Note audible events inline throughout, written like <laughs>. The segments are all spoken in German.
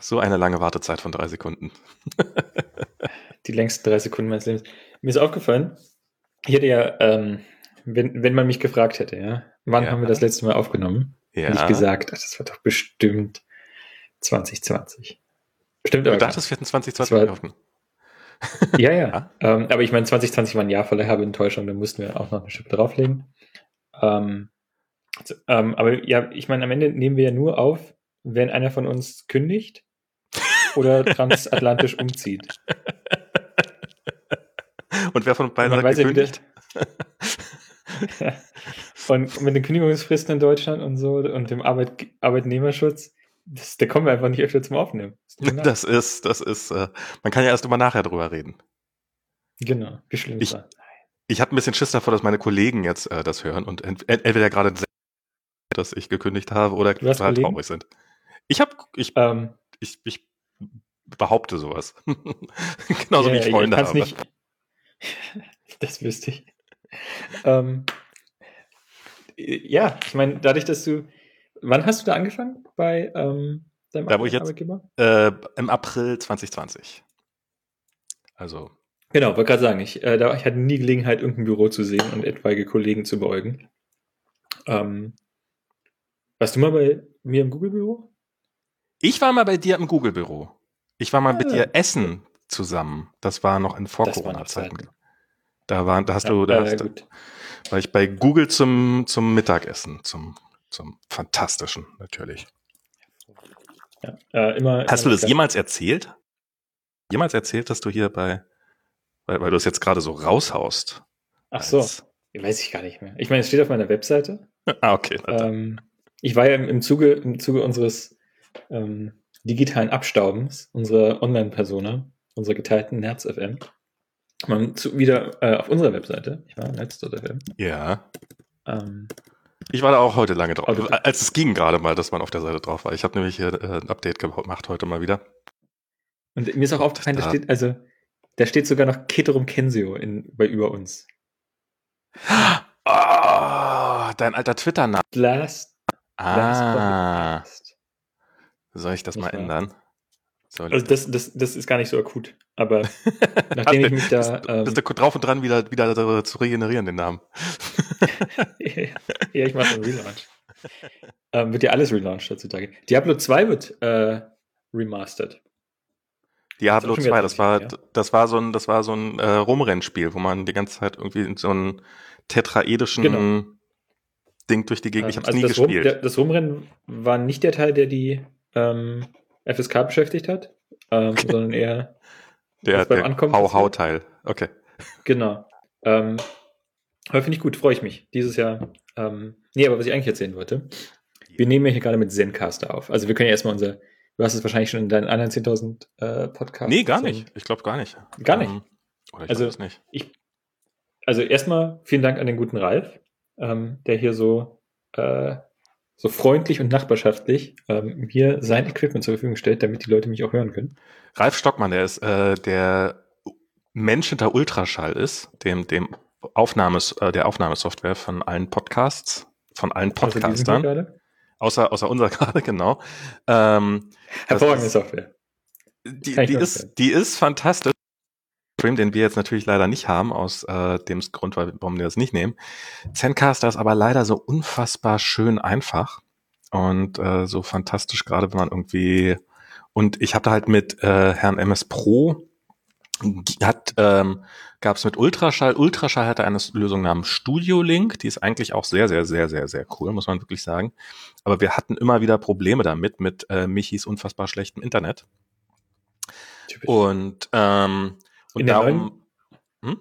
So eine lange Wartezeit von drei Sekunden. Die längsten drei Sekunden meines Lebens. Mir ist aufgefallen, ich hätte ja, ähm, wenn, wenn man mich gefragt hätte, ja, wann Ja. haben wir das letzte Mal aufgenommen, Ja. hätte ich gesagt, ach, das war doch bestimmt 2020. Stimmt Du aber. gar dachtest, wir hätten 2020 Das war- aufgenommen. nicht. Ja, ja. <laughs> Ja. Ähm, aber ich meine, 2020 war ein Jahr voller Enttäuschung, da mussten wir auch noch eine Schippe drauflegen. Ähm, so, ähm, aber ja, ich meine, am Ende nehmen wir ja nur auf, wenn einer von uns kündigt oder transatlantisch umzieht. Und wer von beiden hat weiß ja gekündigt? <laughs> und mit den Kündigungsfristen in Deutschland und so und dem Arbeit Arbeitnehmerschutz, das, da kommen wir einfach nicht öfter zum Aufnehmen. Das ist, das ist, äh, man kann ja erst immer nachher drüber reden. genau, wie schlimm Ich-. Ich hatte ein bisschen Schiss davor, dass meine Kollegen jetzt äh, das hören und ent ent entweder gerade dass ich gekündigt habe oder total Kollegen? traurig sind. Ich habe, ich, Ähm, ich, ich behaupte sowas. <laughs> Genauso wie ja, ich Freunde kann's habe. Nicht, <laughs> das wüsste ich. ähm, ja, ich meine, dadurch, dass du. Wann hast du da angefangen bei ähm, deinem Da, wo ich jetzt- Arbeitgeber? Äh, Im April 2020. Also, Genau, wollte gerade sagen, ich, äh, da, ich hatte nie Gelegenheit, irgendein Büro zu sehen und etwaige Kollegen zu beäugen. Ähm, warst du mal bei mir im Google-Büro? Ich war mal bei dir im Google-Büro. Ich war mal mit Ah. dir essen zusammen. Das war noch in Vor-Corona-Zeiten. Zeiten. Da, waren, da hast du, da hast, war ich bei Google zum, zum Mittagessen, zum, zum fantastischen natürlich. Ja, äh, immer, Hast du immer das jemals erzählt? Jemals erzählt, dass du hier bei, weil, weil du es jetzt gerade so raushaust? Ach so, weiß ich gar nicht mehr. Ich meine, es steht auf meiner Webseite. <laughs> Ah, okay. Ähm, ich war ja im, im, Zuge, im Zuge unseres ähm, digitalen Abstaubens, unserer Online-Persona, unserer geteilten Nerz-FM, mal zu, wieder äh, auf unserer Webseite, ich war Nerz.fm, ja. ähm, Ich war da auch heute lange drauf. Also- als es ging gerade mal, dass man auf der Seite drauf war. Ich habe nämlich hier äh, ein Update gemacht heute mal wieder. und mir ist auch aufgefallen, da steht, also, da steht sogar noch Keterum Kensio in, bei über uns. Oh, dein alter Twitter-Name. Last, last Ah, Podcast. Soll ich das mal wahr? ändern? Soll Also das, das, das ist gar nicht so akut, aber <laughs> nachdem ich mich da... Ähm, bist du drauf und dran, wieder, wieder zu regenerieren, den Namen. <laughs> ja, ich mache einen Relaunch. ähm, wird ja alles relaunched heutzutage. Diablo 2 wird äh, remastered. Diablo Das ist auch schon 2, wieder das war, 20 Jahre. das war so ein, das war so ein äh, Rumrennspiel, wo man die ganze Zeit irgendwie in so einen tetraedischen Genau. Ding durch die Gegend. ich Ähm, habe es nie das, Rum, gespielt. der, das Rumrennen war nicht der Teil, der die ähm, FSK beschäftigt hat, ähm, sondern eher, der der Hau-Hau-Teil. Okay. genau. Ähm, aber finde ich gut, freue ich mich. Dieses Jahr. Ähm, nee, aber was ich eigentlich erzählen wollte, wir nehmen ja hier gerade mit Zencaster auf. Also wir können ja erstmal unser, du hast es wahrscheinlich schon in deinen anderen 10.000 äh, Podcasts. Nee, gar nicht. Ich glaube gar nicht. Gar nicht? Ähm, oder ich Also- weiß nicht. Also erstmal vielen Dank an den guten Ralf, ähm, der hier so, äh, so freundlich und nachbarschaftlich ähm, hier sein Equipment zur Verfügung stellt, damit die Leute mich auch hören können. Ralf Stockmann, der ist äh, der Mensch hinter Ultraschall ist, dem, dem Aufnahmes, äh, der Aufnahmesoftware von allen Podcasts, von allen Podcastern, gerade. außer, außer unser <laughs> gerade, genau. Ähm, Hervorragende Software. die, die, ist, die ist fantastisch. Stream, den wir jetzt natürlich leider nicht haben, aus äh, dem Grund, weil- warum wir das nicht nehmen. Zencaster ist aber leider so unfassbar schön einfach und äh, so fantastisch, gerade wenn man irgendwie und ich hatte halt mit äh, Herrn MS Pro hat ähm, gab es mit Ultraschall. Ultraschall hatte eine Lösung namens Studio Link, die ist eigentlich auch sehr, sehr, sehr, sehr, sehr cool, muss man wirklich sagen. Aber wir hatten immer wieder Probleme damit mit äh, Michis unfassbar schlechtem Internet. Typisch. Und, ähm, und In darum. Hm?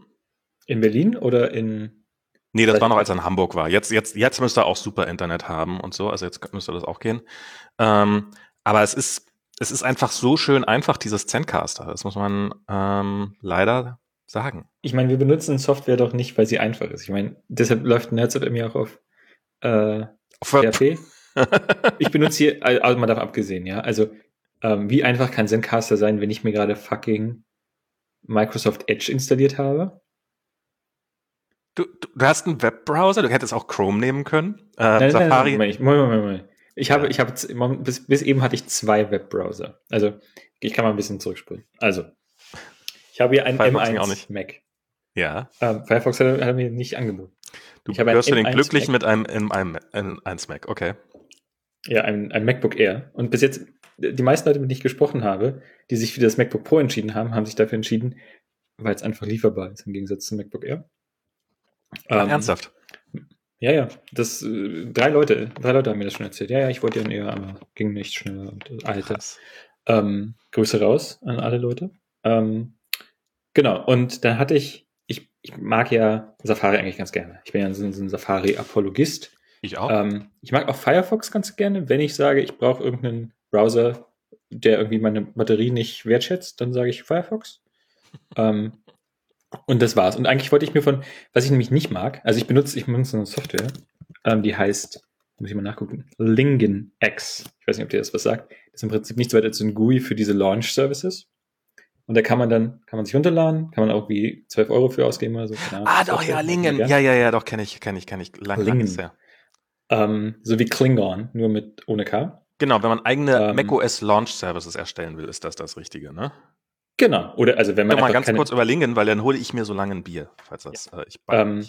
In Berlin oder in. Nee, das war noch, als er in Hamburg war. Jetzt, jetzt, jetzt müsste er auch super Internet haben und so. Also jetzt müsste das auch gehen. Ähm, aber es ist, es ist einfach so schön einfach, dieses Zencaster. Das muss man ähm, leider sagen. Ich meine, wir benutzen Software doch nicht, weil sie einfach ist. Ich meine, deshalb läuft NerdSub ja auch auf äh, PHP. <laughs> Ich benutze hier, also mal davon abgesehen, ja. Also, ähm, wie einfach kann Zencaster sein, wenn ich mir gerade fucking Microsoft Edge installiert habe? Du, du, du hast einen Webbrowser, du hättest auch Chrome nehmen können. Äh, Nein, nein, Safari. nein, Moment, Moment, Moment, Moment. Ich habe, ich habe, bis, bis eben hatte ich zwei Webbrowser. Also, ich kann mal ein bisschen zurückspulen. Also, ich habe hier einen Firefox M1 Mac. Ja. Ähm, Firefox hat, hat mir nicht angeboten. Du ich hörst du den glücklich Mac. mit einem M1, M1 Mac, okay. Ja, ein, ein MacBook Air. Und bis jetzt, die meisten Leute, mit denen ich gesprochen habe, die sich für das MacBook Pro entschieden haben, haben sich dafür entschieden, weil es einfach lieferbar ist im Gegensatz zum MacBook Air. Ähm, ernsthaft? Ja, ja. Das, äh, drei Leute, drei Leute haben mir das schon erzählt. Ja, ja, ich wollte ja eher, aber ging nicht schneller und äh, alte. Ähm, Grüße raus an alle Leute. Ähm, genau, und dann hatte ich, ich, ich mag ja Safari eigentlich ganz gerne. Ich bin ja so, so ein Safari-Apologist. Ich auch. Ähm, ich mag auch Firefox ganz gerne. Wenn ich sage, ich brauche irgendeinen Browser, der irgendwie meine Batterie nicht wertschätzt, dann sage ich Firefox. <laughs> ähm, und das war's. Und eigentlich wollte ich mir von, was ich nämlich nicht mag, also ich benutze, ich benutze eine Software, ähm, die heißt, muss ich mal nachgucken, Lingen X. Ich weiß nicht, ob dir das was sagt. Das ist im Prinzip nichts weiter als ein GUI für diese Launch Services. Und da kann man dann, kann man sich runterladen, kann man auch wie 12 Euro für ausgeben oder so. Genau, ah, doch, ja, Lingen. Ja, ja, ja, doch, kenne ich, kenne ich, kenne ich. Lang, Lingen. Lang ja. Ähm, so wie Klingon, nur mit ohne K. Genau, wenn man eigene ähm, macOS Launch Services erstellen will, ist das das Richtige, ne? Genau. Oder also wenn man mal ganz kurz überlegen, weil dann hole ich mir so lange ein Bier, falls das ja. äh, ich ähm,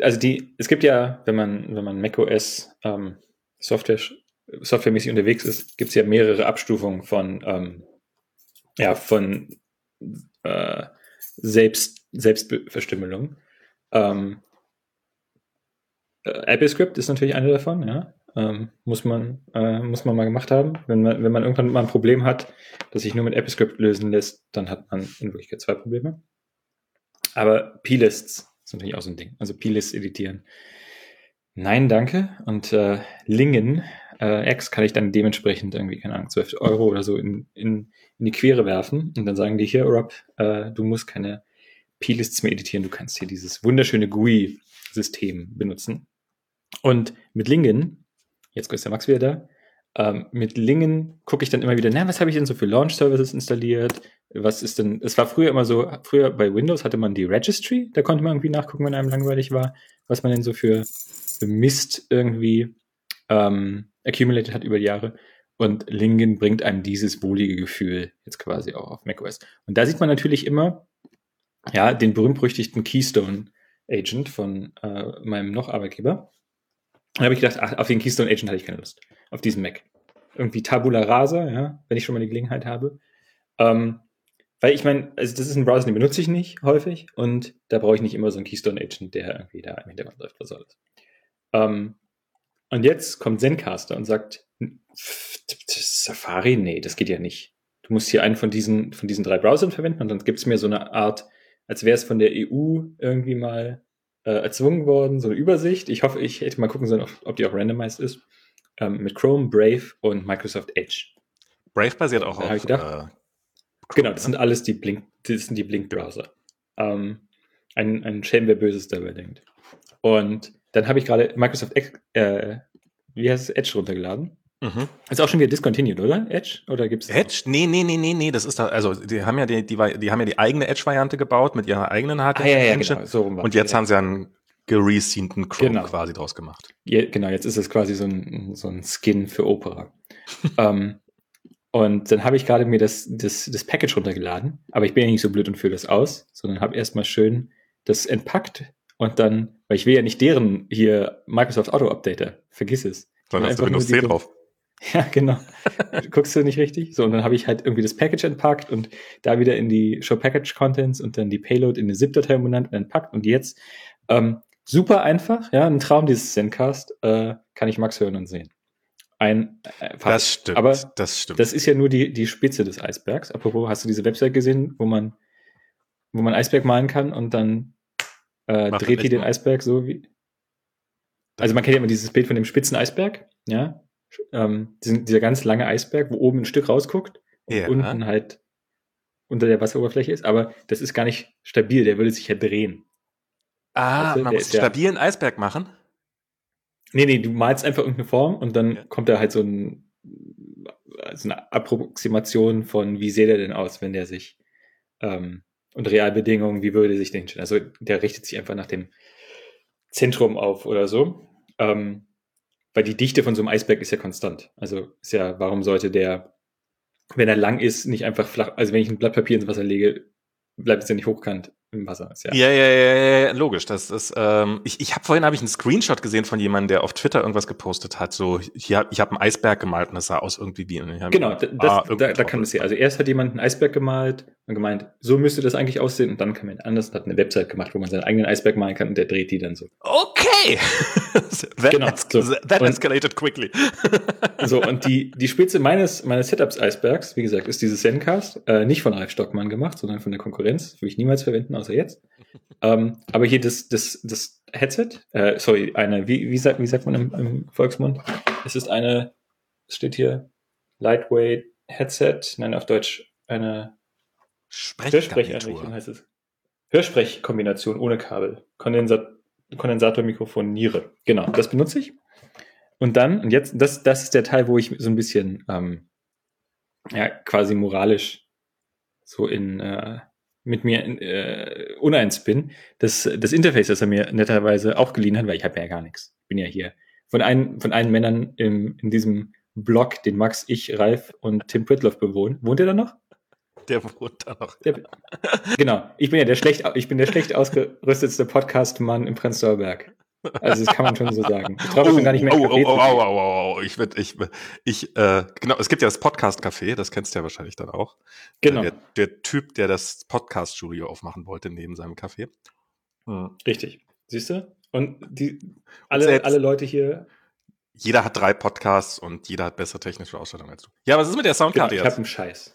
Also die, es gibt ja, wenn man wenn man macOS ähm, Software softwaremäßig unterwegs ist, gibt es ja mehrere Abstufungen von ähm, ja von äh, Selbst Selbstverstümmelung. Ähm, äh, AppleScript ist natürlich eine davon, ja. Ähm, muss, man, äh, muss man mal gemacht haben. Wenn man, wenn man irgendwann mal ein Problem hat, das sich nur mit AppleScript lösen lässt, dann hat man in Wirklichkeit zwei Probleme. Aber P-Lists ist natürlich auch so ein Ding. Also P-Lists editieren. Nein, danke. Und äh, Lingen äh, X kann ich dann dementsprechend irgendwie, keine Ahnung, 12 Euro oder so in, in, in die Quere werfen. Und dann sagen die hier, Rob, äh, du musst keine P-Lists mehr editieren, du kannst hier dieses wunderschöne GUI-System benutzen. Und mit Lingen jetzt ist der Max wieder da. Ähm, mit Lingen gucke ich dann immer wieder, na, was habe ich denn so für Launch Services installiert? Was ist denn, es war früher immer so, früher bei Windows hatte man die Registry, da konnte man irgendwie nachgucken, wenn einem langweilig war, was man denn so für, für Mist irgendwie ähm, accumulated hat über die Jahre. Und Lingen bringt einem dieses wohlige Gefühl jetzt quasi auch auf macOS. Und da sieht man natürlich immer, ja, den berühmt-berüchtigten Keystone Agent von äh, meinem noch Arbeitgeber. Dann habe ich gedacht, ach, auf den Keystone Agent hatte ich keine Lust. Auf diesen Mac. Irgendwie Tabula Rasa, ja, wenn ich schon mal die Gelegenheit habe. Ähm, weil ich meine, also das ist ein Browser, den benutze ich nicht häufig und da brauche ich nicht immer so einen Keystone Agent, der irgendwie da im Hintergrund läuft, was soll das. Ähm, und jetzt kommt Zencaster und sagt, Safari, nee, das geht ja nicht. Du musst hier einen von diesen, von diesen drei Browsern verwenden und dann gibt es mir so eine Art, als wäre es von der EU irgendwie mal äh, erzwungen worden, so eine Übersicht. Ich hoffe, ich hätte mal gucken sollen, ob, ob die auch randomized ist. Ähm, mit Chrome, Brave und Microsoft Edge. Brave basiert auch auf. Gedacht, äh, genau, das sind alles die Blink, das sind die Blink-Browser. Ähm, ein, ein Schelm, wer Böses dabei denkt. Und dann habe ich gerade Microsoft äh, wie heißt es, Edge runtergeladen. Mhm. Ist auch schon wieder discontinued, oder? Edge? Oder gibt's Edge? Nee, nee, nee, nee, nee, das ist da, also die haben ja die, die, die haben ja die eigene Edge-Variante gebaut mit ihrer eigenen HTML. Ah, ja, ja, genau. so und jetzt haben sie einen gereseenten Chrome genau. quasi draus gemacht. Ja, genau, jetzt ist es quasi so ein, so ein Skin für Opera. <laughs> ähm, und dann habe ich gerade mir das, das, das Package runtergeladen, aber ich bin ja nicht so blöd und führe das aus, sondern habe erstmal schön das entpackt und dann, weil ich will ja nicht deren hier Microsoft Auto Updater, vergiss es. Sondern hast du Windows 10 drauf. <laughs> Ja, genau. Guckst du nicht richtig? So, und dann habe ich halt irgendwie das Package entpackt und da wieder in die Show Package Contents und dann die Payload in eine ZIP-Datei umbenannt und entpackt. Und jetzt ähm, super einfach, ja, ein Traum dieses Zencast, äh, kann ich Max hören und sehen. Ein, äh, das stimmt. Aber das stimmt. Das ist ja nur die, die Spitze des Eisbergs. Apropos, hast du diese Website gesehen, wo man, wo man Eisberg malen kann und dann äh, dreht die den Eisberg so wie. Also man kennt ja immer dieses Bild von dem spitzen Eisberg, ja ähm, diesen, dieser ganz lange Eisberg, wo oben ein Stück rausguckt und ja. unten halt unter der Wasseroberfläche ist, aber das ist gar nicht stabil, der würde sich ja drehen. Ah, weißt du, man muss einen stabilen ja, Eisberg machen? Nee, nee, du malst einfach irgendeine Form und dann ja. kommt da halt so, ein, so eine Approximation von, wie sähe der denn aus, wenn der sich ähm, unter Realbedingungen, wie würde sich der hinstellen? Also der richtet sich einfach nach dem Zentrum auf oder so. Ähm, weil die Dichte von so einem Eisberg ist ja konstant. Also ist ja, warum sollte der, wenn er lang ist, nicht einfach flach, also wenn ich ein Blatt Papier ins Wasser lege, bleibt es ja nicht hochkant im Wasser ist. Ja, ja, ja, ja, ja logisch. Das ist, ähm, ich, ich habe vorhin habe ich einen Screenshot gesehen von jemandem, der auf Twitter irgendwas gepostet hat. So, hier, ich habe einen Eisberg gemalt und das sah aus irgendwie wie. Genau, das, ah, da, da kann es ja. Also erst hat jemand einen Eisberg gemalt und gemeint, so müsste das eigentlich aussehen. Und dann kam jemand anders und hat eine Website gemacht, wo man seinen eigenen Eisberg malen kann und der dreht die dann so. Okay. <laughs> that, genau, so. that escalated quickly. <laughs> so, und die, die Spitze meines, meines Setups-Eisbergs, wie gesagt, ist dieses Zencast, äh, nicht von Ralf Stockmann gemacht, sondern von der Konkurrenz. Würde ich niemals verwenden, außer jetzt. ähm, aber hier das, das, das Headset, äh, sorry, eine, wie, wie, sagt, wie sagt man im, im Volksmund? Es ist eine, es steht hier, Lightweight Headset, nein, auf Deutsch eine Hörsprecheinrichtung heißt es. Hörsprechkombination ohne Kabel. Kondensat Kondensatormikrofon Niere. Genau, das benutze ich. Und dann, und jetzt, das, das ist der Teil, wo ich so ein bisschen ähm, ja, quasi moralisch so in äh, mit mir äh, uneins bin. Das, das Interface, das er mir netterweise auch geliehen hat, weil ich habe ja gar nichts. Bin ja hier von einem von allen Männern im, in diesem Blog, den Max, ich, Ralf und Tim Pritloff bewohnen. Wohnt er da noch? Der wohnt da noch. Der, genau. Ich bin ja der schlecht, ich bin der schlecht <laughs> ausgerüstetste Podcast-Mann im Prenzlauer Berg. Also das kann man schon so sagen. Ich traue oh, schon gar nicht mehr. Oh, oh, oh, oh, oh, oh, ich würde, ich, ich, äh, genau, es gibt ja das Podcast-Café, das kennst du ja wahrscheinlich dann auch. Genau. Der, der Typ, der das Podcast-Studio aufmachen wollte neben seinem Café. Hm. Richtig. Siehst du? Und die, alle, Selbst, alle Leute hier. Jeder hat drei Podcasts und jeder hat bessere technische Ausstattung als du. Ja, was ist mit der Soundkarte genau, ich jetzt? Ich habe einen Scheiß.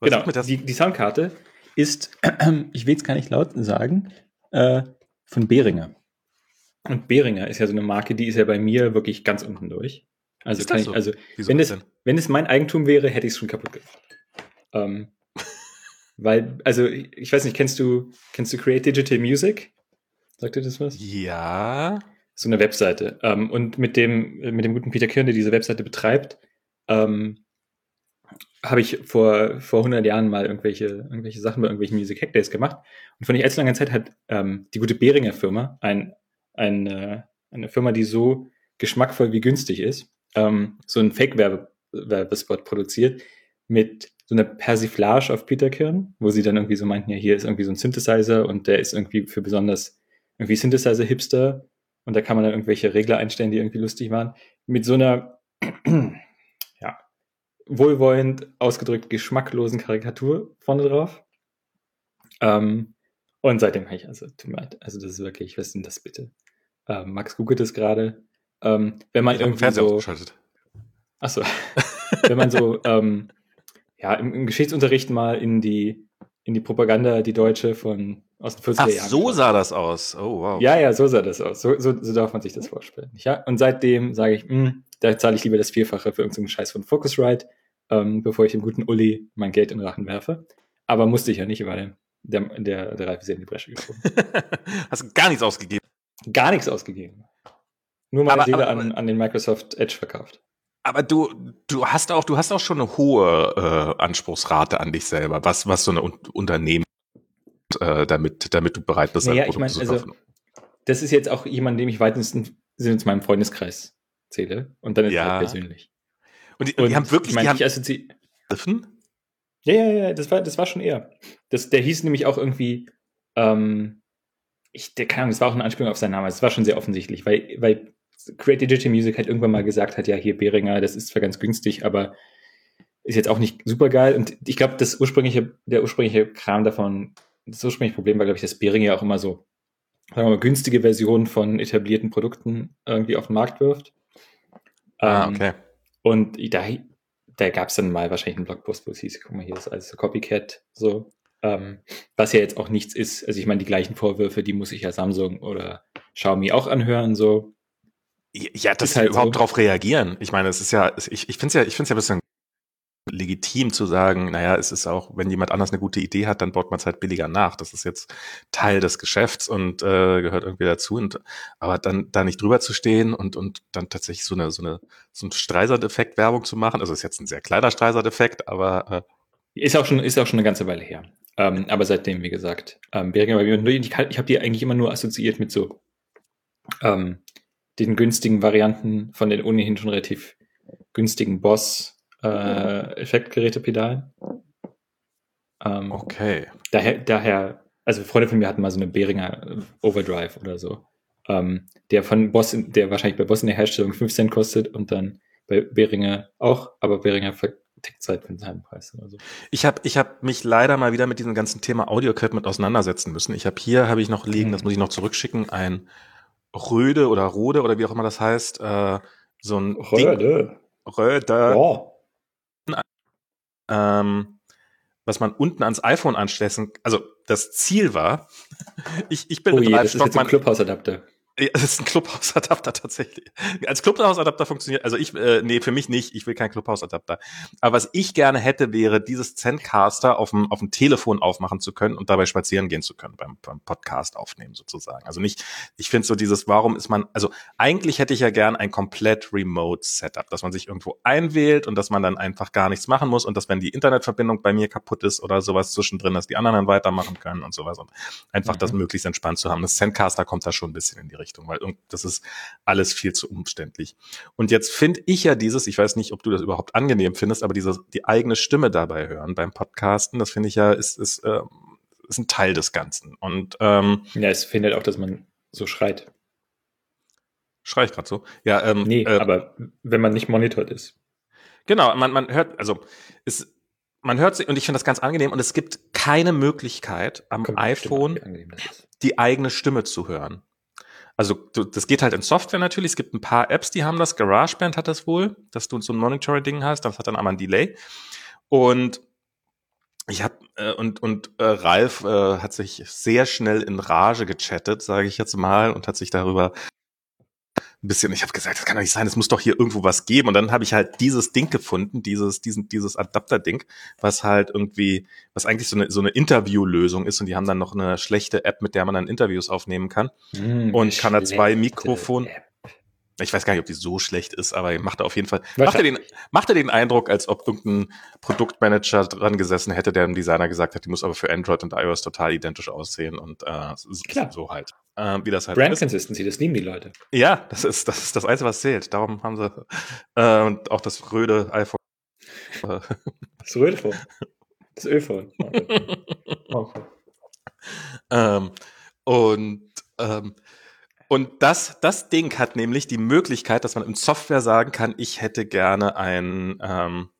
Was genau, die, die Soundkarte ist, <clears throat> ich will es gar nicht laut sagen, äh, von Behringer. Und Behringer ist ja so eine Marke, die ist ja bei mir wirklich ganz unten durch. Also, kann ich, so? also wenn, es, wenn es mein Eigentum wäre, hätte ich es schon kaputt gemacht. Ähm, <laughs> weil, also, ich weiß nicht, kennst du, kennst du Create Digital Music? Sagt dir das was? Ja. So eine Webseite. Ähm, und mit dem, mit dem guten Peter Kirn, der diese Webseite betreibt, ähm, habe ich vor, vor 100 Jahren mal irgendwelche, irgendwelche Sachen bei irgendwelchen Music Hack Days gemacht. Und vor nicht allzu langer Zeit hat ähm, die gute Behringer Firma ein eine, eine Firma, die so geschmackvoll wie günstig ist, ähm, so einen Fake-Werbespot produziert mit so einer Persiflage auf Peter Kirn, wo sie dann irgendwie so meinten, ja, hier ist irgendwie so ein Synthesizer und der ist irgendwie für besonders irgendwie Synthesizer-Hipster und da kann man dann irgendwelche Regler einstellen, die irgendwie lustig waren. Mit so einer, wohlwollend ausgedrückt geschmacklosen Karikatur vorne drauf. Ähm, und seitdem kann ich, also, tut mir leid, also das ist wirklich, was ist denn das bitte? Ähm, Max googelt es gerade. Ähm, wenn man ich irgendwie so. Achso. <laughs> wenn man so, ähm, ja, im, im, Geschichtsunterricht mal in die, in die Propaganda, die deutsche von aus den 40er Ach, Jahren. so sah das aus. Oh, wow. Ja, ja, so sah das aus. So, so, so darf man sich das vorstellen. Ja? Und seitdem sage ich, mh, hm, da zahle ich lieber das Vierfache für irgendeinen Scheiß von Focusrite, ähm, bevor ich dem guten Uli mein Geld in den Rachen werfe. Aber musste ich ja nicht, weil der, der, der Ralf ist ja in die Bresche gesprungen. <laughs> Hast du gar nichts ausgegeben? Gar nichts ausgegeben. Nur meine aber, Seele aber, an, an den Microsoft Edge verkauft. Aber du, du hast auch, du hast auch schon eine hohe äh, Anspruchsrate an dich selber, was, was so eine Un Unternehmen, äh, damit, damit du bereit bist, naja, ich mein, zu also, Das ist jetzt auch jemand, dem ich weitesten Sinne zu meinem Freundeskreis zähle. Und dann ist ja. halt persönlich. Und die, und die haben wirklich, ich mein, die haben, ich ja, ja, ja, das war, das war schon eher. Das, der hieß nämlich auch irgendwie, ähm, ich, der keine Ahnung, das war auch eine Anspielung auf seinen Namen, das war schon sehr offensichtlich, weil, weil Create Digital Music halt irgendwann mal gesagt hat, ja, hier Behringer, das ist zwar ganz günstig, aber ist jetzt auch nicht super geil. Und ich glaube, das ursprüngliche, der ursprüngliche Kram davon, das ursprüngliche Problem war, glaube ich, dass Behringer auch immer so, sagen wir mal, günstige Versionen von etablierten Produkten irgendwie auf den Markt wirft. Ah, ähm, okay. Und da, da gab es dann mal wahrscheinlich einen Blogpost, wo es hieß, guck mal, hier ist alles Copycat, so. Ähm, was ja jetzt auch nichts ist. Also ich meine, die gleichen Vorwürfe, die muss ich ja Samsung oder Xiaomi auch anhören, so. Ja, das halt überhaupt so. drauf reagieren. Ich meine, es ist ja, ich, ich finde es ja, ich finde es ja ein bisschen legitim zu sagen, naja, es ist auch, wenn jemand anders eine gute Idee hat, dann baut man es halt billiger nach. Das ist jetzt Teil des Geschäfts und äh, gehört irgendwie dazu. Und aber dann da nicht drüber zu stehen und und dann tatsächlich so eine so eine so ein Streisert-Effekt Werbung zu machen, also ist jetzt ein sehr kleiner Streisert-Effekt, aber äh, ist auch schon ist auch schon eine ganze Weile her. Ähm, aber seitdem, wie gesagt, ähm, ich, ich habe die eigentlich immer nur assoziiert mit so ähm, den günstigen Varianten von den ohnehin schon relativ günstigen Boss äh, Effektgerätepedalen. Ähm, okay. Daher, daher, also Freunde von mir hatten mal so eine Behringer Overdrive oder so, ähm, der von Boss, der wahrscheinlich bei Boss in der Herstellung 5 Cent kostet und dann bei Behringer auch, aber Behringer tickt seit für einen Preis oder so. Ich habe ich hab mich leider mal wieder mit diesem ganzen Thema Audio-Equipment auseinandersetzen müssen. Ich habe hier, habe ich noch liegen, mhm. das muss ich noch zurückschicken, ein Röde oder Rode oder wie auch immer das heißt, äh, so ein Röde. Ding, Röde. Oh. Ähm, was man unten ans iPhone anschließen, also das Ziel war, <laughs> ich, ich bin oh je, das ist jetzt ein Clubhouse-Adapter. Ja, das ist ein Clubhouse-Adapter tatsächlich. Als Clubhouse-Adapter funktioniert, also ich, äh, nee, für mich nicht, ich will keinen Clubhouse-Adapter. Aber was ich gerne hätte, wäre, dieses Zencaster auf dem, auf dem Telefon aufmachen zu können und dabei spazieren gehen zu können, beim, beim Podcast aufnehmen sozusagen. Also nicht, ich finde so dieses, warum ist man, also eigentlich hätte ich ja gern ein komplett Remote-Setup, dass man sich irgendwo einwählt und dass man dann einfach gar nichts machen muss und dass, wenn die Internetverbindung bei mir kaputt ist oder sowas zwischendrin, dass die anderen dann weitermachen können und sowas und einfach mhm. das möglichst entspannt zu haben. Das Zencaster kommt da schon ein bisschen in die Richtung. Richtung, weil das ist alles viel zu umständlich. Und jetzt finde ich ja dieses, ich weiß nicht, ob du das überhaupt angenehm findest, aber diese, die eigene Stimme dabei hören beim Podcasten, das finde ich ja, ist, ist, äh, ist ein Teil des Ganzen. Und ähm, ja, es findet auch, dass man so schreit. Schrei ich gerade so? Ja, ähm, nee, äh, aber wenn man nicht monitort ist. Genau, man, man hört, also es, man hört sich, und ich finde das ganz angenehm, und es gibt keine Möglichkeit am Kommt iPhone die eigene Stimme zu hören. Also du, das geht halt in Software natürlich. Es gibt ein paar Apps, die haben das. GarageBand hat das wohl, dass du so ein Monitoring-Ding hast. Das hat dann einmal ein Delay. Und ich habe äh, und und äh, Ralf äh, hat sich sehr schnell in Rage gechattet, sage ich jetzt mal, und hat sich darüber ein bisschen, ich habe gesagt, das kann doch nicht sein, es muss doch hier irgendwo was geben. Und dann habe ich halt dieses Ding gefunden, dieses, diesen, dieses Adapter-Ding, was halt irgendwie, was eigentlich so eine, so eine Interviewlösung ist. Und die haben dann noch eine schlechte App, mit der man dann Interviews aufnehmen kann. Hm, und kann da zwei Mikrofon. App. Ich weiß gar nicht, ob die so schlecht ist, aber macht er auf jeden Fall, macht er den, macht er den Eindruck, als ob irgendein Produktmanager dran gesessen hätte, der dem Designer gesagt hat, die muss aber für Android und iOS total identisch aussehen und äh, so, so, halt. Äh, wie das halt Brand ist. Consistency, das lieben die Leute. Ja, das ist das, ist das Einzige, was zählt. Darum haben sie äh, und auch das röde iPhone. <laughs> das röde Phone. Das Ölphone. <laughs> Okay. ähm, und ähm, und das, das Ding hat nämlich die Möglichkeit, dass man in Software sagen kann, ich hätte gerne ein, ähm,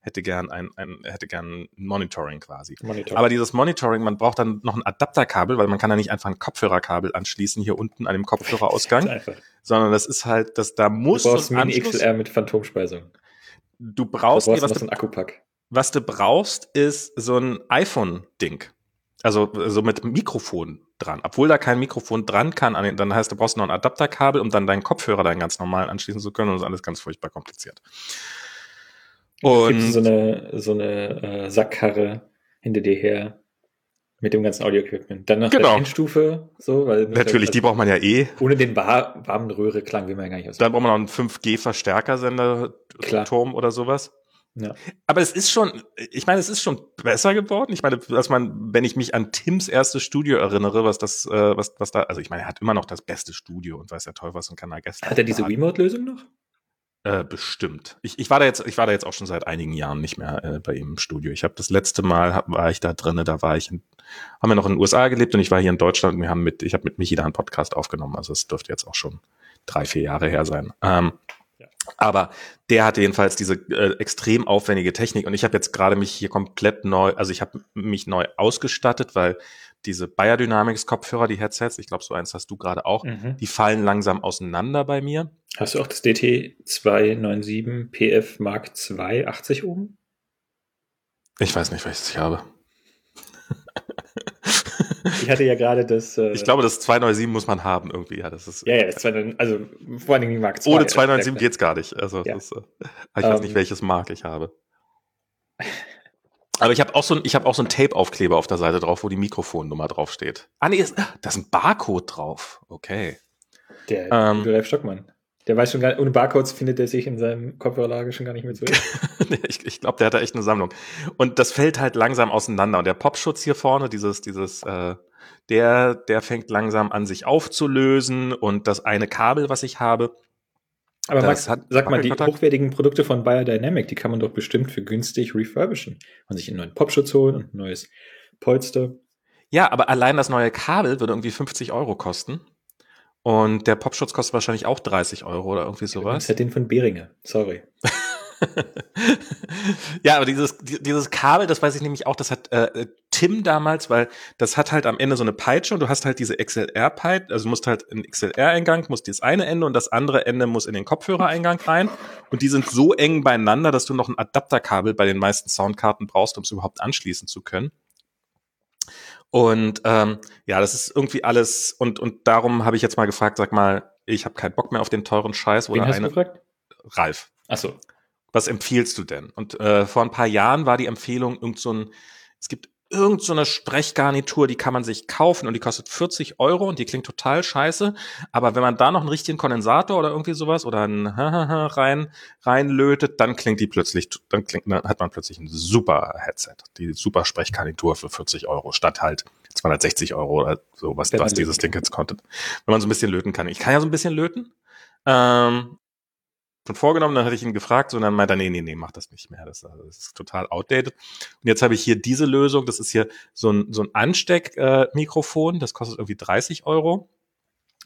hätte gern ein, ein hätte gern Monitoring quasi. Monitoring. Aber dieses Monitoring, man braucht dann noch ein Adapterkabel, weil man kann ja nicht einfach ein Kopfhörerkabel anschließen hier unten an dem Kopfhörerausgang, <laughs> sondern das ist halt, dass da muss du brauchst ein Mini XLR mit Phantomspeisung. Du brauchst, du brauchst was, du, ein Akkupack. was du brauchst, ist so ein iPhone-Ding. Also so mit Mikrofon dran. Obwohl da kein Mikrofon dran kann, dann heißt, du brauchst noch ein Adapterkabel, um dann deinen Kopfhörer dann ganz normal anschließen zu können und das ist alles ganz furchtbar kompliziert. Und Gibt so eine, so eine äh, Sackkarre hinter dir her mit dem ganzen Audio-Equipment. Dann noch genau. der Endstufe, so, weil. Natürlich, halt, die braucht man ja eh. Ohne den warmen Röhre-Klang will man ja gar nicht aus. Dann braucht man noch einen 5G-Verstärkersender-Turm oder sowas. Ja. Aber es ist schon, ich meine, es ist schon besser geworden. Ich meine, dass man, wenn ich mich an Tims erstes Studio erinnere, was das, äh, was, was da, also ich meine, er hat immer noch das beste Studio und weiß ja toll was und kann da gestern. Hat er diese Remote-Lösung noch? Äh, bestimmt. Ich, ich war da jetzt, ich war da jetzt auch schon seit einigen Jahren nicht mehr äh, bei ihm im Studio. Ich habe das letzte Mal hab, war ich da drinnen, da war ich, in, haben wir noch in den USA gelebt und ich war hier in Deutschland und wir haben mit, ich habe mit Michi da einen Podcast aufgenommen. Also es dürfte jetzt auch schon drei, vier Jahre her sein. Ähm, aber der hatte jedenfalls diese äh, extrem aufwendige Technik und ich habe jetzt gerade mich hier komplett neu, also ich habe mich neu ausgestattet, weil diese Biodynamics Kopfhörer, die Headsets, ich glaube so eins hast du gerade auch, mhm. die fallen langsam auseinander bei mir. Hast du auch das DT297 PF Mark II 80 oben? Ich weiß nicht, welches ich habe. Ich hatte ja gerade das. Äh, ich glaube, das 297 muss man haben irgendwie. Ja, das ist, ja, ja, das 297, also vor allem die Mark 2. Ohne 297 geht's gar nicht. Also, ja. das, äh, ich weiß nicht, ähm. welches Mark ich habe. Aber ich habe auch so ein, ich habe auch so ein Tape-Aufkleber auf der Seite drauf, wo die Mikrofonnummer draufsteht. Ah, nee, ist, da ist ein Barcode drauf. Okay. Der ähm, Ralf Stockmann. Der weiß schon gar nicht, ohne Barcodes findet er sich in seinem Kopfhörerlager schon gar nicht mehr zu. <laughs> <laughs> ich ich glaube, der hat da echt eine Sammlung. Und das fällt halt langsam auseinander. Und der Popschutz hier vorne, dieses, dieses, äh, der, der fängt langsam an, sich aufzulösen und das eine Kabel, was ich habe, aber Max, hat, sag mal, die hochwertigen Produkte von Biodynamic, die kann man doch bestimmt für günstig refurbischen und sich einen neuen Popschutz holen und ein neues Polster. Ja, aber allein das neue Kabel würde irgendwie 50 Euro kosten. Und der Popschutz kostet wahrscheinlich auch 30 Euro oder irgendwie sowas. Das ist ja den von Behringer. Sorry. <laughs> <laughs> ja, aber dieses, dieses Kabel, das weiß ich nämlich auch, das hat äh, Tim damals, weil das hat halt am Ende so eine Peitsche und du hast halt diese XLR-Peitsche, also du musst halt in XLR-Eingang, musst das eine Ende und das andere Ende muss in den Kopfhörereingang rein und die sind so eng beieinander, dass du noch ein Adapterkabel bei den meisten Soundkarten brauchst, um es überhaupt anschließen zu können. Und ähm, ja, das ist irgendwie alles und und darum habe ich jetzt mal gefragt, sag mal, ich habe keinen Bock mehr auf den teuren Scheiß oder Wen hast eine du gefragt? Ralf. Ach so was empfiehlst du denn? Und äh, vor ein paar Jahren war die Empfehlung irgend so ein, es gibt irgend so eine Sprechgarnitur, die kann man sich kaufen und die kostet 40 Euro und die klingt total scheiße. Aber wenn man da noch einen richtigen Kondensator oder irgendwie sowas oder ein <laughs> rein reinlötet, dann klingt die plötzlich, dann klingt, dann hat man plötzlich ein super Headset, die super Sprechgarnitur für 40 Euro statt halt 260 Euro oder so was, was dieses Ding jetzt konnte. Wenn man so ein bisschen löten kann. Ich kann ja so ein bisschen löten. Ähm, schon vorgenommen, dann hatte ich ihn gefragt und dann meinte er, nee, nee, nee, mach das nicht mehr. Das, das ist total outdated. Und jetzt habe ich hier diese Lösung, das ist hier so ein, so ein Ansteckmikrofon, äh, das kostet irgendwie 30 Euro.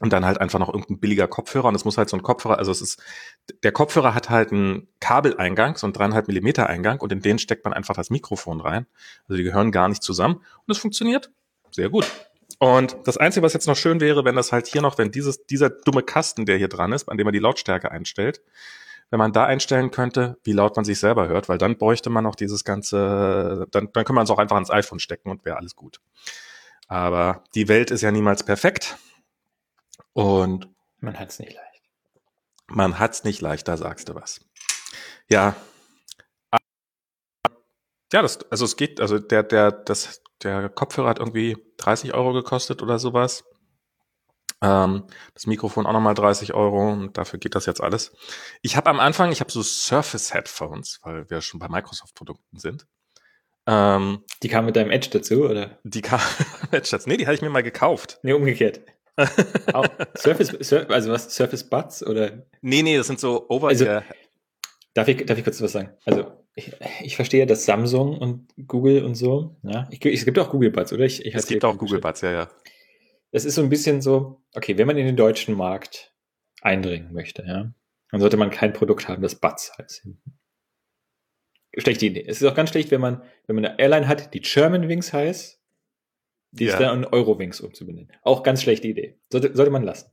Und dann halt einfach noch irgendein billiger Kopfhörer. Und es muss halt so ein Kopfhörer, also es ist, der Kopfhörer hat halt einen Kabeleingang, so einen dreieinhalb Millimeter Eingang und in den steckt man einfach das Mikrofon rein. Also die gehören gar nicht zusammen. Und es funktioniert sehr gut. Und das Einzige, was jetzt noch schön wäre, wenn das halt hier noch, wenn dieses, dieser dumme Kasten, der hier dran ist, an dem man die Lautstärke einstellt, wenn man da einstellen könnte, wie laut man sich selber hört, weil dann bräuchte man noch dieses ganze, dann, dann kann man es auch einfach ans iPhone stecken und wäre alles gut. Aber die Welt ist ja niemals perfekt. Und man hat es nicht leicht. Man hat es nicht leicht, da sagst du was. Ja. Ja, das, also es geht, also der, der, das, der Kopfhörer hat irgendwie 30 Euro gekostet oder sowas. Ähm, das Mikrofon auch nochmal 30 Euro und dafür geht das jetzt alles. Ich habe am Anfang, ich habe so Surface Headphones, weil wir schon bei Microsoft-Produkten sind. Ähm, die kamen mit deinem Edge dazu, oder? Die kamen mit <laughs> Edge dazu. Nee, die hatte ich mir mal gekauft. Nee, umgekehrt. <laughs> Surface, Sur also was, Surface Buds oder? Nee, nee, das sind so over also, darf ich, darf ich kurz was sagen? Also, ich, ich verstehe, dass Samsung und Google und so, ja, ich, es gibt auch Google Buds, oder? Ich, ich es gibt auch Google Buds, ja, ja. Das ist so ein bisschen so, okay, wenn man in den deutschen Markt eindringen möchte, ja, dann sollte man kein Produkt haben, das Buds heißt. Schlechte Idee. Es ist auch ganz schlecht, wenn man, wenn man eine Airline hat, die German Wings heißt, die ja. ist dann in Eurowings umzubenennen. Auch ganz schlechte Idee. Sollte, sollte man lassen.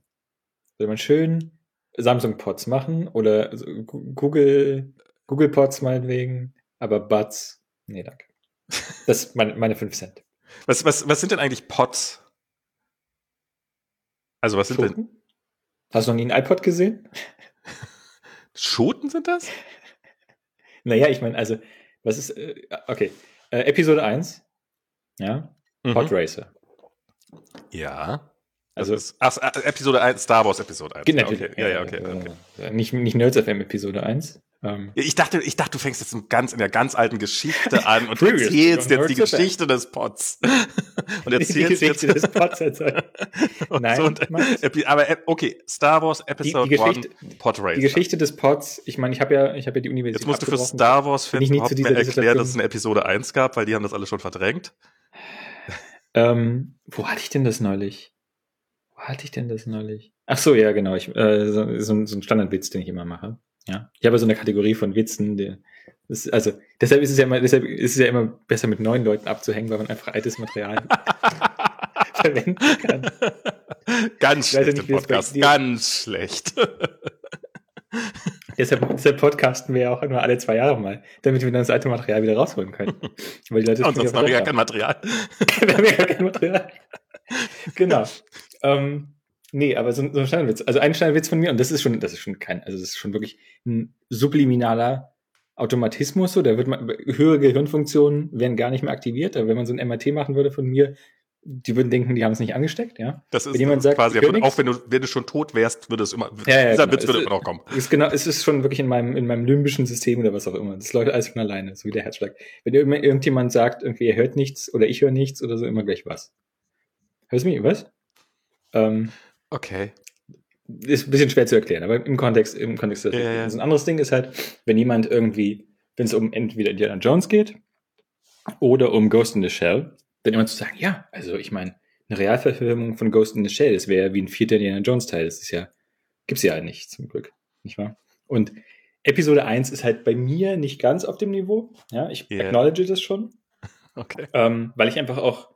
Sollte man schön Samsung Pods machen oder Google Google Pods meinetwegen, aber Buds, nee, danke. Das ist meine, meine 5 Cent. Was, was, was sind denn eigentlich Pods? Also was Schoten? sind denn? Hast du noch nie ein iPod gesehen? Schoten sind das? naja, ich meine, also, was ist, äh, okay, äh, Episode 1, ja, mhm. Pod Racer. Ja. Also, ist, ach, äh, Episode 1, Star Wars Episode 1. Genau, okay. Ja, ja, okay. okay. Nicht, nicht Nerds FM Episode 1. Ähm, ich dachte, ich dachte, du fängst jetzt in, ganz, in der ganz alten Geschichte <laughs> an und erzählst jetzt die Geschichte des Pots. <laughs> und erzählst die Geschichte jetzt des Pots erzählen. <laughs> Nein, so, und, aber äh, okay, Star Wars Episode die, die 1 Pod Racer. Die Geschichte des Pots, ich meine, ich habe ja, ich habe ja die Universität Jetzt musst du für Star Wars Fans überhaupt mehr erklären, dass es eine Episode 1 gab, weil die haben das alle schon verdrängt. Ähm, wo hatte ich denn das neulich? Wo hatte ich denn das neulich? Ach so, ja, genau. Ich, äh, so, so ein Standardwitz, den ich immer mache. Ja, ich habe so eine Kategorie von Witzen, die, das, also deshalb ist es ja immer, deshalb ist es ja immer besser mit neuen Leuten abzuhängen, weil man einfach altes Material <laughs> verwenden kann. Ganz schlecht ja Podcast, ganz schlecht. <laughs> deshalb, deshalb podcasten wir ja auch immer alle zwei Jahre mal, damit wir dann das alte Material wieder rausholen können. Weil die Leute <laughs> Und sonst haben wir gar kein Material. wir haben ja gar kein Material. genau. Ähm, Nee, aber so, so ein Standardwitz. Also ein Standardwitz von mir, und das ist schon, das ist schon kein, also das ist schon wirklich ein subliminaler Automatismus, so, da wird man, höhere Gehirnfunktionen werden gar nicht mehr aktiviert, aber wenn man so ein MRT machen würde von mir, die würden denken, die haben es nicht angesteckt, ja. Das ist wenn jemand sagt, quasi, auch wenn du, wenn du schon tot wärst, würde es immer, ja, ja, dieser genau. Witz würde immer noch kommen. Ist genau, es ist schon wirklich in meinem, in meinem limbischen System oder was auch immer. Das läuft alles von alleine, so wie der Herzschlag. Wenn irgendjemand sagt, irgendwie, er hört nichts oder ich höre nichts oder so, immer gleich was. Hörst du mich? Was? Ähm, okay. Ist ein bisschen schwer zu erklären, aber im Kontext, im Kontext des ja, ja. Also ein anderes Ding ist halt, wenn jemand irgendwie, wenn es um entweder Indiana Jones geht oder um Ghost in the Shell, dann immer zu sagen, ja, also ich meine, eine Realverfilmung von Ghost in the Shell, das wäre ja wie ein vierter Indiana Jones Teil, das ist ja, gibt's ja nicht, zum Glück, nicht wahr? Und Episode 1 ist halt bei mir nicht ganz auf dem Niveau, ja, ich yeah. acknowledge das schon, <laughs> okay. ähm, weil ich einfach auch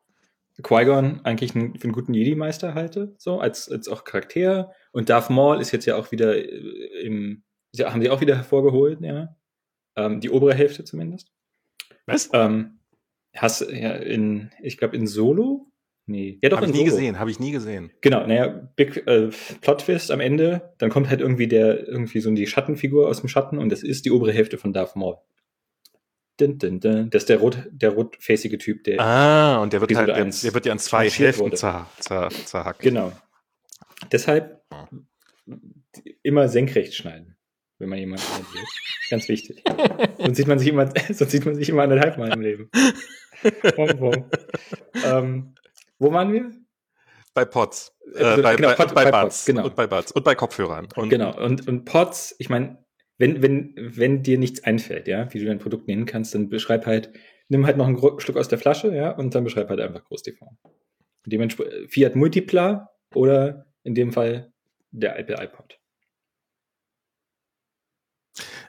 Qui-Gon eigentlich einen, für einen guten Jedi-Meister halte, so als, als auch Charakter. Und Darth Maul ist jetzt ja auch wieder äh, im, haben sie auch wieder hervorgeholt, ja. Ähm, die obere Hälfte zumindest. Was? Ähm, hast ja in, ich glaube in Solo? Nee. Ja, doch, Habe ich nie Solo. gesehen, habe ich nie gesehen. Genau, naja, Big äh, Plot Twist am Ende, dann kommt halt irgendwie der, irgendwie so die Schattenfigur aus dem Schatten und das ist die obere Hälfte von Darth Maul. Dun, dun, dun. Das ist der, rot, der rotfacige Typ, der. Ah, und der wird, halt, der, der wird ja an zwei Hälften zer, zer, zerhackt. Genau. Deshalb immer senkrecht schneiden, wenn man jemanden will. Ganz wichtig. <laughs> sonst, sieht man sich immer, <laughs> sonst sieht man sich immer anderthalb Mal im Leben. ähm, wo waren wir? Bei Pots. Äh, bei, genau, bei, Pod, bei, bei Buds. Genau. Und bei Buds. Und bei Kopfhörern. Und genau. Und, und Pots, ich meine, wenn, wenn, wenn dir nichts einfällt, ja, wie du dein Produkt nennen kannst, dann beschreib halt, nimm halt noch einen Schluck aus der Flasche, ja, und dann beschreib halt einfach Groß TV. Dementsprechend Fiat Multipla oder in dem Fall der Apple iPod.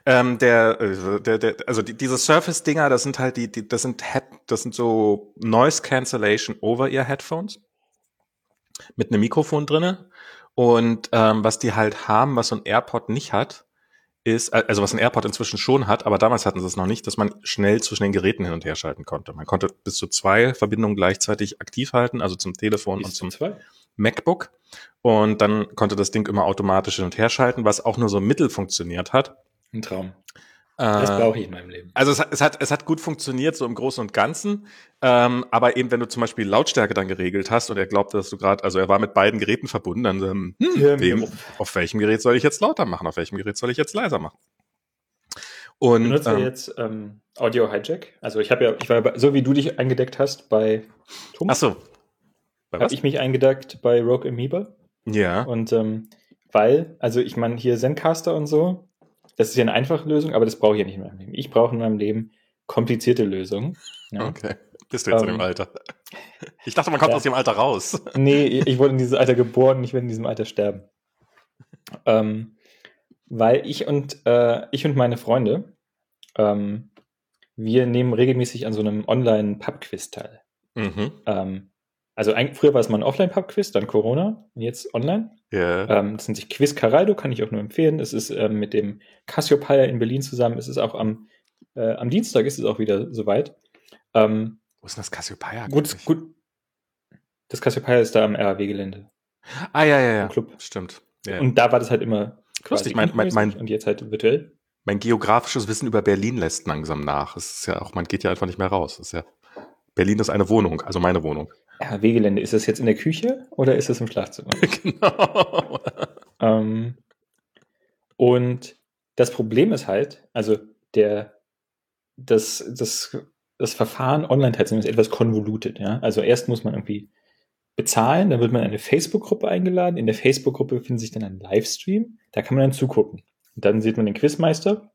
Ähm, der, äh, der, der, also die, diese Surface-Dinger, das sind halt die, die das sind Head, das sind so Noise Cancellation over ear Headphones mit einem Mikrofon drinne. Und ähm, was die halt haben, was so ein AirPod nicht hat, ist, äh, also was ein AirPod inzwischen schon hat, aber damals hatten sie es noch nicht, dass man schnell zwischen den Geräten hin und her schalten konnte. Man konnte bis zu zwei Verbindungen gleichzeitig aktiv halten, also zum Telefon und zum zwei? MacBook. Und dann konnte das Ding immer automatisch hin und her schalten, was auch nur so mittel funktioniert hat. Ein Traum. Das brauche ich in meinem Leben. Also es, es, hat, es hat gut funktioniert, so im Großen und Ganzen. Ähm, aber eben, wenn du zum Beispiel Lautstärke dann geregelt hast und er glaubte, dass du gerade, also er war mit beiden Geräten verbunden, dann ähm, hm, wem, auf welchem Gerät soll ich jetzt lauter machen, auf welchem Gerät soll ich jetzt leiser machen? Und benutzt ähm, jetzt ähm, Audio Hijack? Also ich habe ja, ich war ja, so wie du dich eingedeckt hast bei Thomas. Ach so. Habe ich mich eingedeckt bei Rogue Amoeba. Ja. Und ähm, weil, also ich meine hier Zencaster und so, das ist ja eine einfache Lösung, aber das brauche ich ja nicht in meinem Leben. Ich brauche in meinem Leben komplizierte Lösungen. Ja. Okay. Bist du jetzt ähm, in dem ähm, Alter? Ich dachte, man kommt ja. aus dem Alter raus. Nee, ich wurde in dieses Alter geboren, ich werde in diesem Alter sterben. Ähm, weil ich und äh, ich und meine Freunde, ähm, wir nehmen regelmäßig an so einem Online-Pub-Quiz teil. Mhm. Also ein, früher war es mal ein Offline-Pub-Quiz, dann Corona und jetzt online. Yeah. Ähm, das nennt sich Quiz Caraldo, kann ich auch nur empfehlen. Es ist ähm, mit dem Cassiopeia in Berlin zusammen. Es ist auch am, äh, am Dienstag ist es auch wieder soweit. Ähm, Wo ist denn das Cassiopeia? Gut, gut. Das Cassiopeia ist da am RAW-Gelände. Ah, ja, ja, ja. Club. Stimmt. Yeah. Und da war das halt immer Lustig, mein, mein, mein, und jetzt halt virtuell. Mein geografisches Wissen über Berlin lässt langsam nach. Es ist ja auch, man geht ja einfach nicht mehr raus. Es ist ja, Berlin ist eine Wohnung, also meine Wohnung. RW-Gelände, ist das jetzt in der Küche oder ist das im Schlafzimmer? <laughs> genau. ähm, und das Problem ist halt, also der, das, das, das Verfahren online teilzunehmen ist etwas konvolutet, ja. Also erst muss man irgendwie bezahlen, dann wird man in eine Facebook-Gruppe eingeladen. In der Facebook-Gruppe befindet sich dann ein Livestream, da kann man dann zugucken. Und dann sieht man den Quizmeister,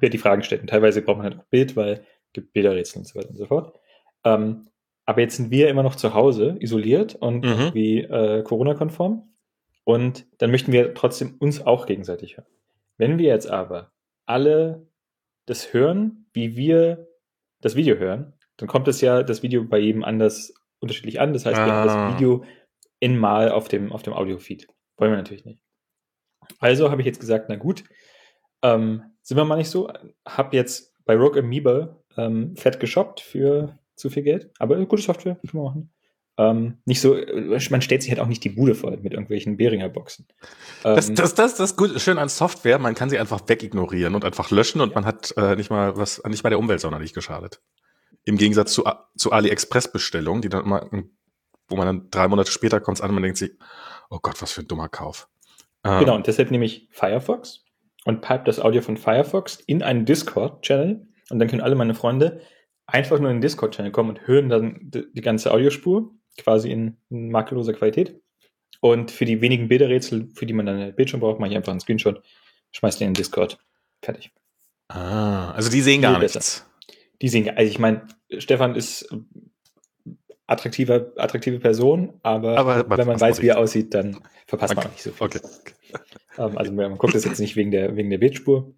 wer die Fragen stellt. Und teilweise braucht man halt auch Bild, weil gibt Bilderrätsel und so weiter und so fort. Ähm, aber jetzt sind wir immer noch zu Hause, isoliert und mhm. wie äh, Corona-konform. Und dann möchten wir trotzdem uns auch gegenseitig hören. Wenn wir jetzt aber alle das hören, wie wir das Video hören, dann kommt es ja das Video bei jedem anders unterschiedlich an. Das heißt, ah. wir haben das ah. Video in mal auf dem, auf dem Audio-Feed. Wollen wir natürlich nicht. Also habe ich jetzt gesagt, na gut, ähm, sind wir mal nicht so. Hab jetzt bei Rogue Amoeba ähm, fett geshoppt für zu viel Geld, aber gute Software, kann man machen. Ähm, nicht so, man stellt sich halt auch nicht die Bude voll mit irgendwelchen Behringer Boxen. Ähm, das, das, das, das ist gut, schön an Software, man kann sie einfach wegignorieren und einfach löschen und ja. man hat äh, nicht mal was, nicht mal der Umwelt sonderlich geschadet. Im Gegensatz zu, zu AliExpress-Bestellungen, die dann immer, wo man dann drei Monate später kommt an und man denkt sich, oh Gott, was für ein dummer Kauf. Ähm, genau, und deshalb nehme ich Firefox und pipe das Audio von Firefox in einen Discord-Channel und dann können alle meine Freunde einfach nur in den Discord-Channel kommen und hören dann die ganze Audiospur quasi in, makelloser Qualität. Und für die wenigen Bilderrätsel, für die man dann einen Bildschirm braucht, mache ich einfach einen Screenshot, schmeiß den in Discord. Fertig. Ah, also die sehen gar nichts. Die sehen, also ich meine, Stefan ist attraktive, attraktive Person, aber, aber wenn man weiß, wie er aussieht, dann verpasst okay. man auch nicht so viel. Okay. Ähm, also man guckt das jetzt nicht wegen der, wegen der Bildspur.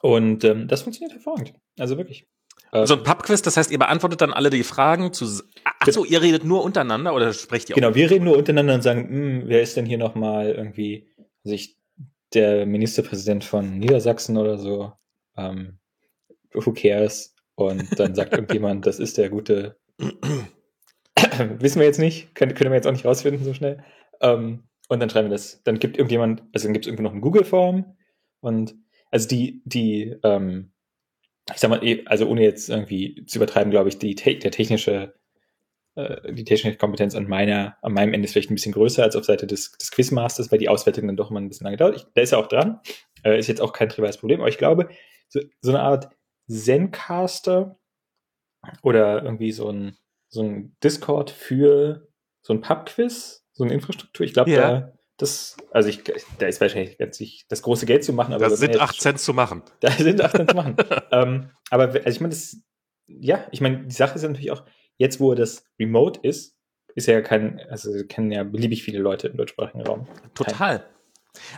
Und ähm, das funktioniert hervorragend. Also wirklich. Äh, so ein Pubquiz, das heißt, ihr beantwortet dann alle die Fragen zu. Achso, ihr redet nur untereinander oder sprecht ihr auch? Genau, wir reden nur untereinander und sagen, hm, wer ist denn hier nochmal irgendwie, also ich, der Ministerpräsident von Niedersachsen oder so, ähm, who cares? Und dann sagt <laughs> irgendjemand, das ist der gute <clears throat> Wissen wir jetzt nicht, können, können wir jetzt auch nicht rausfinden so schnell. Ähm, und dann schreiben wir das. Dann gibt irgendjemand, also dann gibt es irgendwie noch eine Google-Form und also die, die, ähm, ich sag mal, eh, also ohne jetzt irgendwie zu übertreiben, glaube ich, die, der technische, äh, die technische Kompetenz an meiner, an meinem Ende ist vielleicht ein bisschen größer als auf Seite des, des Quizmasters, weil die Auswertung dann doch mal ein bisschen lange dauert. Ich, da ist er auch dran. Äh, ist jetzt auch kein triviales Problem, aber ich glaube, so, so eine Art Zencaster oder irgendwie so ein, so ein Discord für so ein Pub-Quiz, so eine Infrastruktur. Ich glaube, ja. da, das, also ich, da ist wahrscheinlich nicht das große Geld zu machen. Aber das sind acht Cent zu machen. Da sind acht Cent zu machen. <laughs> ähm, aber also ich meine, das, ja, ich meine, die Sache ist ja natürlich auch, jetzt wo das remote ist, ist ja kein, also kennen ja beliebig viele Leute im deutschsprachigen Raum. Total.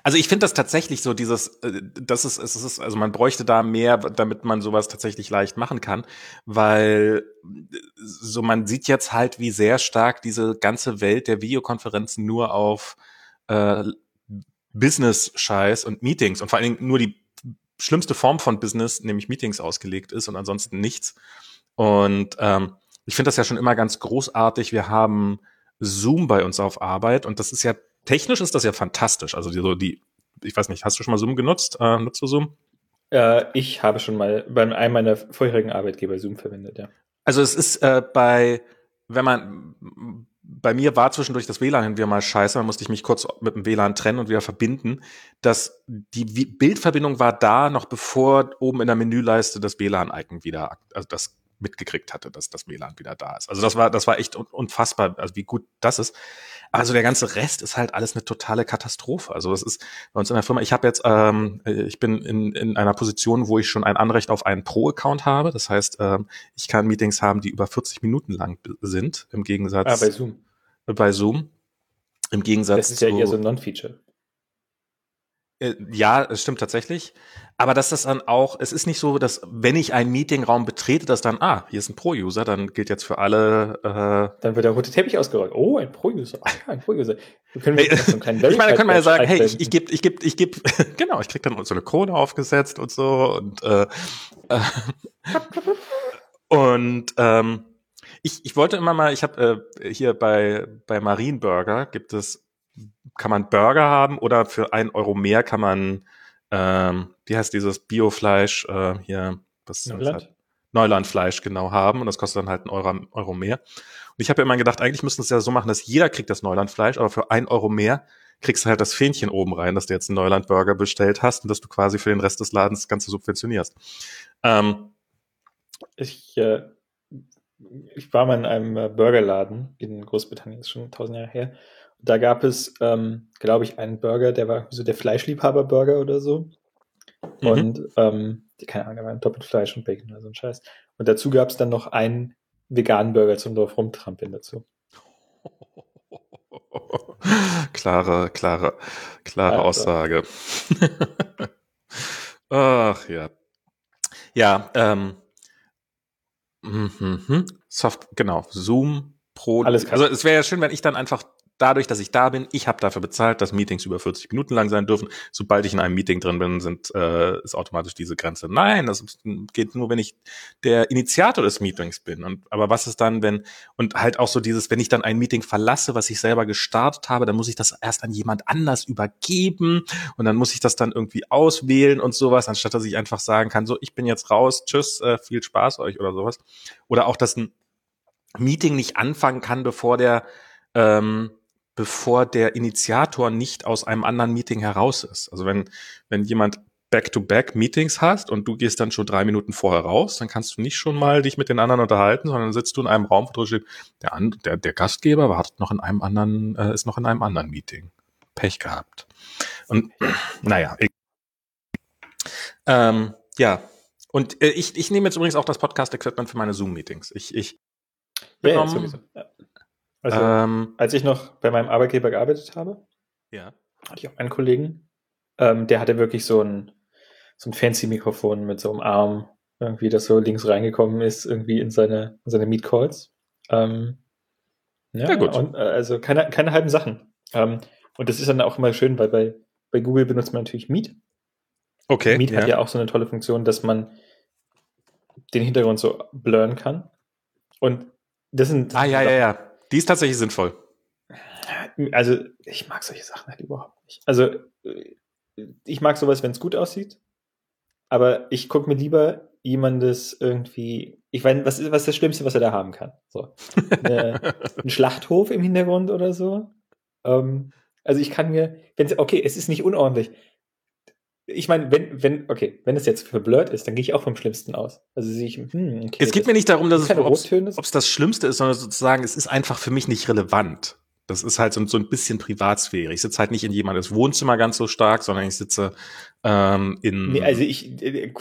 Also ich finde das tatsächlich so, dieses, äh, das ist, es ist, also man bräuchte da mehr, damit man sowas tatsächlich leicht machen kann, weil so man sieht jetzt halt, wie sehr stark diese ganze Welt der Videokonferenzen nur auf äh, Business-Scheiß und Meetings und vor allen Dingen nur die schlimmste Form von Business, nämlich Meetings ausgelegt ist und ansonsten nichts. Und ähm, ich finde das ja schon immer ganz großartig. Wir haben Zoom bei uns auf Arbeit und das ist ja technisch ist das ja fantastisch. Also die, so die, ich weiß nicht, hast du schon mal Zoom genutzt? Äh, nutzt du Zoom? Äh, ich habe schon mal bei einem meiner vorherigen Arbeitgeber Zoom verwendet, ja. Also es ist äh, bei, wenn man, bei mir war zwischendurch das WLAN hin wieder mal scheiße, dann musste ich mich kurz mit dem WLAN trennen und wieder verbinden. dass die Bildverbindung war da, noch bevor oben in der Menüleiste das WLAN-Icon wieder, also das mitgekriegt hatte, dass das WLAN wieder da ist. Also das war, das war echt unfassbar, also wie gut das ist. Also der ganze Rest ist halt alles eine totale Katastrophe. Also das ist bei uns in der Firma, ich habe jetzt, ähm, ich bin in, in einer Position, wo ich schon ein Anrecht auf einen Pro-Account habe. Das heißt, ähm, ich kann Meetings haben, die über 40 Minuten lang sind, im Gegensatz. Ah, bei Zoom. Bei Zoom. Im Gegensatz. Das ist ja eher so ein Non-Feature. Äh, ja, es stimmt tatsächlich. Aber dass das dann auch, es ist nicht so, dass wenn ich einen Meetingraum betrete, dass dann, ah, hier ist ein Pro-User, dann gilt jetzt für alle. Äh, dann wird der rote Teppich ausgerollt. Oh, ein Pro-User. Ah, ja, ein Pro-User. <laughs> ich meine, da kann man ja sagen, hey, ich, ich gebe, ich gebe, ich gebe, <laughs> genau, ich krieg dann so eine Krone aufgesetzt und so und äh, äh, <laughs> und ähm, ich, ich wollte immer mal, ich habe äh, hier bei bei Marienburger gibt es kann man Burger haben oder für ein Euro mehr kann man, ähm, wie heißt dieses Biofleisch äh, hier, was Neuland? Halt, Neulandfleisch genau haben und das kostet dann halt einen Euro, Euro mehr. Und ich habe ja immer gedacht, eigentlich müssten es ja so machen, dass jeder kriegt das Neulandfleisch, aber für ein Euro mehr kriegst du halt das Fähnchen oben rein, dass du jetzt einen Neuland-Burger bestellt hast und dass du quasi für den Rest des Ladens das Ganze subventionierst. Ähm, ich, äh, ich war mal in einem äh, Burgerladen in Großbritannien, das ist schon tausend Jahre her. Da gab es, ähm, glaube ich, einen Burger, der war so der Fleischliebhaber-Burger oder so. Mhm. Und, ähm, keine Ahnung, da war doppelt Fleisch und Bacon oder so ein Scheiß. Und dazu gab es dann noch einen veganen Burger zum Dorf rumtrampeln dazu. <laughs> klare, klare, klare also. Aussage. <laughs> Ach ja. Ja, ähm, mm, Soft, genau, Zoom Pro. Alles also es wäre ja schön, wenn ich dann einfach dadurch, dass ich da bin, ich habe dafür bezahlt, dass Meetings über 40 Minuten lang sein dürfen. Sobald ich in einem Meeting drin bin, sind, äh, ist automatisch diese Grenze. Nein, das geht nur, wenn ich der Initiator des Meetings bin. Und aber was ist dann, wenn und halt auch so dieses, wenn ich dann ein Meeting verlasse, was ich selber gestartet habe, dann muss ich das erst an jemand anders übergeben und dann muss ich das dann irgendwie auswählen und sowas, anstatt dass ich einfach sagen kann, so ich bin jetzt raus, tschüss, äh, viel Spaß euch oder sowas. Oder auch, dass ein Meeting nicht anfangen kann, bevor der ähm, bevor der Initiator nicht aus einem anderen Meeting heraus ist. Also wenn, wenn jemand Back-to-Back-Meetings hast und du gehst dann schon drei Minuten vorher raus, dann kannst du nicht schon mal dich mit den anderen unterhalten, sondern sitzt du in einem Raum, wo drin steht, der, der, der Gastgeber wartet noch in einem anderen, äh, ist noch in einem anderen Meeting. Pech gehabt. Und <clears throat> naja, ich, ähm, ja. Und äh, ich, ich nehme jetzt übrigens auch das Podcast-Equipment für meine Zoom-Meetings. Ich, ich ja, ja. Also, ähm, als ich noch bei meinem Arbeitgeber gearbeitet habe, ja. hatte ich auch einen Kollegen, ähm, der hatte wirklich so ein, so ein fancy Mikrofon mit so einem Arm, irgendwie, das so links reingekommen ist, irgendwie in seine, in seine Meet Calls. Ähm, ja, ja, gut. Und, äh, also keine, keine halben Sachen. Ähm, und das ist dann auch immer schön, weil bei, bei Google benutzt man natürlich Meet. Okay. Meet ja. hat ja auch so eine tolle Funktion, dass man den Hintergrund so blurren kann. Und das sind. Ah, ja, ja, ja. Die ist tatsächlich sinnvoll. Also, ich mag solche Sachen halt überhaupt nicht. Also, ich mag sowas, wenn es gut aussieht. Aber ich gucke mir lieber jemandes irgendwie. Ich meine, was ist, was ist das Schlimmste, was er da haben kann? So. <laughs> Eine, ein Schlachthof im Hintergrund oder so. Ähm, also ich kann mir, wenn okay, es ist nicht unordentlich. Ich meine, wenn, wenn, okay, wenn es jetzt verblurrt ist, dann gehe ich auch vom Schlimmsten aus. Also sehe ich, hm, okay. Es geht mir nicht darum, dass es, ob es das Schlimmste ist, sondern sozusagen, es ist einfach für mich nicht relevant. Das ist halt so, so ein bisschen Privatsphäre. Ich sitze halt nicht in jemandes Wohnzimmer ganz so stark, sondern ich sitze ähm, in. Nee, also ich, äh,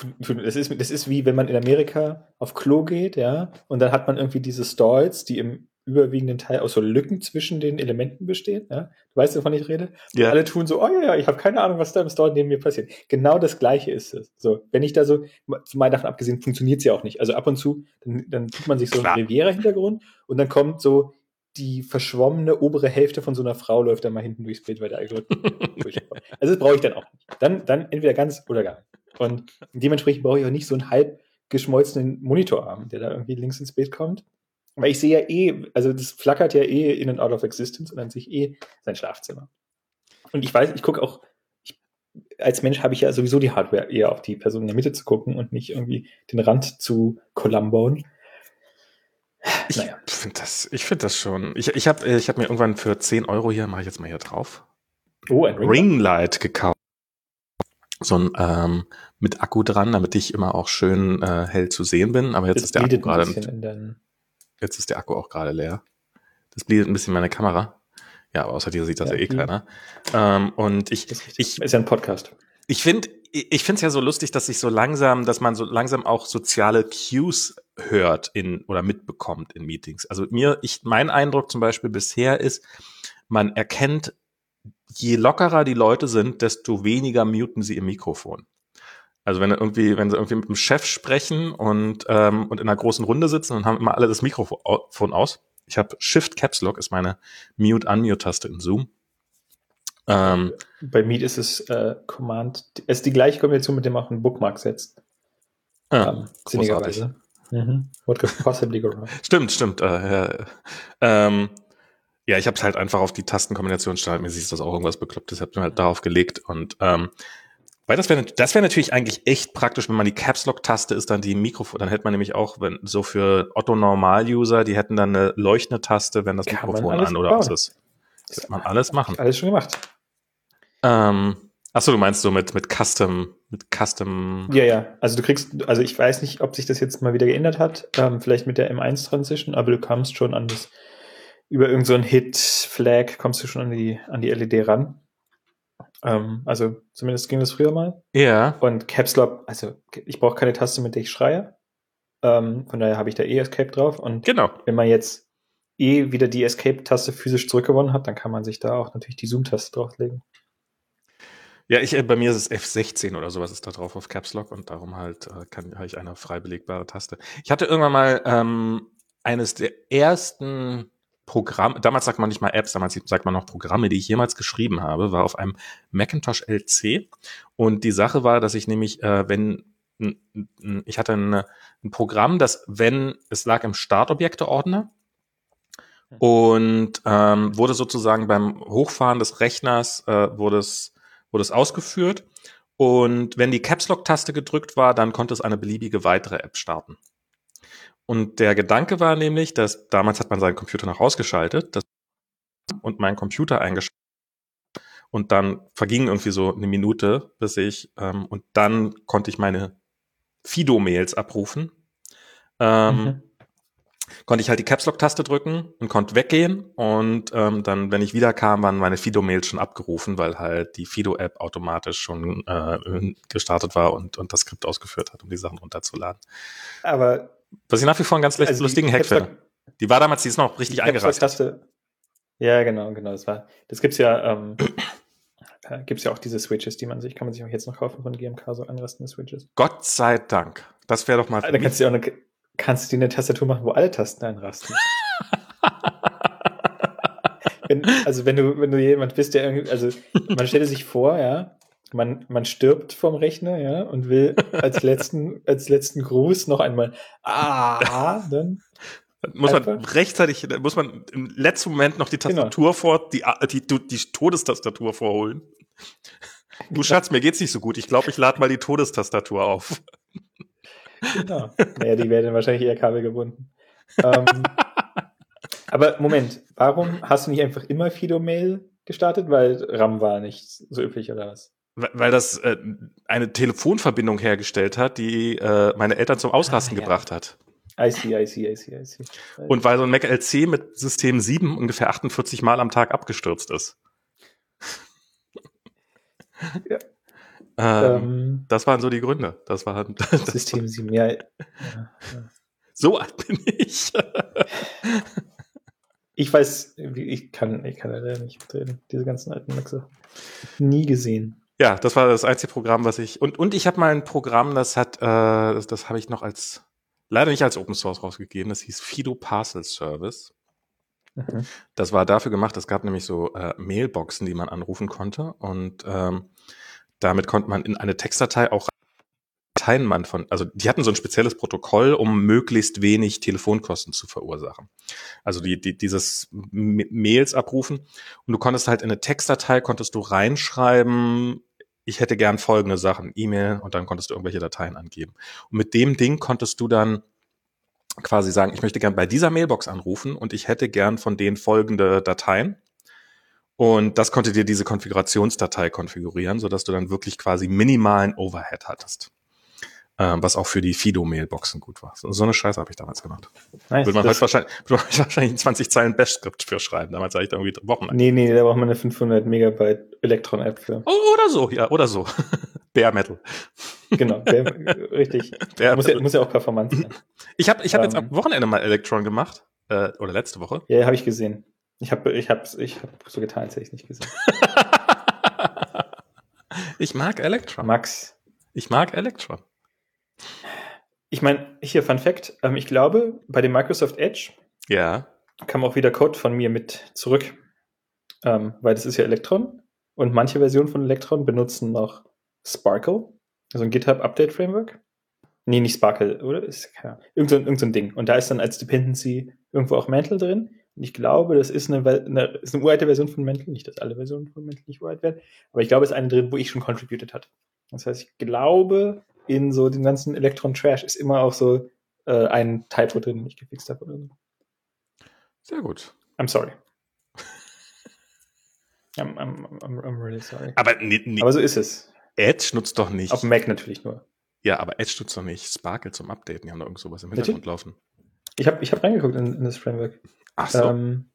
das ist, das ist wie wenn man in Amerika auf Klo geht, ja, und dann hat man irgendwie diese Stalls, die im überwiegenden Teil aus so Lücken zwischen den Elementen bestehen. Ja? Du weißt, wovon ich rede? Ja. alle tun so, oh ja, ja, ich habe keine Ahnung, was da im Store neben mir passiert. Genau das Gleiche ist es. So, wenn ich da so, mal davon abgesehen, funktioniert sie auch nicht. Also ab und zu, dann, dann tut man sich so Klar. einen Riviera-Hintergrund und dann kommt so die verschwommene obere Hälfte von so einer Frau läuft dann mal hinten durchs Bild, weil der <laughs> Also das brauche ich dann auch nicht. Dann, dann entweder ganz oder gar nicht. Und dementsprechend brauche ich auch nicht so einen halb geschmolzenen Monitorarm, der da irgendwie links ins Bild kommt. Weil ich sehe ja eh, also das flackert ja eh in and out of existence und an sich eh sein Schlafzimmer. Und ich weiß, ich gucke auch, ich, als Mensch habe ich ja sowieso die Hardware, eher auf die Person in der Mitte zu gucken und nicht irgendwie den Rand zu columbonen. Ich naja. finde das, ich finde das schon. Ich, ich habe ich hab mir irgendwann für 10 Euro hier, mache ich jetzt mal hier drauf, oh, ein Ringlight gekauft. So ein ähm, mit Akku dran, damit ich immer auch schön äh, hell zu sehen bin. Aber jetzt das ist der Akku gerade. Jetzt ist der Akku auch gerade leer. Das blendet ein bisschen meine Kamera. Ja, aber außer dir sieht das ja, ja eh keiner. Ähm, und ich, ich ist ja ein Podcast. Ich finde, ich finde es ja so lustig, dass sich so langsam, dass man so langsam auch soziale Cues hört in oder mitbekommt in Meetings. Also mir, ich, mein Eindruck zum Beispiel bisher ist, man erkennt, je lockerer die Leute sind, desto weniger muten sie im Mikrofon. Also wenn irgendwie, wenn sie irgendwie mit dem Chef sprechen und, ähm, und in einer großen Runde sitzen und haben immer alle das Mikrofon aus. Ich habe Shift Caps Lock ist meine Mute-Unmute-Taste in Zoom. Ähm, Bei Meet ist es äh, Command, es ist die gleiche Kombination, mit dem man auch einen Bookmark setzt. Ah, ähm, sinnigerweise. Mhm. What could possibly go wrong? <laughs> Stimmt, stimmt. Äh, ja, ähm, ja, ich habe es halt einfach auf die Tastenkombination standardmäßig ist das auch irgendwas Beklopptes. Ich habe halt darauf gelegt und ähm, weil das wäre das wäre natürlich eigentlich echt praktisch, wenn man die Caps Lock Taste ist, dann die Mikrofon, dann hätte man nämlich auch, wenn so für Otto Normal User, die hätten dann eine leuchtende Taste, wenn das Kann Mikrofon an oder aus ist. Das kann man alles machen. Alles schon gemacht. Ähm, achso, du meinst so mit mit Custom mit Custom. Ja, ja. Also du kriegst, also ich weiß nicht, ob sich das jetzt mal wieder geändert hat, ähm, vielleicht mit der M1 Transition, aber du kamst schon an das über irgendeinen so Hit Flag kommst du schon an die an die LED ran. Ähm, also zumindest ging das früher mal. Ja. Und Caps Lock, also ich brauche keine Taste, mit der ich schreie. Ähm, von daher habe ich da eh Escape drauf. Und genau. wenn man jetzt eh wieder die Escape-Taste physisch zurückgewonnen hat, dann kann man sich da auch natürlich die Zoom-Taste drauflegen. Ja, ich, äh, bei mir ist es F16 oder sowas ist da drauf auf Caps Lock und darum halt äh, kann habe ich eine frei belegbare Taste. Ich hatte irgendwann mal ähm, eines der ersten Programm, damals sagt man nicht mal Apps, damals sagt man noch Programme, die ich jemals geschrieben habe, war auf einem Macintosh LC. Und die Sache war, dass ich nämlich, äh, wenn ich hatte ein, ein Programm, das, wenn es lag im Startobjekteordner und ähm, wurde sozusagen beim Hochfahren des Rechners äh, wurde es wurde es ausgeführt und wenn die Caps Lock Taste gedrückt war, dann konnte es eine beliebige weitere App starten. Und der Gedanke war nämlich, dass damals hat man seinen Computer noch ausgeschaltet dass, und meinen Computer eingeschaltet. Und dann verging irgendwie so eine Minute, bis ich, ähm, und dann konnte ich meine Fido-Mails abrufen. Ähm, mhm. Konnte ich halt die Caps Lock-Taste drücken und konnte weggehen. Und ähm, dann, wenn ich wiederkam, waren meine Fido-Mails schon abgerufen, weil halt die Fido-App automatisch schon äh, gestartet war und, und das Skript ausgeführt hat, um die Sachen runterzuladen. Aber was ich nach wie vor einen ganz also lustigen Hack finde. Die war damals, die ist noch richtig eingereicht. Ja, genau, genau. Das war, das gibt's ja, ähm, <clears throat> äh, gibt's ja auch diese Switches, die man sich, kann man sich auch jetzt noch kaufen von GMK, so anrastende Switches. Gott sei Dank. Das wäre doch mal. Da kannst du auch eine, kannst du dir eine Tastatur machen, wo alle Tasten einrasten. <laughs> wenn, also wenn du, wenn du jemand bist, der irgendwie, also man stelle sich vor, ja, man, man stirbt vom Rechner, ja, und will als <laughs> letzten, als letzten Gruß noch einmal, ah, <laughs> dann muss man rechtzeitig, muss man im letzten Moment noch die genau. Tastatur genau. vor, die, die, die, die Todestastatur vorholen. Du genau. Schatz, mir geht's nicht so gut. Ich glaube, ich lade mal die Todestastatur auf. Genau. Naja, die werden wahrscheinlich eher kabelgebunden. ähm, <laughs> aber Moment, warum hast du nicht einfach immer Fido-Mail gestartet? Weil RAM war nicht so üblich oder was? Weil das äh, eine Telefonverbindung hergestellt hat, die äh, meine Eltern zum Ausrasten ah, ja. gebracht hat. I see, I see, I see, I see. Und weil so ein Mac LC mit System 7 ungefähr 48 Mal am Tag abgestürzt ist. Ja. Ähm, ähm, das waren so die Gründe. Das war <laughs> das System 7, ja. ja, ja. So alt bin ich. <laughs> ich weiß, ich kann, ich kann leider nicht drehen, diese ganzen alten Macs. Nie gesehen. Ja, das war das einzige Programm, was ich. Und, und ich habe mal ein Programm, das hat, äh, das, das habe ich noch als leider nicht als Open Source rausgegeben. Das hieß Fido Parcel Service. Mhm. Das war dafür gemacht, es gab nämlich so äh, Mailboxen, die man anrufen konnte. Und ähm, damit konnte man in eine Textdatei auch Dateien man von, also die hatten so ein spezielles Protokoll, um möglichst wenig Telefonkosten zu verursachen. Also die, die dieses Mails abrufen und du konntest halt in eine Textdatei konntest du reinschreiben, ich hätte gern folgende Sachen, E-Mail und dann konntest du irgendwelche Dateien angeben. Und mit dem Ding konntest du dann quasi sagen, ich möchte gern bei dieser Mailbox anrufen und ich hätte gern von denen folgende Dateien. Und das konnte dir diese Konfigurationsdatei konfigurieren, sodass du dann wirklich quasi minimalen Overhead hattest ähm, was auch für die Fido-Mailboxen gut war. So, so eine Scheiße habe ich damals gemacht. Nice, würde man heute wahrscheinlich, <laughs> würde man wahrscheinlich 20 Zeilen Bash-Skript für schreiben. Damals habe ich da irgendwie Wochen. Nee, nee, da braucht man eine 500 Megabyte Elektron-App für. Oh, oder so, ja, oder so. <laughs> Bare Metal. Genau, bare, <laughs> richtig. Bare muss, ja, muss ja auch performant sein. Ich <clears throat> habe ich hab um, jetzt am ähm. Wochenende mal Elektron gemacht. Äh, oder letzte Woche. Ja, habe ich gesehen. Ich habe ich hab, ich hab so getan, als hätte ich nicht gesehen. ich mag Electron. Max. Ich mag Electron. Ich meine, hier Fun Fact, ähm, ich glaube, bei dem Microsoft Edge ja. kam auch wieder Code von mir mit zurück, ähm, weil das ist ja Electron und manche Versionen von Electron benutzen noch Sparkle, also ein GitHub Update Framework. Nee, nicht Sparkle, oder? Ist, ja, irgend, so, irgend so ein Ding. Und da ist dann als Dependency irgendwo auch Mantle drin. Und ich glaube, das ist eine, eine, ist eine uralte Version von Mantle. Nicht, dass alle Versionen von Mantle nicht uralt werden. Aber ich glaube, es ist eine drin, wo ich schon contributed hat. Das heißt, ich glaube, in so dem ganzen Elektron-Trash ist immer auch so äh, ein Typo drin, den ich gefixt habe oder so. Sehr gut. I'm sorry. <laughs> I'm, I'm, I'm, I'm really sorry. Aber, nee, nee. aber so ist es. Edge nutzt doch nicht. Auf Mac natürlich nur. Ja, aber Edge nutzt doch nicht Sparkle zum Updaten. Die haben da irgend sowas im Hintergrund natürlich. laufen. Ich habe ich hab reingeguckt in, in, das Framework. Ach so. Ähm,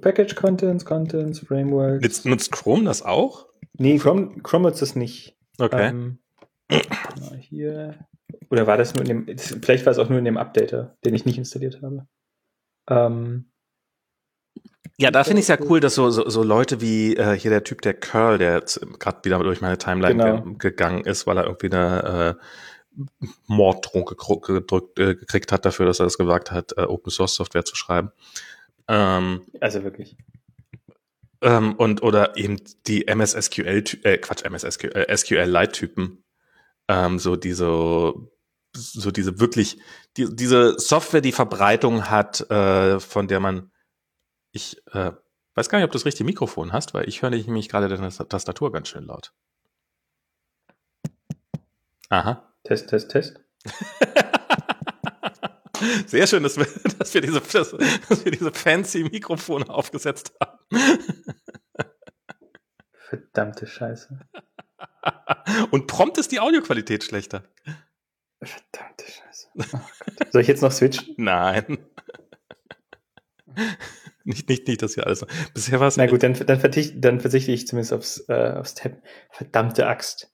Package Contents, Contents, Framework. Nutzt, nutzt Chrome das auch? Nee, Chrome, Chrome nutzt das nicht. Okay. Ähm, hier. Oder war das nur in dem, vielleicht war es auch nur in dem Updater, den ich nicht installiert habe. Ähm, ja, da finde ich es ja cool, dass so, so, so Leute wie äh, hier der Typ, der Curl, der gerade wieder durch meine Timeline genau. ge gegangen ist, weil er irgendwie eine äh, Morddrohung gedrückt, äh, gekriegt hat dafür, dass er das gewagt hat, äh, Open Source Software zu schreiben. Ähm, also wirklich. Ähm, und oder eben die MSSQL, äh, Quatsch, MSSQL, äh, SQL-Lite-Typen, ähm, so diese, so diese wirklich, die, diese Software, die Verbreitung hat, äh, von der man, ich äh, weiß gar nicht, ob du das richtige Mikrofon hast, weil ich höre nämlich gerade deine Tastatur ganz schön laut. Aha. Test, Test, Test. <laughs> Sehr schön, dass wir, dass wir, diese, dass, dass wir diese fancy Mikrofone aufgesetzt haben. Verdammte Scheiße. Und prompt ist die Audioqualität schlechter. Verdammte Scheiße. Oh Soll ich jetzt noch switchen? Nein. nicht, nicht, nicht, dass wir alles. Bisher war es. Na gut, dann, dann, verzichte, dann verzichte ich zumindest aufs, äh, aufs Tab. Verdammte Axt.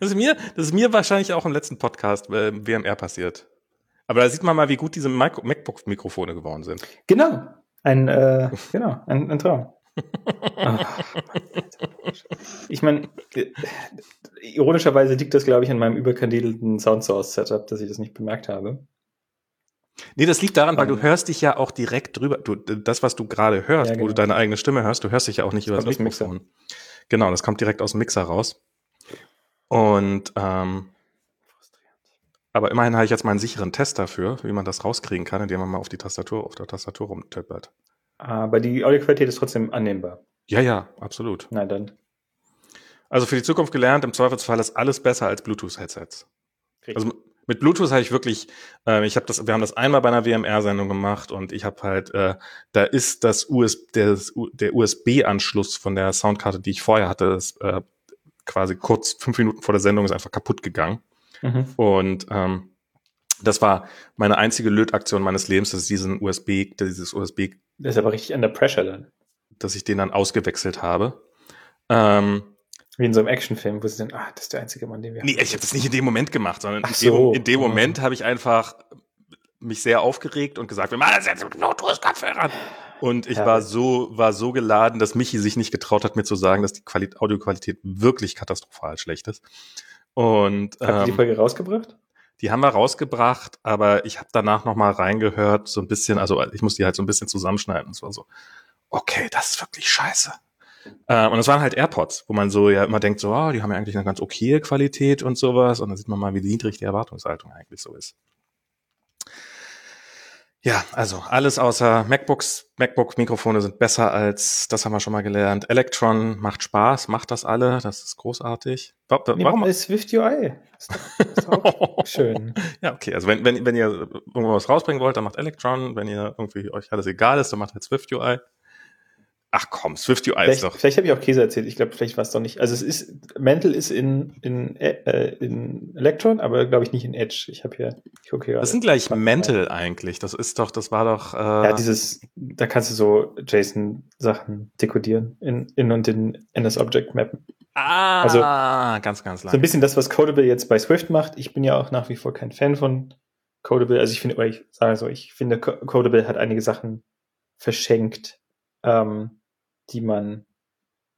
das, ist mir, das ist mir wahrscheinlich auch im letzten Podcast äh, WMR passiert. Aber da sieht man mal, wie gut diese MacBook-Mikrofone geworden sind. Genau. Ein, äh, genau, ein, ein Traum. <laughs> ich meine, ironischerweise liegt das, glaube ich, an meinem überkandidelten Soundsource-Setup, dass ich das nicht bemerkt habe. Nee, das liegt daran, weil du ähm. hörst dich ja auch direkt drüber. Du, das, was du gerade hörst, ja, genau. wo du genau. deine eigene Stimme hörst, du hörst dich ja auch nicht über das Mikrofon. Genau, das kommt direkt aus dem Mixer raus. Und ähm, aber immerhin habe ich jetzt mal einen sicheren Test dafür, wie man das rauskriegen kann, indem man mal auf die Tastatur, auf der Tastatur rumtippert. Aber die Audioqualität ist trotzdem annehmbar. Ja, ja, absolut. Na dann. Also für die Zukunft gelernt, im Zweifelsfall ist alles besser als Bluetooth-Headsets. Also mit Bluetooth habe ich wirklich, äh, ich habe das, wir haben das einmal bei einer WMR-Sendung gemacht und ich habe halt, äh, da ist das US, der, der USB-Anschluss von der Soundkarte, die ich vorher hatte, ist, äh, quasi kurz fünf Minuten vor der Sendung ist einfach kaputt gegangen. Mhm. Und ähm, das war meine einzige Lötaktion meines Lebens, dass ich diesen USB, dieses USB. Das ist aber richtig under pressure dann. Dass ich den dann ausgewechselt habe. Ähm, Wie in so einem Actionfilm, wo sie dann, ah, das ist der einzige Mann, den wir Nee, ich habe das nicht in dem Moment gemacht, sondern in, so. dem, in dem Moment habe ich einfach mich sehr aufgeregt und gesagt, wir machen das jetzt mit Bluetooth-Kopfhörern. Und ich ja. war so, war so geladen, dass Michi sich nicht getraut hat, mir zu sagen, dass die Quali Audioqualität wirklich katastrophal schlecht ist. Und, Habt ihr die ähm, Folge rausgebracht? Die haben wir rausgebracht, aber ich habe danach noch mal reingehört, so ein bisschen, also ich muss die halt so ein bisschen zusammenschneiden. Es war so, okay, das ist wirklich scheiße. Äh, und es waren halt AirPods, wo man so ja immer denkt, so, oh, die haben ja eigentlich eine ganz okay Qualität und sowas. Und dann sieht man mal, wie niedrig die Erwartungshaltung eigentlich so ist. Ja, also alles außer MacBooks. MacBook-Mikrofone sind besser als, das haben wir schon mal gelernt. Electron macht Spaß, macht das alle, das ist großartig. Warum ist Swift UI? Ist ist doch <laughs> schön. Ja, okay, also wenn, wenn, wenn ihr irgendwas rausbringen wollt, dann macht Electron. Wenn ihr irgendwie euch alles egal ist, dann macht halt Swift UI. Ach komm, Swift UI vielleicht, ist doch. Vielleicht habe ich auch Käse erzählt. Ich glaube, vielleicht war es doch nicht. Also es ist, Mantle ist in, in, äh, in Electron, aber glaube ich nicht in Edge. Ich habe hier, ich gucke hier. Das sind gleich Mantle eigentlich. Das ist doch, das war doch. Äh ja, dieses, da kannst du so JSON-Sachen dekodieren in, in und in NS Object mappen. Ah, also, ganz, ganz lang. So ein bisschen das, was Codable jetzt bei Swift macht. Ich bin ja auch nach wie vor kein Fan von Codable. Also ich finde, ich sage so, ich finde, Codable hat einige Sachen verschenkt. Ähm, die man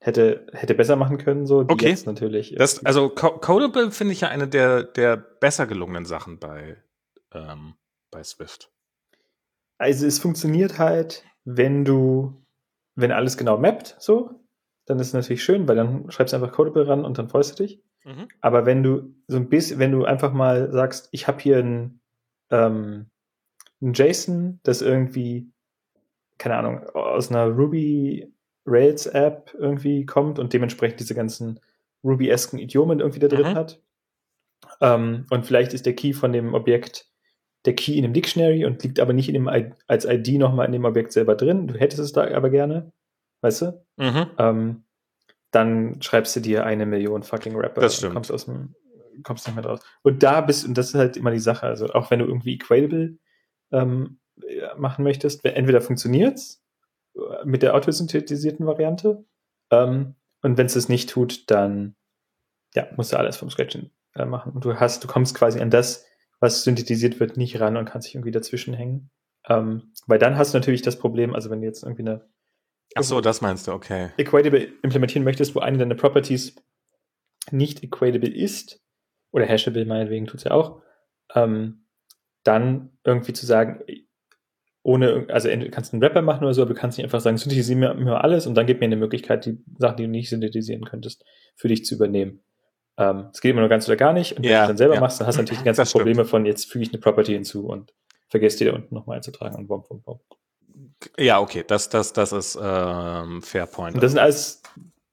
hätte, hätte besser machen können, so. Die okay. Jetzt natürlich. Das, also Codable finde ich ja eine der, der besser gelungenen Sachen bei, ähm, bei Swift. Also es funktioniert halt, wenn du, wenn alles genau mappt, so, dann ist es natürlich schön, weil dann schreibst du einfach Codable ran und dann freust du dich. Mhm. Aber wenn du so ein bisschen, wenn du einfach mal sagst, ich habe hier ein, ähm, ein JSON, das irgendwie, keine Ahnung, aus einer Ruby Rails-App irgendwie kommt und dementsprechend diese ganzen Ruby-esken Idiomen irgendwie da drin mhm. hat. Ähm, und vielleicht ist der Key von dem Objekt der Key in dem Dictionary und liegt aber nicht in dem I als ID nochmal in dem Objekt selber drin. Du hättest es da aber gerne, weißt du? Mhm. Ähm, dann schreibst du dir eine Million fucking Rapper das stimmt. und kommst aus dem, kommst nicht mehr draus. Und da bist, und das ist halt immer die Sache, also auch wenn du irgendwie Equatable ähm, machen möchtest, entweder funktioniert's mit der autosynthetisierten Variante. Ähm, und wenn es das nicht tut, dann ja, musst du alles vom Scratch äh, machen. Und du hast, du kommst quasi an das, was synthetisiert wird, nicht ran und kannst dich irgendwie dazwischen hängen. Ähm, weil dann hast du natürlich das Problem, also wenn du jetzt irgendwie eine Ach so, das meinst du, okay. Equatable implementieren möchtest, wo eine deiner Properties nicht equatable ist, oder hashable meinetwegen tut es ja auch, ähm, dann irgendwie zu sagen, ohne, also du kannst einen Rapper machen oder so, aber du kannst nicht einfach sagen, synthetisiere mir, mir alles und dann gib mir eine Möglichkeit, die Sachen, die du nicht synthetisieren könntest, für dich zu übernehmen. Ähm, es geht immer nur ganz oder gar nicht. Und wenn ja, du dann selber ja. machst, dann hast du natürlich die ganzen Probleme von, jetzt füge ich eine Property hinzu und vergesst die da unten nochmal einzutragen und bom, bom, bom. Ja, okay, das, das, das ist ähm, Fair Point. Und das sind alles,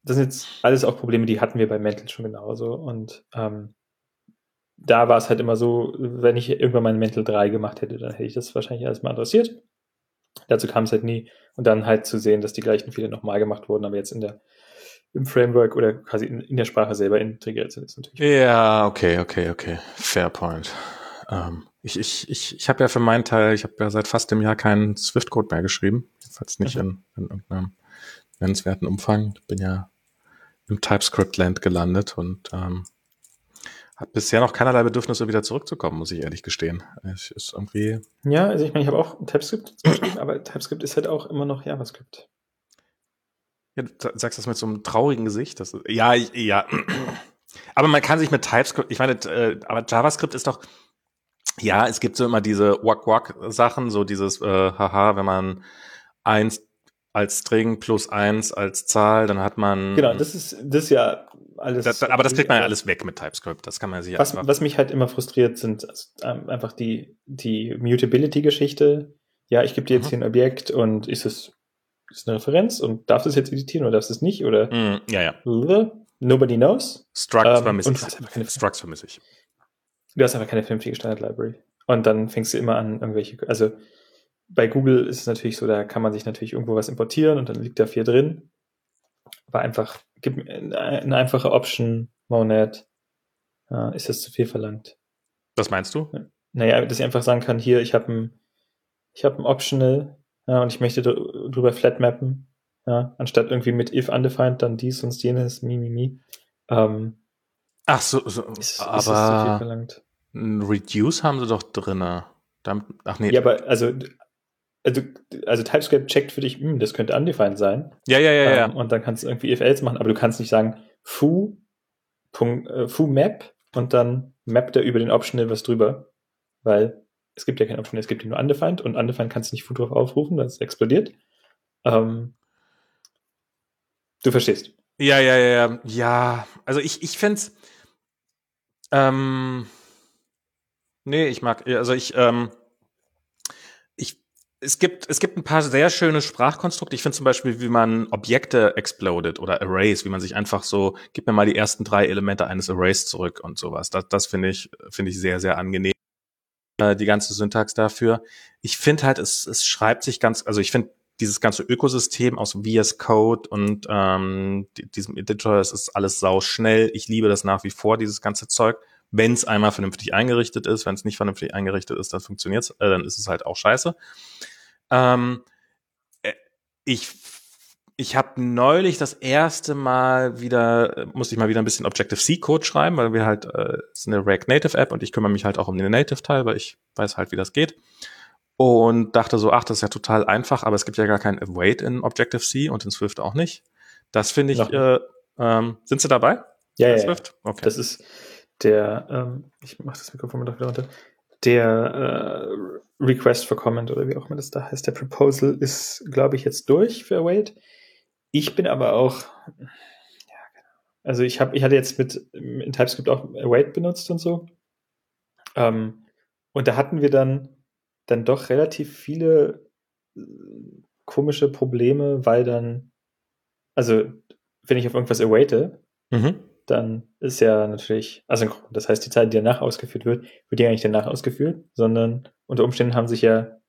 das sind jetzt alles auch Probleme, die hatten wir bei Mental schon genauso. Und ähm, da war es halt immer so, wenn ich irgendwann mein Mental 3 gemacht hätte, dann hätte ich das wahrscheinlich erstmal adressiert. Dazu kam es halt nie. Und dann halt zu sehen, dass die gleichen Fehler nochmal gemacht wurden, aber jetzt in der im Framework oder quasi in, in der Sprache selber integriert sind. Ist natürlich ja, okay, okay, okay. Fair point. Ähm, ich ich, ich, ich habe ja für meinen Teil, ich habe ja seit fast einem Jahr keinen Swift-Code mehr geschrieben. Jedenfalls nicht mhm. in, in irgendeinem nennenswerten Umfang. Ich bin ja im TypeScript-Land gelandet und ähm, habe bisher noch keinerlei Bedürfnisse, wieder zurückzukommen, muss ich ehrlich gestehen. Es ist irgendwie. Ja, also ich meine, ich habe auch TypeScript aber TypeScript ist halt auch immer noch JavaScript. Ja, du sagst das mit so einem traurigen Gesicht. Das, ja, ja. <clears throat> Aber man kann sich mit TypeScript, ich meine, äh, aber JavaScript ist doch, ja, es gibt so immer diese Wack-Wack-Sachen, so dieses, äh, haha, wenn man eins als String plus eins als Zahl, dann hat man. Genau, das ist, das ist ja alles. Das, aber das kriegt man ja alles weg mit TypeScript. Das kann man sich was, was mich halt immer frustriert, sind ähm, einfach die, die Mutability-Geschichte. Ja, ich gebe dir jetzt mhm. hier ein Objekt und ist es ist eine Referenz und darfst du es jetzt editieren oder darfst du es nicht? Oder mm, ja, ja. Nobody knows. Structs ähm, vermisse ich. Structs vermisse ich. Du hast einfach keine vernünftige Standard-Library. Und dann fängst du immer an, irgendwelche, also bei Google ist es natürlich so, da kann man sich natürlich irgendwo was importieren und dann liegt da viel drin. Aber einfach, gib eine einfache Option, Monad, äh, ist das zu viel verlangt. Was meinst du? Naja, dass ich einfach sagen kann, hier, ich habe ein, ich habe ein Optional ja, und ich möchte drüber flat mappen, ja, anstatt irgendwie mit if undefined, dann dies und jenes, mi, mi, mi. Ähm, Ach so, so ist, aber ist zu viel verlangt. Reduce haben sie doch drinne. Ach nee. Ja, aber also also, also TypeScript checkt für dich, hm, das könnte undefined sein. Ja, ja, ja, ähm, ja. Und dann kannst du irgendwie if-else machen, aber du kannst nicht sagen foo, Punkt, äh, foo map und dann mappt er über den Optional was drüber, weil es gibt ja kein Optional, es gibt nur undefined und undefined kannst du nicht foo drauf aufrufen, das explodiert. Ähm, du verstehst. Ja, ja, ja, ja. Ja, also ich, ich fände ähm, nee, ich mag, also ich, ähm, es gibt, es gibt ein paar sehr schöne Sprachkonstrukte. Ich finde zum Beispiel, wie man Objekte explodet oder Arrays, wie man sich einfach so, gib mir mal die ersten drei Elemente eines Arrays zurück und sowas. Das, das finde ich, finde ich sehr, sehr angenehm. Äh, die ganze Syntax dafür. Ich finde halt, es, es schreibt sich ganz, also ich finde dieses ganze Ökosystem aus VS Code und ähm, diesem Editor, es ist alles sau schnell. Ich liebe das nach wie vor, dieses ganze Zeug. Wenn es einmal vernünftig eingerichtet ist, wenn es nicht vernünftig eingerichtet ist, dann funktioniert's, äh, dann ist es halt auch scheiße. Ähm, äh, ich ich habe neulich das erste Mal wieder, musste ich mal wieder ein bisschen Objective-C-Code schreiben, weil wir halt, äh, es ist eine React Native App und ich kümmere mich halt auch um den Native-Teil, weil ich weiß halt, wie das geht. Und dachte so, ach, das ist ja total einfach, aber es gibt ja gar kein Await in Objective-C und in Swift auch nicht. Das finde ich, äh, ähm, sind Sie dabei? Ja, ja, Swift? Okay. Das ist der, ähm, ich mache das Mikrofon doch wieder runter, der äh, Request for Comment oder wie auch immer das da heißt, der Proposal ist, glaube ich, jetzt durch für Await. Ich bin aber auch, ja, genau. Also ich habe, ich hatte jetzt mit in TypeScript auch Await benutzt und so. Ähm, und da hatten wir dann dann doch relativ viele äh, komische Probleme, weil dann, also wenn ich auf irgendwas awaite, mhm dann ist ja natürlich asynchron. Das heißt, die Zeit, die danach ausgeführt wird, wird ja nicht danach ausgeführt, sondern unter Umständen haben sich ja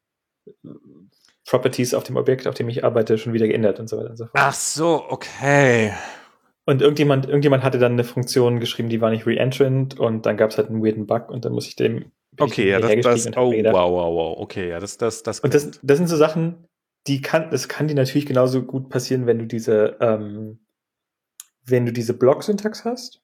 Properties auf dem Objekt, auf dem ich arbeite, schon wieder geändert und so weiter und so fort. Ach so, okay. Und irgendjemand, irgendjemand hatte dann eine Funktion geschrieben, die war nicht reentrant und dann gab es halt einen weirden Bug und dann muss ich dem Okay, ja, das, das oh, wow, wow, wow, okay, ja, das, das, das. Und das, das sind so Sachen, die kann, das kann dir natürlich genauso gut passieren, wenn du diese, ähm, wenn du diese Block-Syntax hast,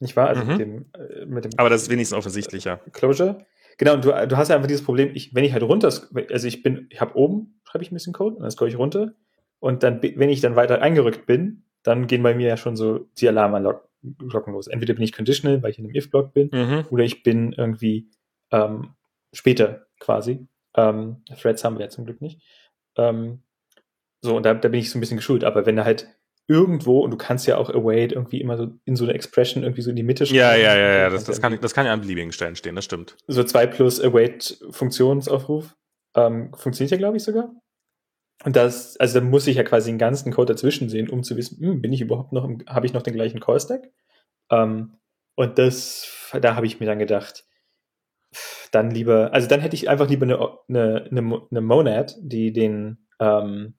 nicht wahr? Also mhm. mit, dem, äh, mit dem. Aber das ist wenigstens offensichtlicher. Closure. Genau, und du, du hast ja einfach dieses Problem, ich, wenn ich halt runter, also ich bin, ich habe oben, schreibe ich ein bisschen Code und dann scroll ich runter und dann, wenn ich dann weiter eingerückt bin, dann gehen bei mir ja schon so die Alarmglocken los. Entweder bin ich conditional, weil ich in einem if-Block bin, mhm. oder ich bin irgendwie ähm, später quasi. Ähm, Threads haben wir ja zum Glück nicht. Ähm, so, und da, da bin ich so ein bisschen geschult. Aber wenn da halt irgendwo, und du kannst ja auch await irgendwie immer so in so eine Expression irgendwie so in die Mitte schreiben. Ja, ja, ja, ja, das, das, kann, das kann ja an beliebigen Stellen stehen, das stimmt. So 2 plus await Funktionsaufruf ähm, funktioniert ja, glaube ich, sogar. Und das, also da muss ich ja quasi den ganzen Code dazwischen sehen, um zu wissen, hm, bin ich überhaupt noch, habe ich noch den gleichen Call-Stack? Ähm, und das, da habe ich mir dann gedacht, dann lieber, also dann hätte ich einfach lieber eine, eine, eine, eine Monad, die den, ähm,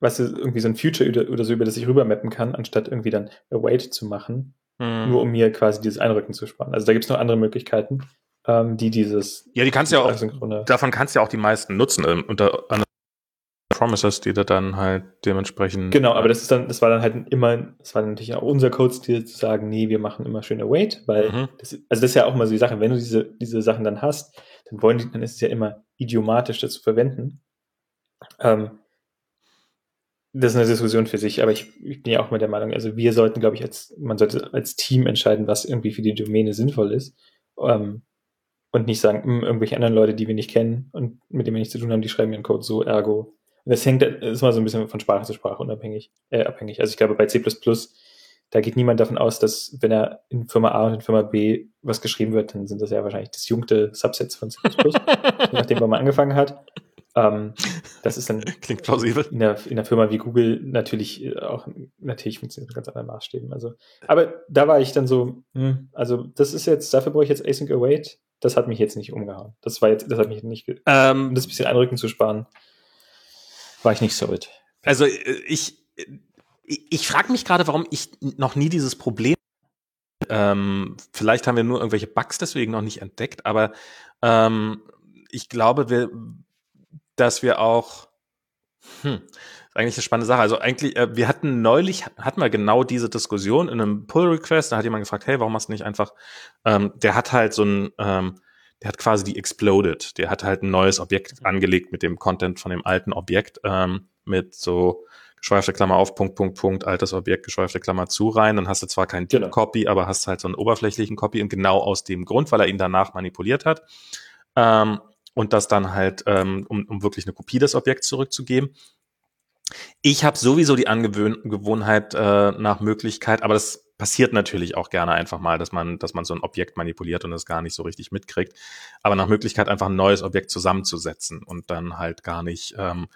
was ist irgendwie so ein Future oder, oder so, über das ich rübermappen kann, anstatt irgendwie dann Await zu machen, mhm. nur um mir quasi dieses Einrücken zu sparen. Also da gibt es noch andere Möglichkeiten, ähm, die dieses. Ja, die kannst ja auch, davon kannst du ja auch die meisten nutzen, ähm, unter Promises, die da dann halt dementsprechend. Genau, aber das ist dann, das war dann halt immer, das war natürlich auch unser Code-Stil zu sagen, nee, wir machen immer schön Await, weil, mhm. das, also das ist ja auch mal so die Sache, wenn du diese, diese Sachen dann hast, dann wollen die, dann ist es ja immer idiomatisch, das zu verwenden. Ähm, das ist eine Diskussion für sich, aber ich, ich bin ja auch mal der Meinung, also wir sollten, glaube ich, als, man sollte als Team entscheiden, was irgendwie für die Domäne sinnvoll ist. Ähm, und nicht sagen, mh, hm, irgendwelche anderen Leute, die wir nicht kennen und mit denen wir nichts zu tun haben, die schreiben ihren Code so, ergo. Das hängt, das ist mal so ein bisschen von Sprache zu Sprache unabhängig, äh, abhängig. Also ich glaube, bei C++, da geht niemand davon aus, dass wenn er in Firma A und in Firma B was geschrieben wird, dann sind das ja wahrscheinlich disjunkte Subsets von C++, <laughs> nachdem, man angefangen hat. Ähm, das ist dann <laughs> klingt plausibel in der, in der Firma wie Google natürlich äh, auch natürlich funktioniert mit ganz anderen Maßstäben. Also, aber da war ich dann so, hm, also das ist jetzt dafür brauche ich jetzt Async Await. Das hat mich jetzt nicht umgehauen. Das war jetzt, das hat mich nicht, ähm, um das bisschen Einrücken zu sparen, war ich nicht so mit. Also äh, ich ich, ich frage mich gerade, warum ich noch nie dieses Problem ähm, vielleicht haben wir nur irgendwelche Bugs deswegen noch nicht entdeckt, aber ähm, ich glaube, wir, dass wir auch, hm, eigentlich eine spannende Sache. Also eigentlich, äh, wir hatten neulich, hatten wir genau diese Diskussion in einem Pull-Request, da hat jemand gefragt, hey, warum machst du nicht einfach, ähm, der hat halt so ein, ähm, der hat quasi die exploded, der hat halt ein neues Objekt angelegt mit dem Content von dem alten Objekt, ähm, mit so geschweifte Klammer auf, Punkt, Punkt, Punkt, altes Objekt, geschweifte Klammer zu rein, dann hast du zwar keinen genau. Copy, aber hast halt so einen oberflächlichen Copy und genau aus dem Grund, weil er ihn danach manipuliert hat. Ähm, und das dann halt, ähm, um, um wirklich eine Kopie des Objekts zurückzugeben. Ich habe sowieso die Angewohnheit äh, nach Möglichkeit, aber das passiert natürlich auch gerne einfach mal, dass man, dass man so ein Objekt manipuliert und es gar nicht so richtig mitkriegt. Aber nach Möglichkeit einfach ein neues Objekt zusammenzusetzen und dann halt gar nicht. Ähm,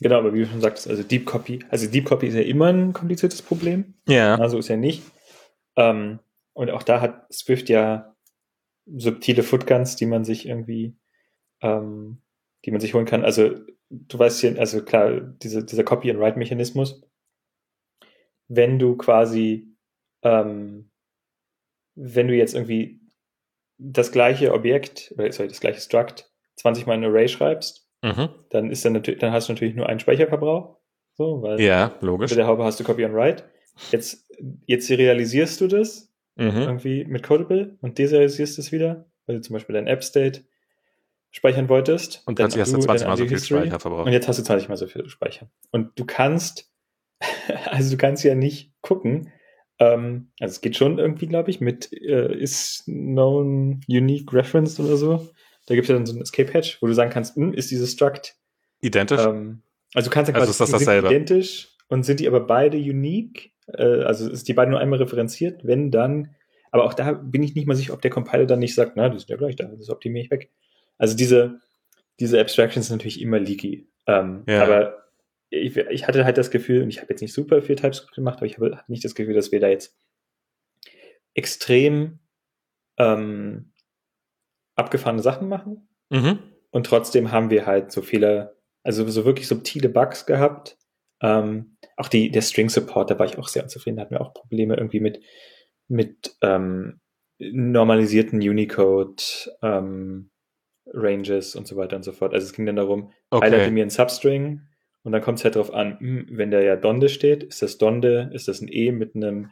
genau, aber wie du schon sagst, also Deep Copy, also Deep Copy ist ja immer ein kompliziertes Problem. Ja. Also ist ja nicht. Ähm, und auch da hat Swift ja subtile Footguns, die man sich irgendwie ähm, die man sich holen kann. Also du weißt hier, also klar, diese, dieser Copy-and-Write-Mechanismus, wenn du quasi, ähm, wenn du jetzt irgendwie das gleiche Objekt, oder sorry, das gleiche Struct 20 mal in ein Array schreibst, mhm. dann ist dann natürlich, dann hast du natürlich nur einen Speicherverbrauch. So, weil ja, logisch. Bei der Haube hast du Copy and Write. Jetzt, jetzt serialisierst du das mhm. irgendwie mit Codable und deserialisierst es wieder, weil du zum Beispiel dein App-State speichern wolltest. Und plötzlich hast du 20 mal so viel Speicher verbraucht. Und jetzt hast du 20 mal so viel Speicher. Und du kannst, <laughs> also du kannst ja nicht gucken, ähm, also es geht schon irgendwie, glaube ich, mit äh, is known unique reference oder so. Da gibt es ja dann so ein Escape-Hatch, wo du sagen kannst, hm, ist dieses Struct identisch? Ähm, also du kannst ja quasi also ist das dasselbe. identisch und sind die aber beide unique? Äh, also ist die beide nur einmal referenziert? Wenn dann, aber auch da bin ich nicht mal sicher, ob der Compiler dann nicht sagt, na, die sind ja gleich da, das optimiere ich weg. Also diese, diese Abstractions sind natürlich immer leaky. Ähm, ja. Aber ich, ich, hatte halt das Gefühl, und ich habe jetzt nicht super viel TypeScript gemacht, aber ich habe nicht das Gefühl, dass wir da jetzt extrem ähm, abgefahrene Sachen machen. Mhm. Und trotzdem haben wir halt so viele, also so wirklich subtile Bugs gehabt. Ähm, auch die, der String Support, da war ich auch sehr unzufrieden, da hatten wir auch Probleme irgendwie mit, mit ähm, normalisierten Unicode, ähm, Ranges und so weiter und so fort. Also es ging dann darum, okay. highlighte mir einen Substring und dann kommt es halt darauf an, hm, wenn der ja Donde steht, ist das Donde, ist das ein E mit einem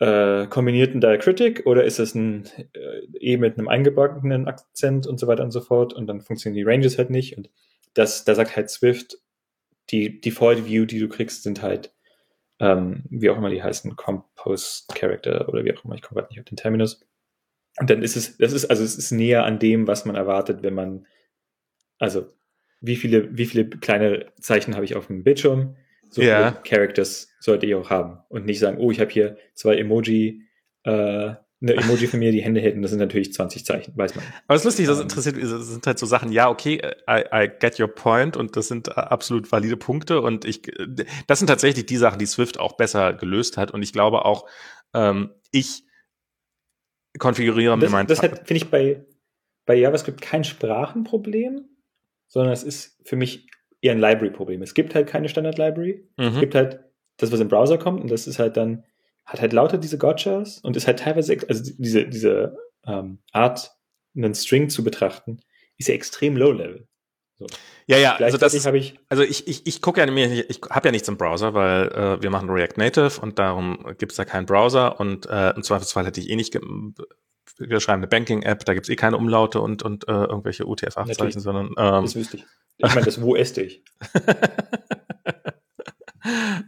äh, kombinierten Diacritic oder ist das ein äh, E mit einem eingebackenen Akzent und so weiter und so fort und dann funktionieren die Ranges halt nicht und das, da sagt halt Swift, die Default View, die du kriegst, sind halt, ähm, wie auch immer die heißen, Compost Character oder wie auch immer, ich komme gerade nicht auf den Terminus. Und dann ist es, das ist, also es ist näher an dem, was man erwartet, wenn man, also wie viele, wie viele kleine Zeichen habe ich auf dem Bildschirm? So yeah. viele Characters sollte ich auch haben. Und nicht sagen, oh, ich habe hier zwei Emoji, äh, eine <laughs> Emoji von mir, die Hände hält, und das sind natürlich 20 Zeichen, weiß man. Aber es ist lustig, das ähm, interessiert, das sind halt so Sachen, ja, okay, I, I get your point und das sind absolut valide Punkte und ich, das sind tatsächlich die Sachen, die Swift auch besser gelöst hat und ich glaube auch, ähm, ich konfigurieren das, Das finde ich bei, bei JavaScript kein Sprachenproblem, sondern es ist für mich eher ein Library-Problem. Es gibt halt keine Standard-Library. Mhm. Es gibt halt das, was im Browser kommt und das ist halt dann, hat halt lauter diese Gotchas und ist halt teilweise, also diese, diese ähm, Art, einen String zu betrachten, ist ja extrem low-level. So. Ja, ja, also das ist, ich, also ich, ich, ich gucke ja nämlich, ich habe ja nichts im Browser, weil äh, wir machen React Native und darum gibt's da keinen Browser und äh, im Zweifelsfall hätte ich eh nicht, wir schreiben eine Banking-App, da gibt's eh keine Umlaute und, und äh, irgendwelche UTF-8-Zeichen, sondern ähm, Das wüsste ich. Ich meine, das wo esste ich.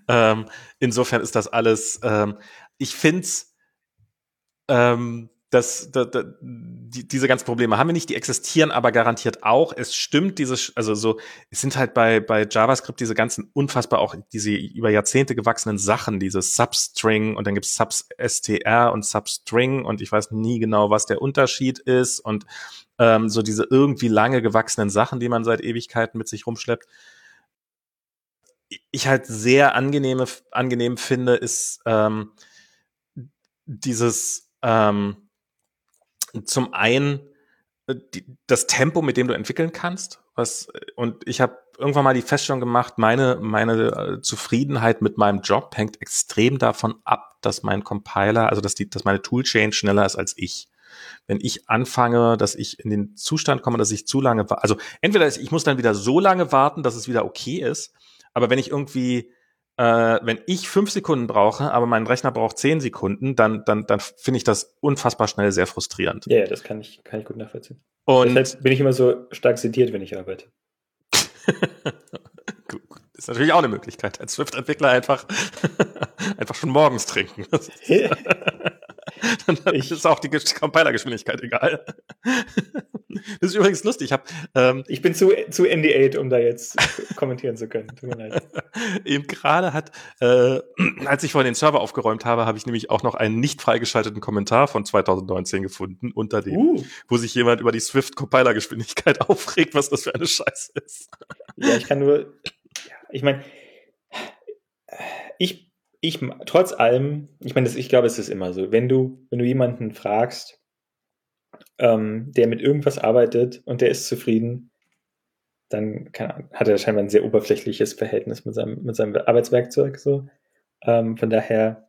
ähm, insofern ist das alles, ähm, ich find's ähm, das, das, das, die, diese ganzen Probleme haben wir nicht, die existieren aber garantiert auch. Es stimmt, dieses, also so, es sind halt bei, bei JavaScript diese ganzen unfassbar auch diese über Jahrzehnte gewachsenen Sachen, dieses Substring und dann gibt's Substr und Substring und ich weiß nie genau, was der Unterschied ist und ähm, so diese irgendwie lange gewachsenen Sachen, die man seit Ewigkeiten mit sich rumschleppt. Ich halt sehr angenehme, angenehm finde, ist ähm, dieses ähm, zum einen äh, die, das Tempo, mit dem du entwickeln kannst. Was, und ich habe irgendwann mal die Feststellung gemacht, meine, meine äh, Zufriedenheit mit meinem Job hängt extrem davon ab, dass mein Compiler, also dass, die, dass meine Toolchain schneller ist als ich. Wenn ich anfange, dass ich in den Zustand komme, dass ich zu lange, also entweder ich muss dann wieder so lange warten, dass es wieder okay ist, aber wenn ich irgendwie äh, wenn ich fünf Sekunden brauche, aber mein Rechner braucht zehn Sekunden, dann, dann, dann finde ich das unfassbar schnell sehr frustrierend. Ja, ja, das kann ich, kann ich gut nachvollziehen. Und Deshalb bin ich immer so stark sediert, wenn ich arbeite. <laughs> ist natürlich auch eine Möglichkeit, als Swift-Entwickler einfach, <laughs> einfach schon morgens trinken. <laughs> <laughs> dann ich, ist auch die Compiler-Geschwindigkeit egal. <laughs> das ist übrigens lustig. Ich, hab, ähm, ich bin zu, zu ND8, um da jetzt kommentieren zu können. Tut mir leid. <laughs> Eben gerade hat, äh, als ich vorhin den Server aufgeräumt habe, habe ich nämlich auch noch einen nicht freigeschalteten Kommentar von 2019 gefunden, unter dem, uh. wo sich jemand über die Swift-Compiler-Geschwindigkeit aufregt, was das für eine Scheiße ist. ja, ich kann nur, ich meine, ich ich, trotz allem, ich meine, ich glaube, es ist immer so, wenn du, wenn du jemanden fragst, ähm, der mit irgendwas arbeitet und der ist zufrieden, dann kann, hat er scheinbar ein sehr oberflächliches Verhältnis mit seinem, mit seinem Arbeitswerkzeug, so. Ähm, von daher,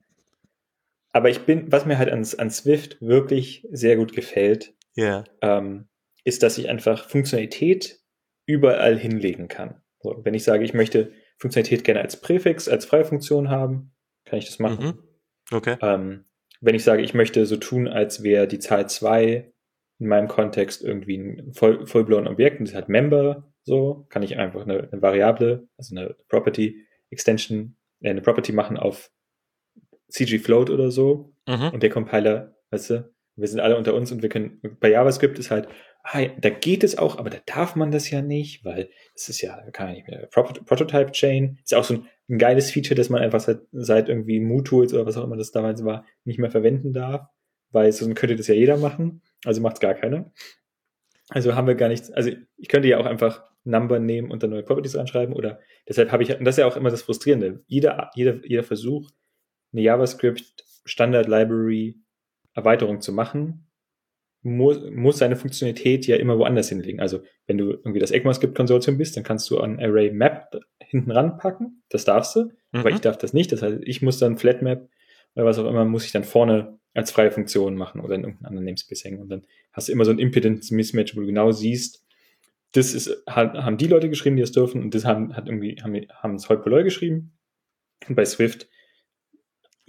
aber ich bin, was mir halt an, an Swift wirklich sehr gut gefällt, yeah. ähm, ist, dass ich einfach Funktionalität überall hinlegen kann. So, wenn ich sage, ich möchte Funktionalität gerne als Präfix, als freie Funktion haben, kann ich das machen. Mhm. Okay. Ähm, wenn ich sage, ich möchte so tun, als wäre die Zahl 2 in meinem Kontext irgendwie ein voll, vollblown Objekt und das hat Member, so, kann ich einfach eine, eine Variable, also eine Property Extension, äh, eine Property machen auf CG Float oder so. Mhm. Und der Compiler, weißt du, wir sind alle unter uns und wir können, bei JavaScript ist halt, da geht es auch, aber da darf man das ja nicht, weil es ist ja, kann ja nicht mehr, Prototype Chain, ist auch so ein, ein, geiles Feature, das man einfach seit, seit irgendwie MooTools oder was auch immer das damals war, nicht mehr verwenden darf, weil sonst könnte das ja jeder machen, also macht es gar keiner. Also haben wir gar nichts, also ich könnte ja auch einfach Number nehmen und dann neue Properties reinschreiben oder deshalb habe ich, und das ist ja auch immer das Frustrierende, jeder, jeder, jeder Versuch, eine JavaScript Standard Library Erweiterung zu machen, muss, muss seine Funktionalität ja immer woanders hinlegen. Also wenn du irgendwie das ECMAScript-Konsortium bist, dann kannst du ein Array Map hinten ranpacken. Das darfst du, mhm. aber ich darf das nicht. Das heißt, ich muss dann Flat Map oder was auch immer, muss ich dann vorne als freie Funktion machen oder in irgendeinem anderen Namespace hängen. Und dann hast du immer so ein Impedance-Mismatch, wo du genau siehst, das ist, haben die Leute geschrieben, die es dürfen, und das haben, hat irgendwie, haben, haben es Hoi geschrieben. Und bei Swift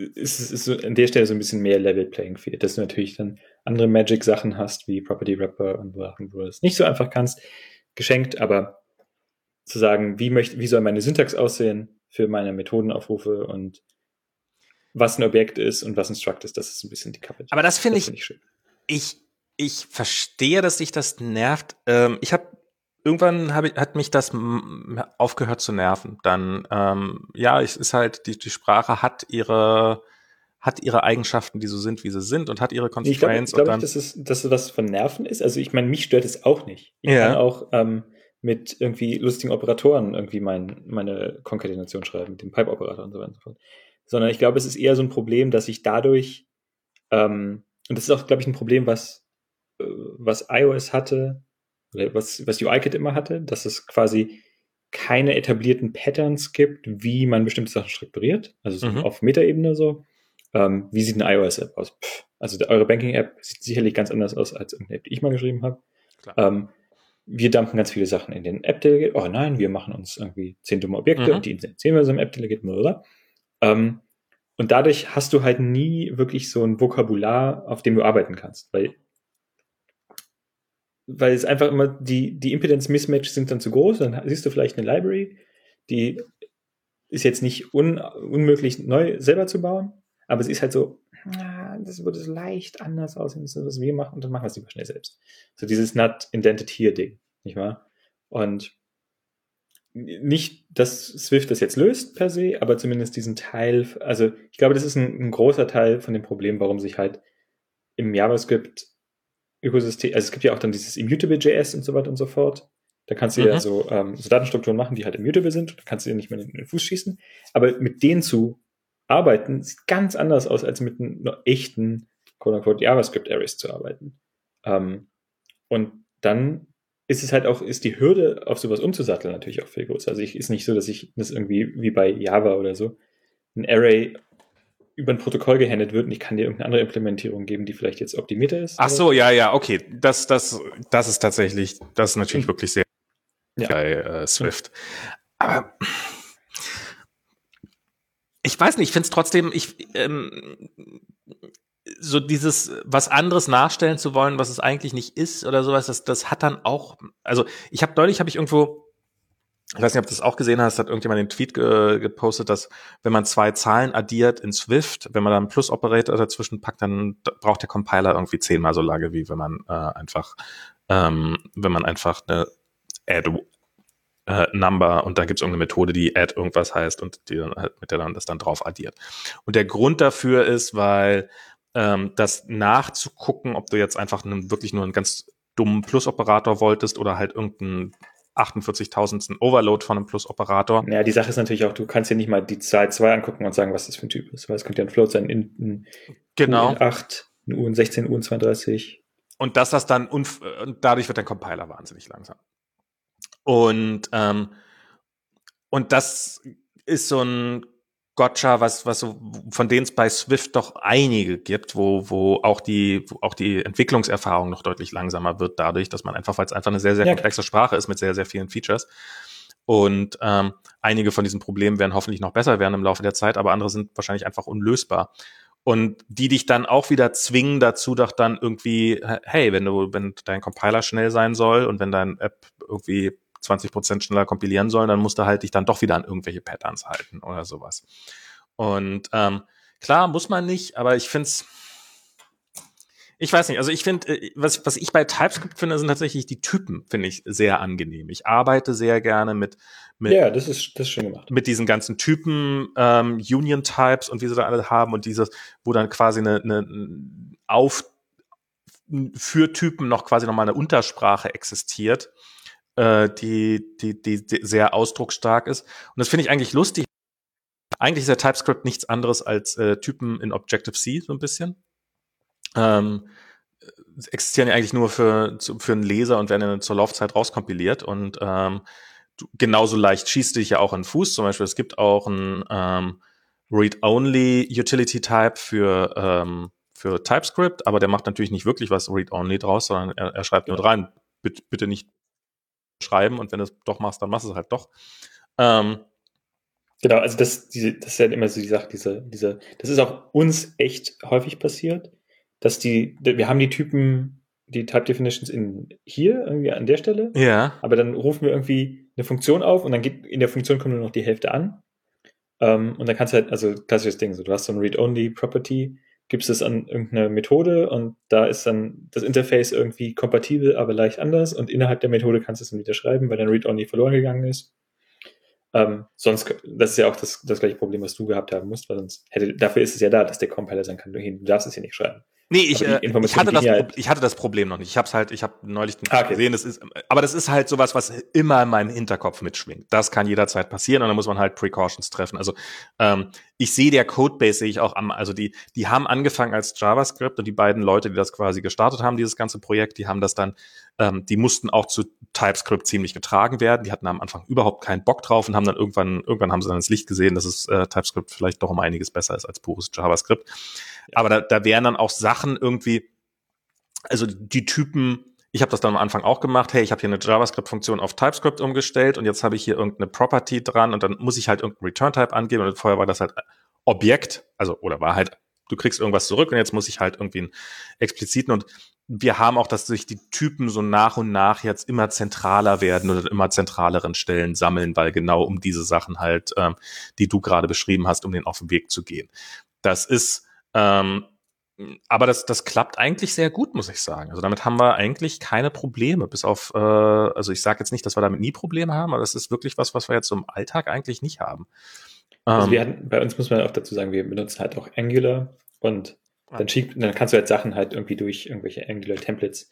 ist es ist so an der Stelle so ein bisschen mehr Level Playing Field, dass du natürlich dann andere Magic-Sachen hast, wie Property Wrapper und Sachen, wo du es nicht so einfach kannst, geschenkt, aber zu sagen, wie möchte, wie soll meine Syntax aussehen für meine Methodenaufrufe und was ein Objekt ist und was ein Struct ist, das ist ein bisschen die Kappe. Aber das finde ich, find ich, schön. ich, ich verstehe, dass sich das nervt. Ähm, ich habe irgendwann hab ich, hat mich das aufgehört zu nerven. Dann, ähm, ja, es ist halt, die, die Sprache hat ihre, hat ihre Eigenschaften, die so sind, wie sie sind und hat ihre Constraints. Ich glaube, glaub dass es, dass es was von Nerven ist. Also ich meine, mich stört es auch nicht. Ich ja. kann auch ähm, mit irgendwie lustigen Operatoren irgendwie mein, meine Konkatenation schreiben, mit dem Pipe-Operator und so weiter und so fort. Sondern ich glaube, es ist eher so ein Problem, dass ich dadurch, ähm, und das ist auch, glaube ich, ein Problem, was, äh, was iOS hatte, was, was UIKit immer hatte, dass es quasi keine etablierten Patterns gibt, wie man bestimmte Sachen strukturiert, also so mhm. auf Metaebene so. Ähm, wie sieht eine iOS-App aus? Pff, also eure Banking-App sieht sicherlich ganz anders aus als irgendeine App, die ich mal geschrieben habe. Ähm, wir dumpen ganz viele Sachen in den App-Delegate. Oh nein, wir machen uns irgendwie zehn dumme Objekte mhm. und die sehen wir so im App-Delegate, oder? Ähm, und dadurch hast du halt nie wirklich so ein Vokabular, auf dem du arbeiten kannst, weil weil es einfach immer die, die Impedance-Mismatch sind dann zu groß, dann siehst du vielleicht eine Library, die ist jetzt nicht un, unmöglich neu selber zu bauen, aber sie ist halt so, ah, das würde leicht anders aussehen, als was wir machen, und dann machen wir es lieber schnell selbst. So dieses Not Indented Here Ding, nicht wahr? Und nicht, dass Swift das jetzt löst per se, aber zumindest diesen Teil, also ich glaube, das ist ein, ein großer Teil von dem Problem, warum sich halt im JavaScript Ökosystem, also es gibt ja auch dann dieses Immutable.js und so weiter und so fort. Da kannst du mhm. ja so, ähm, so Datenstrukturen machen, die halt immutable sind. Da kannst du dir nicht mehr in den Fuß schießen. Aber mit denen zu arbeiten, sieht ganz anders aus, als mit einem echten, quote-unquote, JavaScript-Arrays zu arbeiten. Ähm, und dann ist es halt auch, ist die Hürde, auf sowas umzusatteln, natürlich auch viel größer. Also ich, ist nicht so, dass ich das irgendwie wie bei Java oder so ein Array über ein Protokoll gehandelt wird und ich kann dir irgendeine andere Implementierung geben, die vielleicht jetzt optimierter ist. Ach so, ja, ja, okay. Das, das, das ist tatsächlich, das ist natürlich mhm. wirklich sehr ja. bei äh, Swift. Aber ich weiß nicht, ich finde es trotzdem, ich, ähm, so dieses was anderes nachstellen zu wollen, was es eigentlich nicht ist oder sowas, das, das hat dann auch, also ich habe deutlich, habe ich irgendwo ich weiß nicht, ob du das auch gesehen hast, hat irgendjemand den Tweet ge gepostet, dass wenn man zwei Zahlen addiert in Swift, wenn man dann einen Plus-Operator dazwischen packt, dann braucht der Compiler irgendwie zehnmal so lange, wie wenn man äh, einfach, ähm, wenn man einfach eine Add äh, Number und dann gibt es irgendeine Methode, die add irgendwas heißt und die dann halt mit der dann das dann drauf addiert. Und der Grund dafür ist, weil ähm, das nachzugucken, ob du jetzt einfach einen, wirklich nur einen ganz dummen Plus-Operator wolltest oder halt irgendeinen 48.000. Overload von einem Plus-Operator. Ja, die Sache ist natürlich auch, du kannst dir nicht mal die Zahl 2 angucken und sagen, was das für ein Typ ist, weil es könnte ja ein Float sein in, in genau. UN8, ein UN16, UN32. Und dass das dann, und dadurch wird der Compiler wahnsinnig langsam. Und, ähm, und das ist so ein Gotcha, was, was so, von denen es bei Swift doch einige gibt, wo, wo auch die, wo auch die Entwicklungserfahrung noch deutlich langsamer wird dadurch, dass man einfach, weil es einfach eine sehr, sehr ja. komplexe Sprache ist mit sehr, sehr vielen Features. Und ähm, einige von diesen Problemen werden hoffentlich noch besser werden im Laufe der Zeit, aber andere sind wahrscheinlich einfach unlösbar. Und die dich dann auch wieder zwingen dazu, doch dann irgendwie, hey, wenn du, wenn dein Compiler schnell sein soll und wenn dein App irgendwie 20 Prozent schneller kompilieren sollen, dann musst du halt dich dann doch wieder an irgendwelche Patterns halten oder sowas. Und ähm, klar, muss man nicht, aber ich finde es, ich weiß nicht, also ich finde, äh, was, was ich bei TypeScript finde, sind tatsächlich die Typen, finde ich sehr angenehm. Ich arbeite sehr gerne mit, mit, ja, das ist, das ist schön gemacht. mit diesen ganzen Typen, ähm, Union Types und wie sie da alle haben und dieses, wo dann quasi eine, eine auf für Typen noch quasi nochmal eine Untersprache existiert, äh, die, die, die, sehr ausdrucksstark ist. Und das finde ich eigentlich lustig. Eigentlich ist der TypeScript nichts anderes als äh, Typen in Objective-C so ein bisschen. Ähm, existieren ja eigentlich nur für, für einen Leser und werden dann zur Laufzeit rauskompiliert und ähm, du, genauso leicht schießt dich ja auch in Fuß. Zum Beispiel, es gibt auch ein ähm, Read-Only Utility Type für, ähm, für TypeScript, aber der macht natürlich nicht wirklich was Read-Only draus, sondern er, er schreibt nur rein, bitte nicht schreiben und wenn du es doch machst, dann machst du es halt doch. Ähm, genau, also das, diese, das ist ja immer so die Sache, diese, diese, das ist auch uns echt häufig passiert, dass die, wir haben die Typen, die Type Definitions in hier, irgendwie an der Stelle. Ja. Aber dann rufen wir irgendwie eine Funktion auf und dann geht in der Funktion kommt nur noch die Hälfte an. Ähm, und dann kannst du halt, also klassisches Ding, so du hast so ein Read-Only-Property, gibst es an irgendeine Methode und da ist dann das Interface irgendwie kompatibel, aber leicht anders und innerhalb der Methode kannst du es dann wieder schreiben, weil dein Read-Only verloren gegangen ist. Ähm, sonst, das ist ja auch das, das gleiche Problem, was du gehabt haben musst, weil sonst hätte, dafür ist es ja da, dass der Compiler sagen kann, du, du darfst es hier nicht schreiben. Nee, ich, äh, ich, hatte das, halt ich hatte das Problem noch nicht. Ich habe es halt, ich habe neulich ah, okay. gesehen, das ist, aber das ist halt sowas, was immer in meinem Hinterkopf mitschwingt. Das kann jederzeit passieren und da muss man halt Precautions treffen. Also ähm, ich sehe der Codebase sehe ich auch am, also die, die haben angefangen als JavaScript und die beiden Leute, die das quasi gestartet haben, dieses ganze Projekt, die haben das dann, ähm, die mussten auch zu TypeScript ziemlich getragen werden. Die hatten am Anfang überhaupt keinen Bock drauf und haben dann irgendwann, irgendwann haben sie dann ins Licht gesehen, dass es äh, TypeScript vielleicht doch um einiges besser ist als pures JavaScript. Aber da, da wären dann auch Sachen irgendwie, also die Typen, ich habe das dann am Anfang auch gemacht, hey, ich habe hier eine JavaScript-Funktion auf TypeScript umgestellt und jetzt habe ich hier irgendeine Property dran und dann muss ich halt irgendeinen Return-Type angeben und vorher war das halt Objekt, also oder war halt, du kriegst irgendwas zurück und jetzt muss ich halt irgendwie einen expliziten und wir haben auch, dass sich die Typen so nach und nach jetzt immer zentraler werden oder immer zentraleren Stellen sammeln, weil genau um diese Sachen halt, ähm, die du gerade beschrieben hast, um den auf den Weg zu gehen. Das ist ähm, aber das, das klappt eigentlich sehr gut, muss ich sagen. Also damit haben wir eigentlich keine Probleme, bis auf, äh, also ich sage jetzt nicht, dass wir damit nie Probleme haben, aber das ist wirklich was, was wir jetzt im Alltag eigentlich nicht haben. Also wir ähm. hatten, bei uns muss man auch dazu sagen, wir benutzen halt auch Angular und dann, schieb, dann kannst du halt Sachen halt irgendwie durch irgendwelche Angular-Templates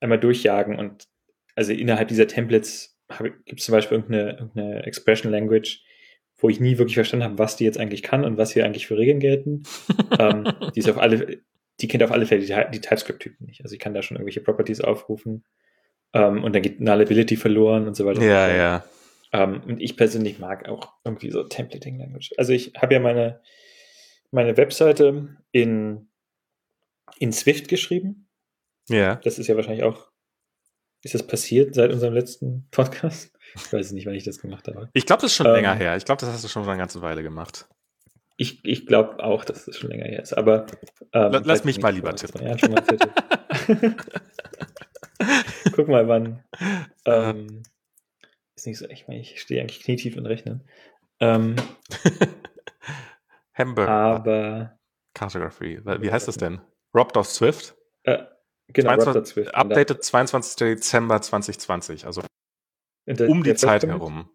einmal durchjagen und also innerhalb dieser Templates gibt es zum Beispiel irgendeine, irgendeine Expression Language, wo ich nie wirklich verstanden habe, was die jetzt eigentlich kann und was hier eigentlich für Regeln gelten. <laughs> ähm, die ist auf alle, die kennt auf alle Fälle die, die TypeScript-Typen nicht. Also ich kann da schon irgendwelche Properties aufrufen ähm, und dann geht Nullability verloren und so weiter. Ja, ja. Ähm, und ich persönlich mag auch irgendwie so Templating Language. Also ich habe ja meine, meine Webseite in, in Swift geschrieben. Ja. Das ist ja wahrscheinlich auch, ist das passiert seit unserem letzten Podcast? Ich weiß nicht, wann ich das gemacht habe. Ich glaube, das ist schon ähm, länger her. Ich glaube, das hast du schon eine ganze Weile gemacht. Ich, ich glaube auch, dass das schon länger her ist. Aber ähm, lass mich mal lieber tippen. Ja, schon mal <laughs> Guck mal, wann. Ähm, ist nicht so, ich meine, ich stehe eigentlich knietief in Rechnen. Ähm, <laughs> Hamburg. Aber. Cartography. Wie heißt das denn? Robbed of Swift? Äh, genau, 22, Robbed of Swift. Updated 22. Dezember 2020. Also der, um die Zeit herum.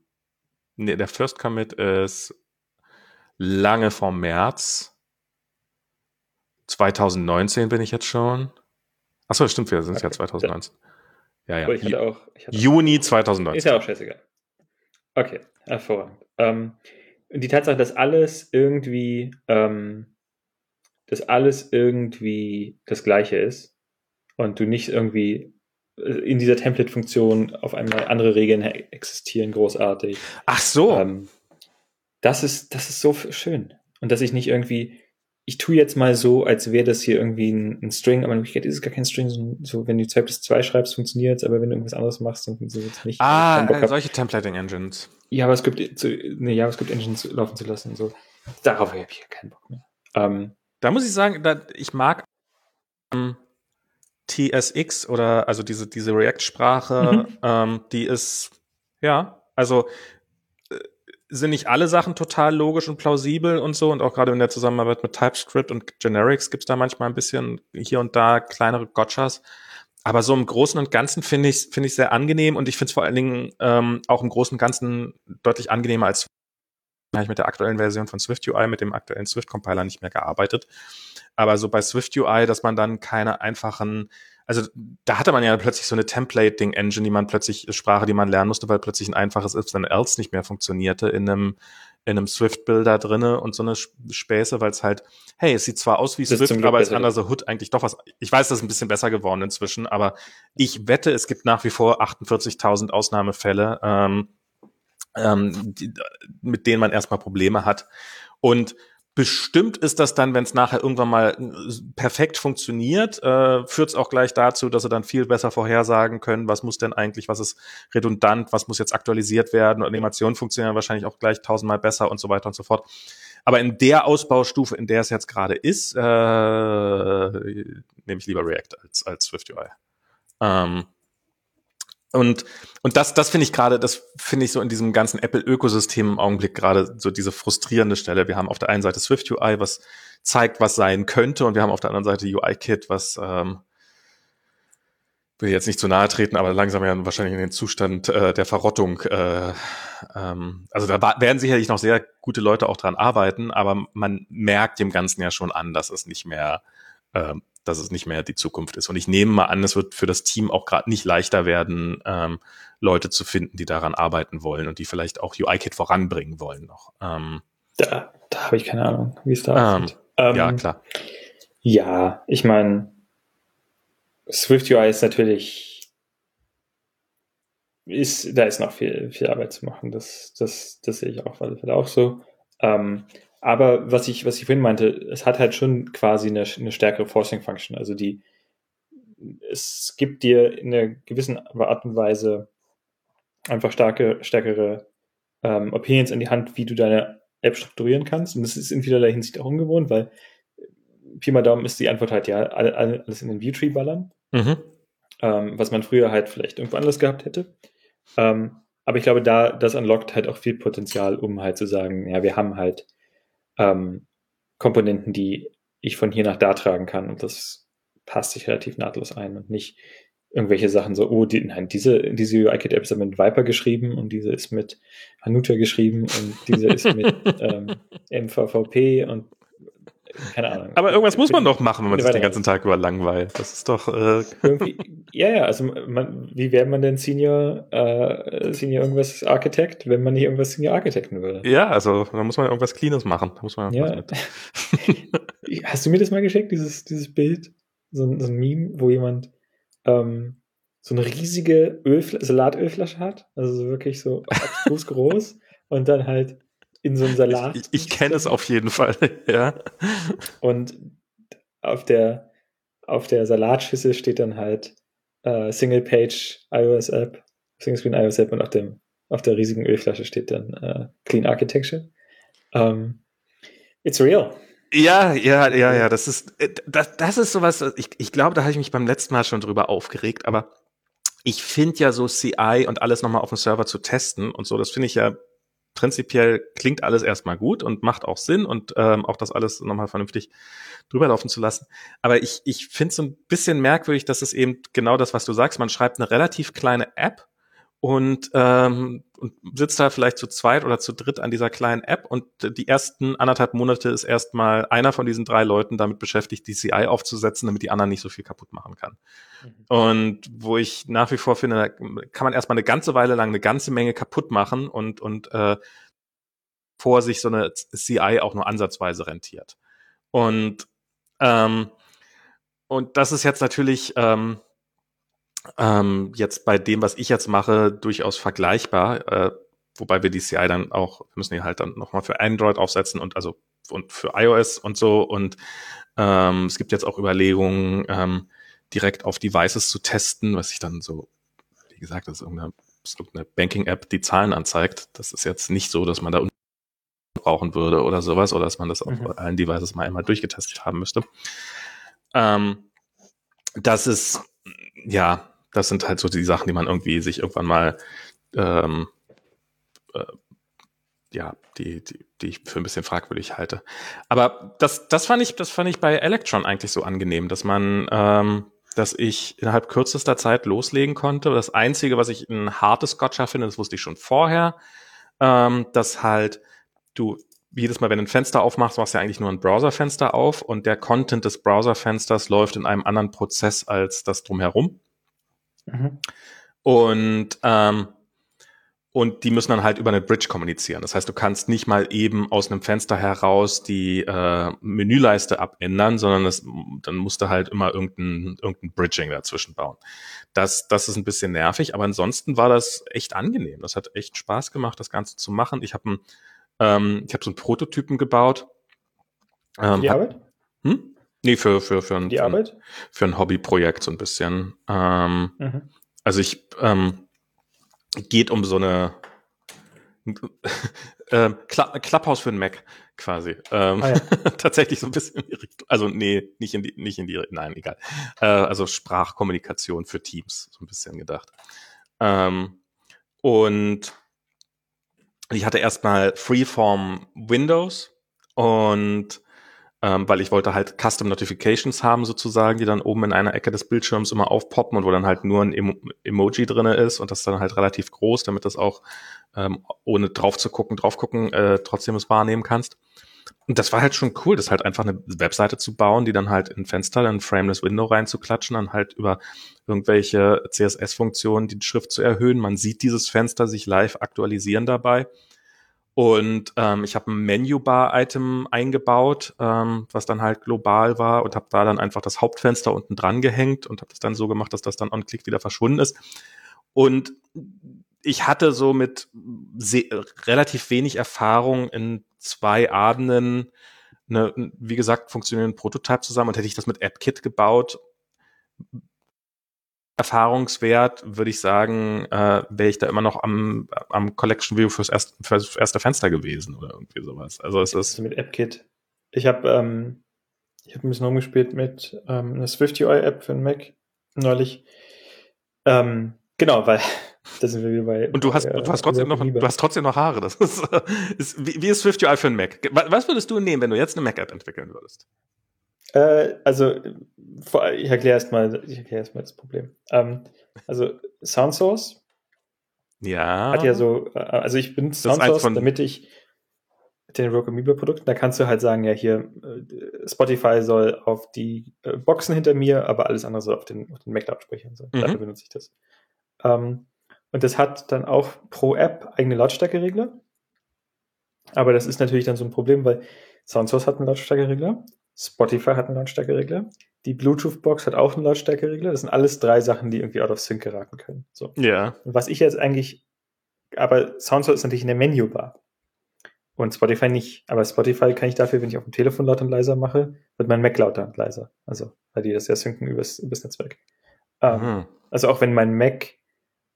Nee, der First Commit ist lange vor März. 2019 bin ich jetzt schon. Achso, stimmt, wir sind okay. ja 2019. Ja, ja. Ich hatte auch, ich hatte Juni 2019. Ist ja auch scheißegal. Okay, hervorragend. Ähm, die Tatsache, dass alles irgendwie, ähm, dass alles irgendwie das Gleiche ist und du nicht irgendwie in dieser Template-Funktion auf einmal andere Regeln existieren, großartig. Ach so. Ähm, das ist, das ist so schön. Und dass ich nicht irgendwie, ich tue jetzt mal so, als wäre das hier irgendwie ein, ein, String, aber in Wirklichkeit ist es gar kein String, so, so wenn du 2 plus 2 schreibst, funktioniert es, aber wenn du irgendwas anderes machst, dann funktioniert es nicht. Ah, äh, solche Templating-Engines. JavaScript, zu, eine JavaScript-Engine laufen zu lassen und so. Darauf habe ich keinen Bock mehr. Ähm, da muss ich sagen, da, ich mag ähm, TSX oder also diese, diese React-Sprache, mhm. ähm, die ist, ja, also äh, sind nicht alle Sachen total logisch und plausibel und so und auch gerade in der Zusammenarbeit mit TypeScript und Generics gibt's da manchmal ein bisschen hier und da kleinere Gotchas. Aber so im Großen und Ganzen finde ich finde ich sehr angenehm und ich finde es vor allen Dingen ähm, auch im Großen und Ganzen deutlich angenehmer als habe ich mit der aktuellen Version von Swift UI, mit dem aktuellen Swift Compiler nicht mehr gearbeitet. Aber so bei Swift UI, dass man dann keine einfachen, also da hatte man ja plötzlich so eine Templating-Engine, die man plötzlich, Sprache, die man lernen musste, weil plötzlich ein einfaches If then else nicht mehr funktionierte in einem, in einem Swift-Builder drinne und so eine Späße, weil es halt, hey, es sieht zwar aus wie Swift, aber ist under the hood eigentlich doch was. Ich weiß, das ist ein bisschen besser geworden inzwischen, aber ich wette, es gibt nach wie vor 48.000 Ausnahmefälle, ähm, ähm, die, mit denen man erstmal Probleme hat. Und Bestimmt ist das dann, wenn es nachher irgendwann mal äh, perfekt funktioniert, äh, führt es auch gleich dazu, dass sie dann viel besser vorhersagen können, was muss denn eigentlich, was ist redundant, was muss jetzt aktualisiert werden und Animationen funktionieren wahrscheinlich auch gleich tausendmal besser und so weiter und so fort. Aber in der Ausbaustufe, in der es jetzt gerade ist, äh, nehme ich lieber React als, als SwiftUI. Ähm, und, und das, das finde ich gerade, das finde ich so in diesem ganzen Apple-Ökosystem im Augenblick gerade so diese frustrierende Stelle. Wir haben auf der einen Seite Swift UI, was zeigt, was sein könnte, und wir haben auf der anderen Seite UI-Kit, was ähm, will jetzt nicht zu nahe treten, aber langsam ja wahrscheinlich in den Zustand äh, der Verrottung. Äh, ähm, also da werden sicherlich noch sehr gute Leute auch dran arbeiten, aber man merkt dem Ganzen ja schon an, dass es nicht mehr ähm, dass es nicht mehr die Zukunft ist. Und ich nehme mal an, es wird für das Team auch gerade nicht leichter werden, ähm, Leute zu finden, die daran arbeiten wollen und die vielleicht auch UI-Kit voranbringen wollen noch. Ähm, da da habe ich keine Ahnung, wie es da ähm, aussieht. Ähm, ja, klar. Ja, ich meine, Swift UI ist natürlich, ist, da ist noch viel, viel Arbeit zu machen. Das, das, das sehe ich auch, weil auch so. Ähm, aber was ich, was ich vorhin meinte, es hat halt schon quasi eine, eine stärkere Forcing Function. Also die, es gibt dir in einer gewissen Art und Weise einfach starke, stärkere ähm, Opinions in die Hand, wie du deine App strukturieren kannst. Und das ist in vielerlei Hinsicht auch ungewohnt, weil Pi mal Daumen ist die Antwort halt ja, alles in den View-Tree ballern. Mhm. Ähm, was man früher halt vielleicht irgendwo anders gehabt hätte. Ähm, aber ich glaube, da, das unlockt halt auch viel Potenzial, um halt zu sagen, ja, wir haben halt ähm, Komponenten, die ich von hier nach da tragen kann. Und das passt sich relativ nahtlos ein und nicht irgendwelche Sachen so, oh, die, nein, diese, diese UI-Kit-App ist mit Viper geschrieben und diese ist mit Hanuta geschrieben und diese ist mit <laughs> ähm, MVVP und keine Ahnung. Aber irgendwas muss man doch machen, wenn man sich den ganzen Tag über langweilt. Das ist doch. Äh ja, ja, also man, wie wäre man denn Senior, äh, Senior irgendwas Architekt, wenn man nicht irgendwas Senior Architekten würde? Ja, also da muss man irgendwas Cleanes machen. Da muss man ja. <laughs> Hast du mir das mal geschickt, dieses, dieses Bild? So, so ein Meme, wo jemand ähm, so eine riesige Ölfl Salatölflasche hat, also so wirklich so abstrus groß <laughs> und dann halt in so einem Salat. Ich, ich, ich kenne es auf jeden Fall, <laughs> ja. Und auf der, auf der Salatschüssel steht dann halt äh, Single Page iOS App, Single Screen iOS App und auf dem, auf der riesigen Ölflasche steht dann äh, Clean Architecture. Um, ähm, it's real. Ja, ja, ja, ja, das ist, äh, das, das ist sowas, ich, ich glaube, da habe ich mich beim letzten Mal schon drüber aufgeregt, aber ich finde ja so CI und alles nochmal auf dem Server zu testen und so, das finde ich ja prinzipiell klingt alles erstmal gut und macht auch Sinn und ähm, auch das alles nochmal vernünftig drüber laufen zu lassen. Aber ich, ich finde es so ein bisschen merkwürdig, dass es eben genau das, was du sagst, man schreibt eine relativ kleine App und, ähm, und sitzt da vielleicht zu zweit oder zu dritt an dieser kleinen App und die ersten anderthalb Monate ist erstmal einer von diesen drei Leuten damit beschäftigt, die CI aufzusetzen, damit die anderen nicht so viel kaputt machen kann. Mhm. Und wo ich nach wie vor finde, da kann man erstmal eine ganze Weile lang eine ganze Menge kaputt machen und, und äh, vor sich so eine CI auch nur ansatzweise rentiert. Und ähm, und das ist jetzt natürlich ähm, ähm, jetzt bei dem, was ich jetzt mache, durchaus vergleichbar, äh, wobei wir die CI dann auch, wir müssen die halt dann nochmal für Android aufsetzen und also und für iOS und so. Und ähm, es gibt jetzt auch Überlegungen, ähm, direkt auf Devices zu testen, was ich dann so, wie gesagt, das ist irgendeine, irgendeine Banking-App, die Zahlen anzeigt. Das ist jetzt nicht so, dass man da brauchen würde oder sowas, oder dass man das auf mhm. allen Devices mal einmal durchgetestet haben müsste. Ähm, das ist, ja, das sind halt so die Sachen, die man irgendwie sich irgendwann mal, ähm, äh, ja, die, die, die ich für ein bisschen fragwürdig halte. Aber das, das fand ich, das fand ich bei Electron eigentlich so angenehm, dass man, ähm, dass ich innerhalb kürzester Zeit loslegen konnte. Das Einzige, was ich ein hartes Gotcha finde, das wusste ich schon vorher, ähm, dass halt du jedes Mal, wenn du ein Fenster aufmachst, machst du ja eigentlich nur ein Browserfenster auf und der Content des Browserfensters läuft in einem anderen Prozess als das drumherum. Mhm. Und, ähm, und die müssen dann halt über eine Bridge kommunizieren. Das heißt, du kannst nicht mal eben aus einem Fenster heraus die äh, Menüleiste abändern, sondern das, dann musst du halt immer irgendein, irgendein Bridging dazwischen bauen. Das, das ist ein bisschen nervig, aber ansonsten war das echt angenehm. Das hat echt Spaß gemacht, das Ganze zu machen. Ich habe ähm, ich hab so einen Prototypen gebaut. Ähm, die Arbeit? hm? Nee, für, für, für, ein, Die Arbeit? für ein Hobbyprojekt so ein bisschen. Ähm, mhm. Also ich ähm, geht um so eine <laughs> ähm, Clubhouse für ein Mac quasi. Ähm, ah, ja. <laughs> tatsächlich so ein bisschen in die Richtung. Also nee, nicht in die, nicht in die, nein, egal. Äh, also Sprachkommunikation für Teams, so ein bisschen gedacht. Ähm, und ich hatte erstmal Freeform Windows und ähm, weil ich wollte halt Custom Notifications haben sozusagen, die dann oben in einer Ecke des Bildschirms immer aufpoppen und wo dann halt nur ein Emo Emoji drinne ist und das dann halt relativ groß, damit das auch ähm, ohne drauf zu gucken, drauf gucken, äh, trotzdem es wahrnehmen kannst. Und das war halt schon cool, das halt einfach eine Webseite zu bauen, die dann halt in Fenster, ein Frameless Window reinzuklatschen, dann halt über irgendwelche CSS-Funktionen die Schrift zu erhöhen. Man sieht dieses Fenster sich live aktualisieren dabei. Und ähm, ich habe ein Menübar-Item eingebaut, ähm, was dann halt global war und habe da dann einfach das Hauptfenster unten dran gehängt und habe das dann so gemacht, dass das dann on-click wieder verschwunden ist. Und ich hatte so mit relativ wenig Erfahrung in zwei Abenden eine, wie gesagt, funktionierenden Prototype zusammen und hätte ich das mit AppKit gebaut, Erfahrungswert, würde ich sagen, äh, wäre ich da immer noch am, am Collection View fürs, erst, fürs erste Fenster gewesen oder irgendwie sowas. Also es ist. Mit AppKit. Ich habe ähm, ich habe ein bisschen rumgespielt mit ähm, einer SwiftUI-App für den Mac neulich. Ähm, genau, weil <laughs> da sind wir wieder bei. Und du hast, äh, du hast trotzdem noch, du hast trotzdem noch Haare. Das ist, <laughs> ist wie, wie ist SwiftUI für einen Mac? Was würdest du nehmen, wenn du jetzt eine Mac-App entwickeln würdest? Äh, also, ich erkläre erstmal, ich erkläre erstmal das Problem. Ähm, also, Soundsource ja. hat ja so, äh, also ich bin Soundsource, damit ich den Rogue Amoeba Produkten, da kannst du halt sagen, ja, hier, äh, Spotify soll auf die äh, Boxen hinter mir, aber alles andere soll auf den, auf den Mac-Lautsprechern sein. Mhm. Dafür benutze ich das. Ähm, und das hat dann auch pro App eigene Lautstärkeregler. Aber das ist natürlich dann so ein Problem, weil Soundsource hat einen Lautstärkeregler, Spotify hat einen Lautstärkeregler, die Bluetooth-Box hat auch einen Lautstärkeregler. Das sind alles drei Sachen, die irgendwie out of sync geraten können. So. Ja. Und was ich jetzt eigentlich, aber Soundsource ist natürlich in der Menübar. Und Spotify nicht. Aber Spotify kann ich dafür, wenn ich auf dem Telefon lauter und leiser mache, wird mein Mac lauter und leiser. Also, weil die das ja synken übers, übers Netzwerk. Ähm, mhm. Also auch wenn mein Mac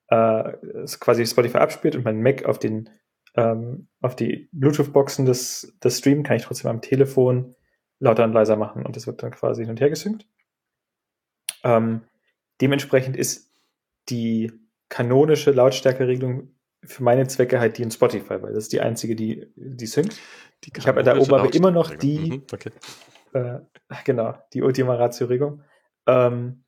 äh, quasi Spotify abspielt und mein Mac auf den ähm, auf die Bluetooth-Boxen des, des Stream kann ich trotzdem am Telefon lauter und leiser machen und das wird dann quasi hin und her gesynkt. Ähm, dementsprechend ist die kanonische Lautstärkeregelung für meine Zwecke halt die in Spotify, weil das ist die einzige, die, die synkt. Die ich habe da oben aber immer noch die, mhm, okay. äh, <laughs> genau, die Ultima Ratio-Regelung. Ähm,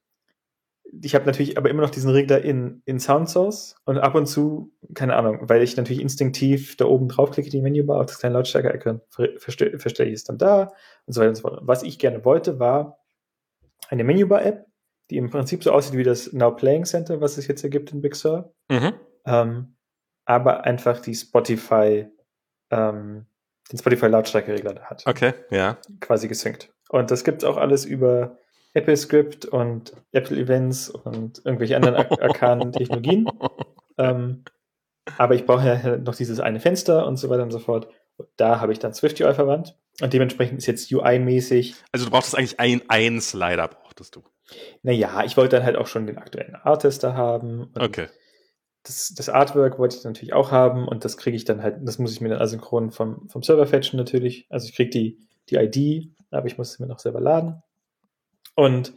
ich habe natürlich aber immer noch diesen Regler in, in Sound Source und ab und zu, keine Ahnung, weil ich natürlich instinktiv da oben draufklicke, die Menübar auf das kleine Lautstärke-Icon, verstelle verstell ich es dann da und so weiter und so fort. Was ich gerne wollte, war eine Menübar-App, die im Prinzip so aussieht wie das Now Playing Center, was es jetzt ergibt in Big Sur, mhm. ähm, aber einfach die Spotify, ähm, den Spotify Lautstärke-Regler da hat. Okay, ja. Quasi gesynkt. Und das gibt's auch alles über Apple Script und Apple Events und irgendwelche anderen <laughs> arkanen Technologien. Ähm, aber ich brauche ja noch dieses eine Fenster und so weiter und so fort. Und da habe ich dann SwiftUI verwandt. Und dementsprechend ist jetzt UI-mäßig. Also du brauchst eigentlich ein, ein Slider, brauchtest du. Naja, ich wollte dann halt auch schon den aktuellen Artester haben. okay. Das, das, Artwork wollte ich natürlich auch haben und das kriege ich dann halt, das muss ich mir dann asynchron vom, vom Server fetchen natürlich. Also ich kriege die, die ID, aber ich muss es mir noch selber laden. Und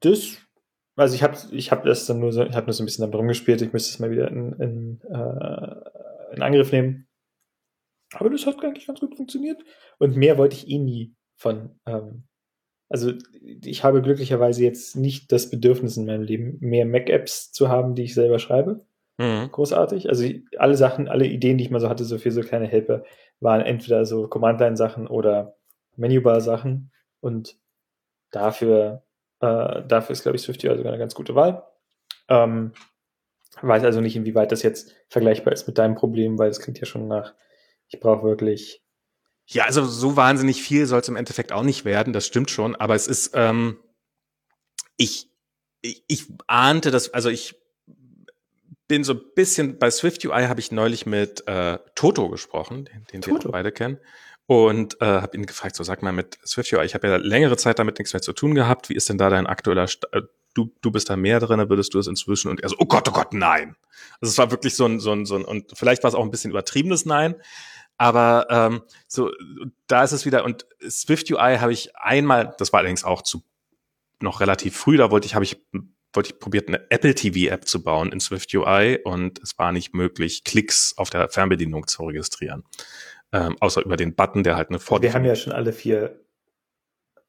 das, also ich habe ich hab das dann nur so, ich habe nur so ein bisschen damit rumgespielt, ich müsste es mal wieder in, in, äh, in Angriff nehmen. Aber das hat eigentlich ganz gut funktioniert. Und mehr wollte ich eh nie von. Ähm, also ich habe glücklicherweise jetzt nicht das Bedürfnis in meinem Leben, mehr Mac-Apps zu haben, die ich selber schreibe. Mhm. Großartig. Also alle Sachen, alle Ideen, die ich mal so hatte, so für so kleine Helper, waren entweder so Command-Line-Sachen oder Menübar-Sachen. Und Dafür, äh, dafür ist, glaube ich, SwiftUI sogar eine ganz gute Wahl. Ähm, weiß also nicht, inwieweit das jetzt vergleichbar ist mit deinem Problem, weil das klingt ja schon nach, ich brauche wirklich. Ja, also so wahnsinnig viel soll es im Endeffekt auch nicht werden, das stimmt schon, aber es ist, ähm, ich, ich, ich ahnte das, also ich bin so ein bisschen, bei SwiftUI habe ich neulich mit äh, Toto gesprochen, den, den Toto. wir beide kennen und äh, habe ihn gefragt, so sag mal mit SwiftUI, ich habe ja längere Zeit damit nichts mehr zu tun gehabt, wie ist denn da dein aktueller, St äh, du, du bist da mehr drin, würdest du es inzwischen und er so, oh Gott, oh Gott, nein. Also es war wirklich so ein, so ein, so ein und vielleicht war es auch ein bisschen übertriebenes Nein, aber ähm, so, da ist es wieder und SwiftUI habe ich einmal, das war allerdings auch zu noch relativ früh, da wollte ich, habe ich wollte ich probiert, eine Apple TV App zu bauen in SwiftUI und es war nicht möglich, Klicks auf der Fernbedienung zu registrieren. Ähm, außer über den Button, der halt eine Vor Wir haben ja schon alle vier.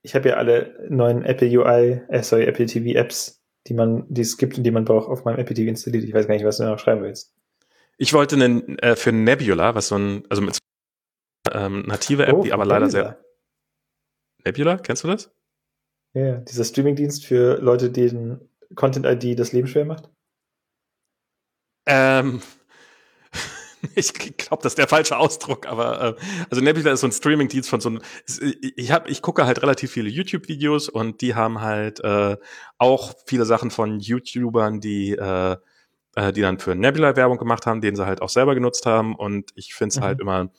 Ich habe ja alle neuen Apple UI, äh, sorry, Apple TV Apps, die man, die es gibt und die man braucht, auf meinem Apple TV installiert. Ich weiß gar nicht, was du noch schreiben willst. Ich wollte einen, äh, für Nebula, was so ein, also mit ähm, native App, oh, die aber leider sehr. Nebula, kennst du das? Ja, yeah, dieser Streamingdienst für Leute, denen Content-ID das Leben schwer macht? Ähm, <laughs> ich glaube, das ist der falsche Ausdruck, aber äh, also Nebula ist so ein Streaming-Dienst von so einem. Ich habe, ich gucke halt relativ viele YouTube-Videos und die haben halt äh, auch viele Sachen von YouTubern, die äh, äh, die dann für Nebula Werbung gemacht haben, den sie halt auch selber genutzt haben und ich finde es mhm. halt immer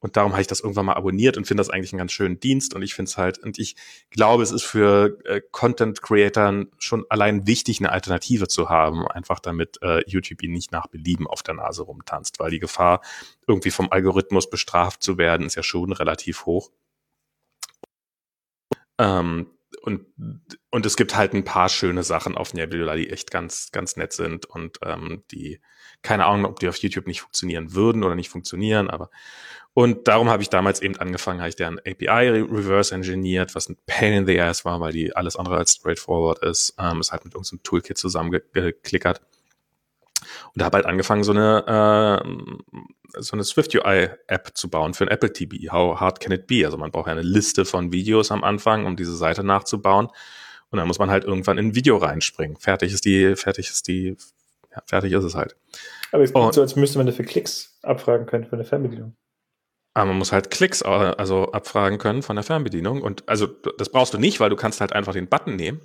und darum habe ich das irgendwann mal abonniert und finde das eigentlich einen ganz schönen Dienst. Und ich finde es halt, und ich glaube, es ist für äh, Content-Creatern schon allein wichtig, eine Alternative zu haben, einfach damit äh, YouTube ihn nicht nach Belieben auf der Nase rumtanzt, weil die Gefahr, irgendwie vom Algorithmus bestraft zu werden, ist ja schon relativ hoch. Ähm, und, und es gibt halt ein paar schöne Sachen auf Nebula, die echt ganz, ganz nett sind und ähm, die, keine Ahnung, ob die auf YouTube nicht funktionieren würden oder nicht funktionieren, aber und darum habe ich damals eben angefangen, habe ich deren API reverse engineert, was ein Pain in the Ass war, weil die alles andere als straightforward ist. Ähm, ist halt mit irgendeinem Toolkit zusammengeklickert. Und habe halt angefangen, so eine, äh, so eine Swift UI App zu bauen für ein Apple TV. How hard can it be? Also man braucht ja eine Liste von Videos am Anfang, um diese Seite nachzubauen. Und dann muss man halt irgendwann in ein Video reinspringen. Fertig ist die, fertig ist die, ja, fertig ist es halt. Aber es klingt so, als müsste man dafür Klicks abfragen können für eine Fernbedienung. Aber man muss halt Klicks äh, also abfragen können von der Fernbedienung. Und also das brauchst du nicht, weil du kannst halt einfach den Button nehmen.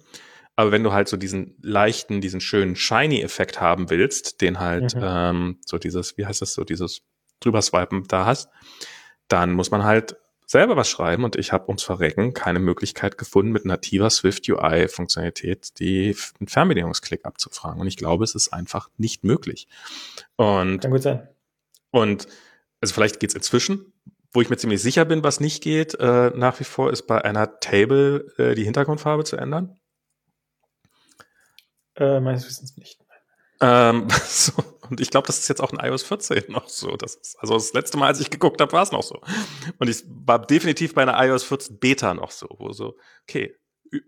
Aber wenn du halt so diesen leichten, diesen schönen Shiny-Effekt haben willst, den halt mhm. ähm, so dieses, wie heißt das, so dieses drüber swipen da hast, dann muss man halt selber was schreiben und ich habe ums Verrecken keine Möglichkeit gefunden, mit nativer Swift UI-Funktionalität die Fernbedienungsklick abzufragen. Und ich glaube, es ist einfach nicht möglich. Und, Kann gut sein. Und also vielleicht geht's inzwischen, wo ich mir ziemlich sicher bin, was nicht geht, äh, nach wie vor ist bei einer Table äh, die Hintergrundfarbe zu ändern. Äh, meines Wissens nicht. Ähm, <laughs> so, und ich glaube, das ist jetzt auch in iOS 14 noch so. Das ist, also das letzte Mal, als ich geguckt habe, war es noch so. Und ich war definitiv bei einer iOS 14 Beta noch so, wo so, okay,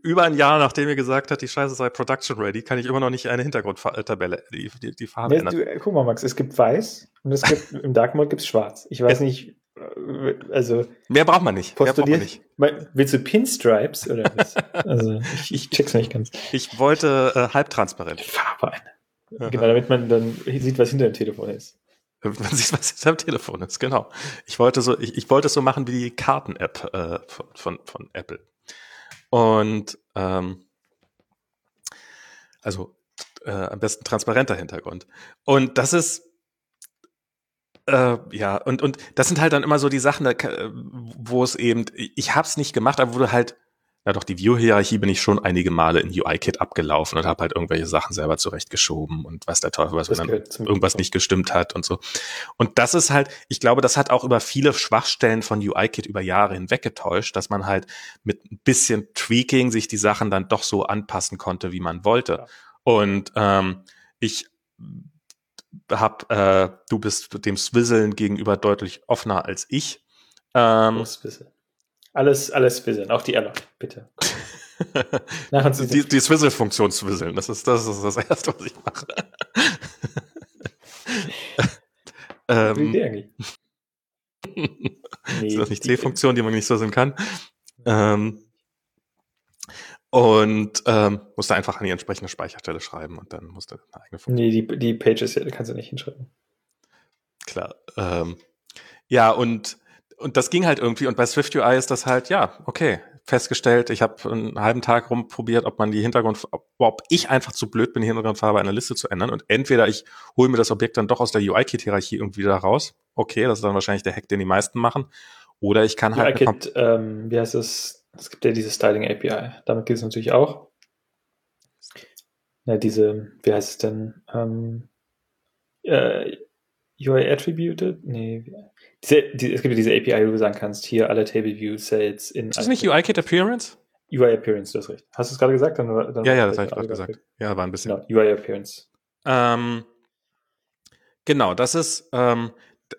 über ein Jahr, nachdem ihr gesagt hat, die Scheiße sei Production ready, kann ich immer noch nicht eine Hintergrundtabelle, die, die, die Farbe nee, ändern. Du, guck mal, Max, es gibt weiß und es gibt, <laughs> im Dark Mode gibt es schwarz. Ich weiß ja. nicht, äh, also. Mehr braucht man nicht. Mehr braucht man nicht. Willst du Pinstripes oder was? <laughs> also, ich, ich check's nicht ganz. Ich wollte äh, halbtransparent. Farbe eine. Genau, damit man dann sieht, was hinter dem Telefon ist. <laughs> Man sieht, was hinter dem Telefon ist, genau. Ich wollte so, ich, ich wollte es so machen wie die Karten-App äh, von, von, von Apple. Und ähm, also äh, am besten transparenter Hintergrund. Und das ist äh, ja, und, und das sind halt dann immer so die Sachen, wo es eben, ich hab's nicht gemacht, aber wo du halt ja doch, die View-Hierarchie bin ich schon einige Male in UI-Kit abgelaufen und habe halt irgendwelche Sachen selber zurechtgeschoben und was der Teufel was, wenn dann irgendwas nicht gestimmt hat und so. Und das ist halt, ich glaube, das hat auch über viele Schwachstellen von UI-Kit über Jahre hinweg getäuscht, dass man halt mit ein bisschen Tweaking sich die Sachen dann doch so anpassen konnte, wie man wollte. Ja. Und ähm, ich hab, äh, du bist dem Swizzlen gegenüber deutlich offener als ich. Ähm, alles, alles Swizzle, auch die Ella, bitte. <laughs> die, die Swizzle-Funktion Swizzle, das ist, das ist das Erste, was ich mache. <laughs> ähm, Wie eigentlich? nee, <laughs> ist das nicht C-Funktion, die man nicht swizzlen kann? Ähm, und ähm, musste einfach an die entsprechende Speicherstelle schreiben und dann musste eine eigene Funktion. Nee, die, die Pages kannst du nicht hinschreiben. Klar. Ähm, ja, und und das ging halt irgendwie. Und bei SwiftUI ist das halt, ja, okay, festgestellt. Ich habe einen halben Tag rumprobiert, ob man die Hintergrund, ob ich einfach zu blöd bin, die Hintergrundfarbe einer Liste zu ändern. Und entweder ich hole mir das Objekt dann doch aus der UI-Kit-Hierarchie irgendwie wieder raus. Okay, das ist dann wahrscheinlich der Hack, den die meisten machen. Oder ich kann halt. UI-Kit, ähm, wie heißt das? Es gibt ja diese Styling API. Damit geht es natürlich auch. Ja, diese, wie heißt es denn? Ähm, äh, UI Attributed? Nee, diese, die, es gibt ja diese API, wo du sagen kannst, hier alle Table View Sets in. Ist das nicht UI-Kit Appearance? UI Appearance, du hast recht. Hast du es gerade gesagt? Dann, dann ja, ja, das habe ich gerade gesagt. Ja, war ein bisschen. Genau, UI Appearance. Ähm, genau, das ist, ähm,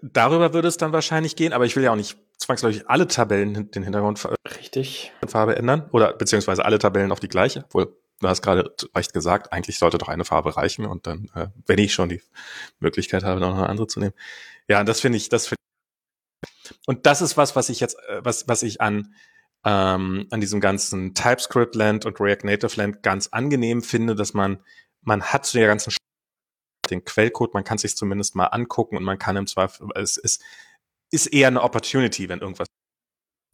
darüber würde es dann wahrscheinlich gehen, aber ich will ja auch nicht zwangsläufig alle Tabellen den Hintergrund Richtig. Farbe ändern oder beziehungsweise alle Tabellen auf die gleiche. Obwohl, du hast gerade recht gesagt, eigentlich sollte doch eine Farbe reichen und dann, äh, wenn ich schon die Möglichkeit habe, noch eine andere zu nehmen. Ja, das finde ich, das finde und das ist was, was ich jetzt, äh, was, was ich an, ähm, an diesem ganzen TypeScript-Land und React Native-Land ganz angenehm finde, dass man, man hat zu der ganzen den Quellcode, man kann sich zumindest mal angucken und man kann im Zweifel, es ist, ist eher eine Opportunity, wenn irgendwas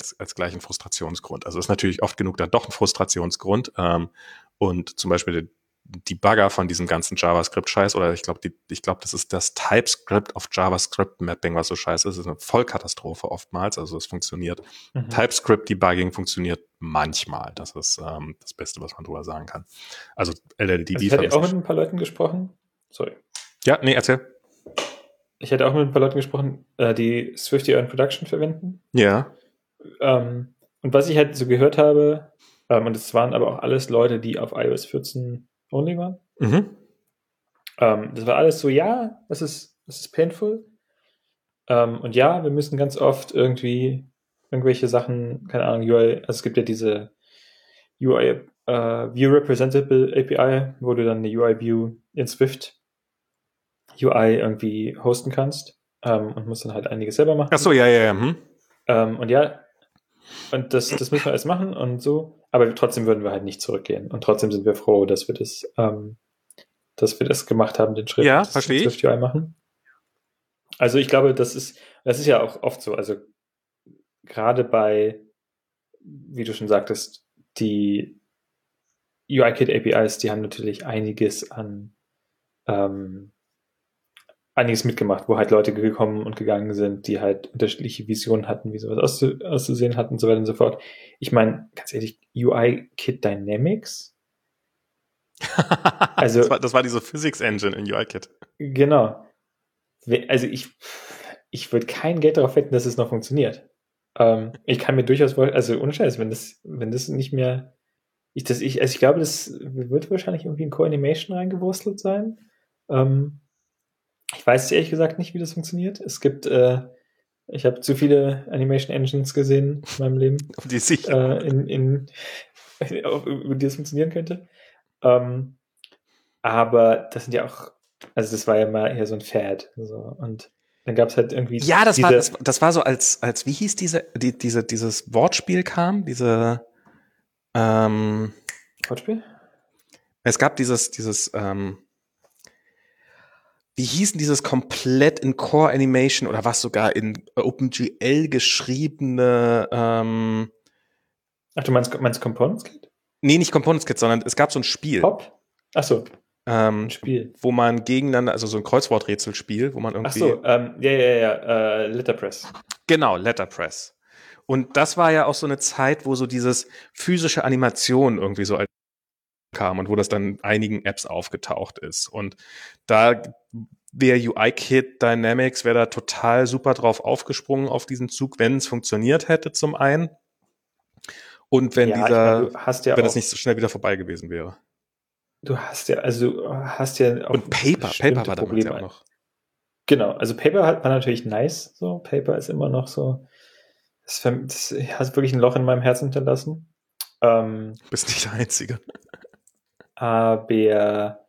als, als gleich ein Frustrationsgrund. Also ist natürlich oft genug dann doch ein Frustrationsgrund. Ähm, und zum Beispiel die Bugger von diesem ganzen JavaScript-Scheiß oder ich glaube, ich glaube, das ist das TypeScript of JavaScript-Mapping, was so scheiße ist. Das ist eine Vollkatastrophe oftmals. Also es funktioniert. Mhm. TypeScript-Debugging funktioniert manchmal. Das ist ähm, das Beste, was man drüber sagen kann. Also LLDB. Also ich hatte auch mit ein paar Leuten gesprochen. Sorry. Ja, nee, erzähl. Ich hatte auch mit ein paar Leuten gesprochen, äh, die Swift in Production verwenden. Ja. Ähm, und was ich halt so gehört habe, ähm, und es waren aber auch alles Leute, die auf iOS 14 only waren. Mhm. Ähm, das war alles so, ja, das ist, das ist painful. Ähm, und ja, wir müssen ganz oft irgendwie irgendwelche Sachen, keine Ahnung, UI, also es gibt ja diese UI uh, View Representable API, wo du dann eine UI View in Swift UI irgendwie hosten kannst ähm, und musst dann halt einiges selber machen. Ach so, ja, ja, ja. Hm. Ähm, und ja, und das, das müssen wir alles machen und so. Aber trotzdem würden wir halt nicht zurückgehen. Und trotzdem sind wir froh, dass wir das, ähm, dass wir das gemacht haben, den Schritt. Ja, verstehe ich. machen. Also ich glaube, das ist, das ist ja auch oft so. Also gerade bei, wie du schon sagtest, die UIKit APIs, die haben natürlich einiges an ähm, einiges mitgemacht, wo halt Leute gekommen und gegangen sind, die halt unterschiedliche Visionen hatten, wie sowas auszu auszusehen hatten und so weiter und so fort. Ich meine, ganz ehrlich, UI Kit Dynamics? <laughs> also, das, war, das war diese Physics Engine in UI Kit. Genau. Also ich, ich würde kein Geld darauf wetten, dass es noch funktioniert. Ähm, ich kann mir durchaus, also ohne Scheiß, wenn das, wenn das nicht mehr, ich, das, ich, also ich glaube, das wird wahrscheinlich irgendwie in Co-Animation reingewurstelt sein. Ähm, ich weiß ehrlich gesagt nicht, wie das funktioniert. Es gibt, äh, ich habe zu viele Animation Engines gesehen in meinem Leben, <laughs> die sich äh, in, in, über die es funktionieren könnte. Ähm, aber das sind ja auch, also das war ja mal eher so ein Fad. So. Und dann gab es halt irgendwie. Ja, das war, das, das war so als, als, wie hieß diese, die, diese, dieses Wortspiel kam, diese, ähm, Wortspiel? Es gab dieses, dieses, ähm, wie hießen dieses komplett in Core Animation oder was sogar in OpenGL geschriebene ähm, Ach, du meinst, meinst Components Kit? Nee, nicht Components Kit, sondern es gab so ein Spiel. Pop? Ach so. Ähm, Spiel. Wo man gegeneinander, also so ein Kreuzworträtselspiel, wo man irgendwie. Ach so, ähm, ja, ja, ja, äh, Letterpress. Genau, Letterpress. Und das war ja auch so eine Zeit, wo so dieses physische Animation irgendwie so als kam und wo das dann in einigen Apps aufgetaucht ist. Und da wäre UI-Kit Dynamics, wäre da total super drauf aufgesprungen auf diesen Zug, wenn es funktioniert hätte zum einen. Und wenn ja, dieser, meine, ja wenn das nicht so schnell wieder vorbei gewesen wäre. Du hast ja, also hast ja auch Und Paper, Paper war damals ja auch noch. Genau, also Paper war natürlich nice, so. Paper ist immer noch so, das, das hat wirklich ein Loch in meinem Herzen hinterlassen. Ähm, du bist nicht der Einzige. Aber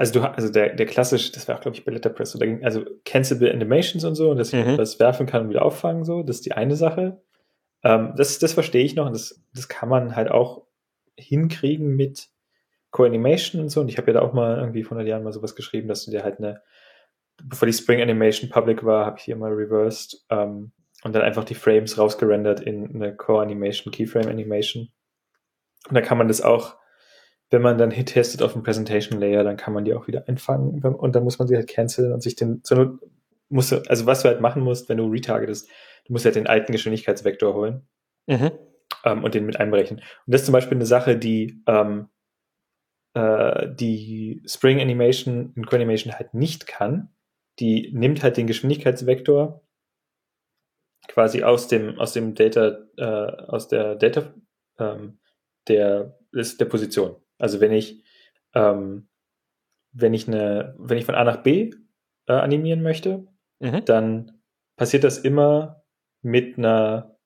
also du also der, der klassische, das war auch, glaube ich, bei Letterpress, oder, also Cancelable Animations und so, und dass ich mhm. was werfen kann und wieder auffangen, so, das ist die eine Sache. Ähm, das, das verstehe ich noch und das, das kann man halt auch hinkriegen mit Co-Animation und so. Und ich habe ja da auch mal irgendwie vor 100 Jahren mal sowas geschrieben, dass du dir halt eine, bevor die Spring Animation public war, habe ich hier mal reversed ähm, und dann einfach die Frames rausgerendert in eine Co-Animation, Keyframe Animation. Und da kann man das auch wenn man dann Hit testet auf dem Presentation Layer, dann kann man die auch wieder einfangen und dann muss man sie halt canceln und sich den, musst du, also was du halt machen musst, wenn du retargetest, du musst halt den alten Geschwindigkeitsvektor holen mhm. ähm, und den mit einbrechen. Und das ist zum Beispiel eine Sache, die ähm, äh, die Spring Animation in Co-Animation halt nicht kann. Die nimmt halt den Geschwindigkeitsvektor quasi aus dem aus dem Data äh, aus der Data ähm, der ist der Position. Also wenn ich, ähm, wenn ich eine, wenn ich von A nach B äh, animieren möchte, mhm. dann passiert das immer mit einer,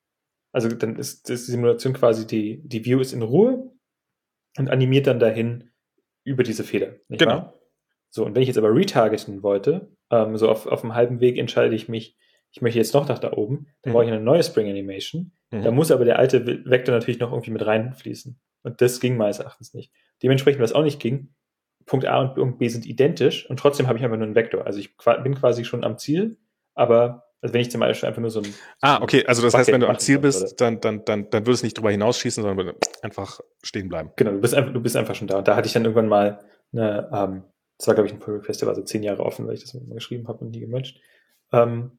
also dann ist, ist die Simulation quasi die, die View ist in Ruhe und animiert dann dahin über diese Feder. genau. Wahr? So, und wenn ich jetzt aber retargeten wollte, ähm, so auf, auf dem halben Weg entscheide ich mich, ich möchte jetzt noch nach da oben, dann mhm. brauche ich eine neue Spring Animation. Mhm. Da muss aber der alte Vektor natürlich noch irgendwie mit reinfließen. Und das ging meines Erachtens nicht. Dementsprechend, was auch nicht ging, Punkt A und Punkt B sind identisch und trotzdem habe ich einfach nur einen Vektor. Also ich bin quasi schon am Ziel, aber also wenn ich zum Beispiel einfach nur so ein Ah, okay, also das Bucket heißt, wenn du am Ziel bist, dann, dann, dann, dann würdest du nicht drüber hinausschießen, sondern einfach stehen bleiben. Genau, du bist einfach, du bist einfach schon da. Und da hatte ich dann irgendwann mal eine, ähm, das war, glaube ich, ein Pull Request, der war so zehn Jahre offen, weil ich das mal geschrieben habe und nie gematcht. Ähm,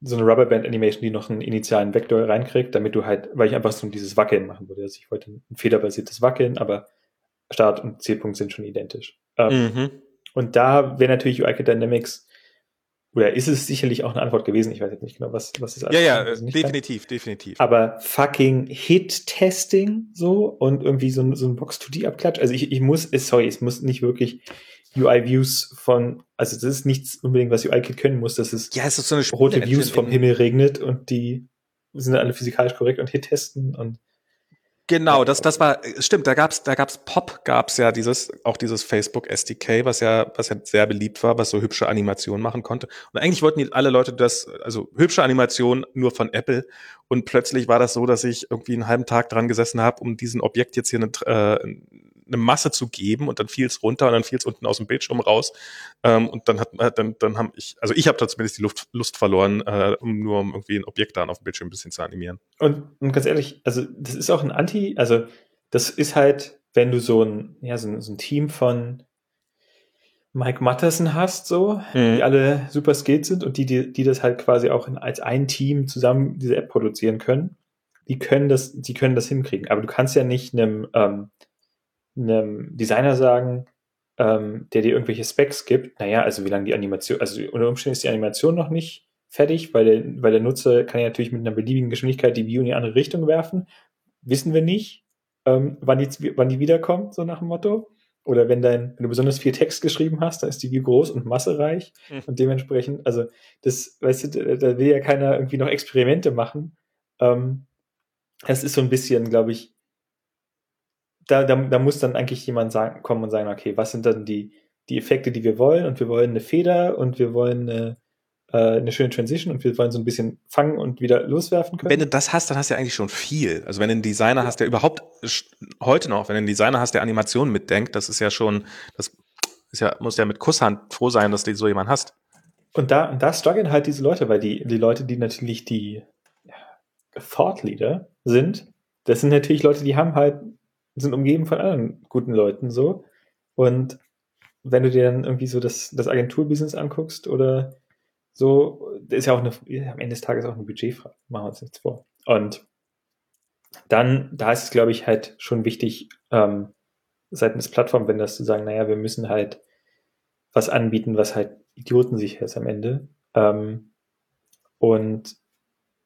so eine Rubberband Animation, die noch einen initialen Vektor reinkriegt, damit du halt, weil ich einfach so dieses Wackeln machen wollte. Also ich wollte ein federbasiertes Wackeln, aber Start und Zielpunkt sind schon identisch. Ähm, mhm. Und da wäre natürlich UI Dynamics oder ist es sicherlich auch eine Antwort gewesen? Ich weiß jetzt nicht genau, was, was ist. Ja, ja, definitiv, kann. definitiv. Aber fucking Hit-Testing so und irgendwie so ein, so ein Box-2D-Abklatsch. Also ich, ich muss, sorry, es muss nicht wirklich UI-Views von, also das ist nichts unbedingt, was UI-Kit können muss, dass es, ja, es ist so eine rote Views vom Himmel regnet und die sind alle physikalisch korrekt und Hit-testen und Genau, das, das war, stimmt, da gab's, da gab's Pop, gab's ja dieses, auch dieses Facebook SDK, was ja, was ja sehr beliebt war, was so hübsche Animationen machen konnte. Und eigentlich wollten die alle Leute das, also hübsche Animationen nur von Apple. Und plötzlich war das so, dass ich irgendwie einen halben Tag dran gesessen habe, um diesen Objekt jetzt hier eine, äh, eine Masse zu geben und dann fiel es runter und dann fiel es unten aus dem Bildschirm raus. Ähm, und dann hat dann, dann haben ich, also ich habe da zumindest die Luft, Lust verloren, äh, um nur um irgendwie ein Objekt da auf dem Bildschirm ein bisschen zu animieren. Und, und ganz ehrlich, also das ist auch ein Anti, also das ist halt, wenn du so ein, ja, so so ein Team von Mike Matterson hast, so, mhm. die alle super skilled sind und die, die, die das halt quasi auch in, als ein Team zusammen diese App produzieren können, die können das, die können das hinkriegen. Aber du kannst ja nicht einem, ähm, einem Designer sagen, ähm, der dir irgendwelche Specs gibt, naja, also wie lange die Animation, also unter Umständen ist die Animation noch nicht fertig, weil der, weil der Nutzer kann ja natürlich mit einer beliebigen Geschwindigkeit die View in die andere Richtung werfen. Wissen wir nicht, ähm, wann, die, wann die wiederkommt, so nach dem Motto. Oder wenn dein, wenn du besonders viel Text geschrieben hast, dann ist die View groß und massereich mhm. und dementsprechend, also das, weißt du, da will ja keiner irgendwie noch Experimente machen. Ähm, das ist so ein bisschen, glaube ich, da, da, da muss dann eigentlich jemand sagen, kommen und sagen, okay, was sind dann die, die Effekte, die wir wollen? Und wir wollen eine Feder und wir wollen eine, äh, eine schöne Transition und wir wollen so ein bisschen fangen und wieder loswerfen können. Wenn du das hast, dann hast du ja eigentlich schon viel. Also wenn du einen Designer hast, der überhaupt heute noch, wenn du einen Designer hast, der Animationen mitdenkt, das ist ja schon, das ist ja, muss ja mit Kusshand froh sein, dass du so jemanden hast. Und da, da strugglen halt diese Leute, weil die, die Leute, die natürlich die Thought Leader sind, das sind natürlich Leute, die haben halt sind umgeben von anderen guten Leuten so. Und wenn du dir dann irgendwie so das, das Agenturbusiness anguckst oder so, ist ja auch eine, am Ende des Tages auch eine Budgetfrage, machen wir uns nichts vor. Und dann, da ist es, glaube ich, halt schon wichtig, ähm, seitens des Plattformwenders zu sagen, naja, wir müssen halt was anbieten, was halt idiotensicher ist am Ende. Ähm, und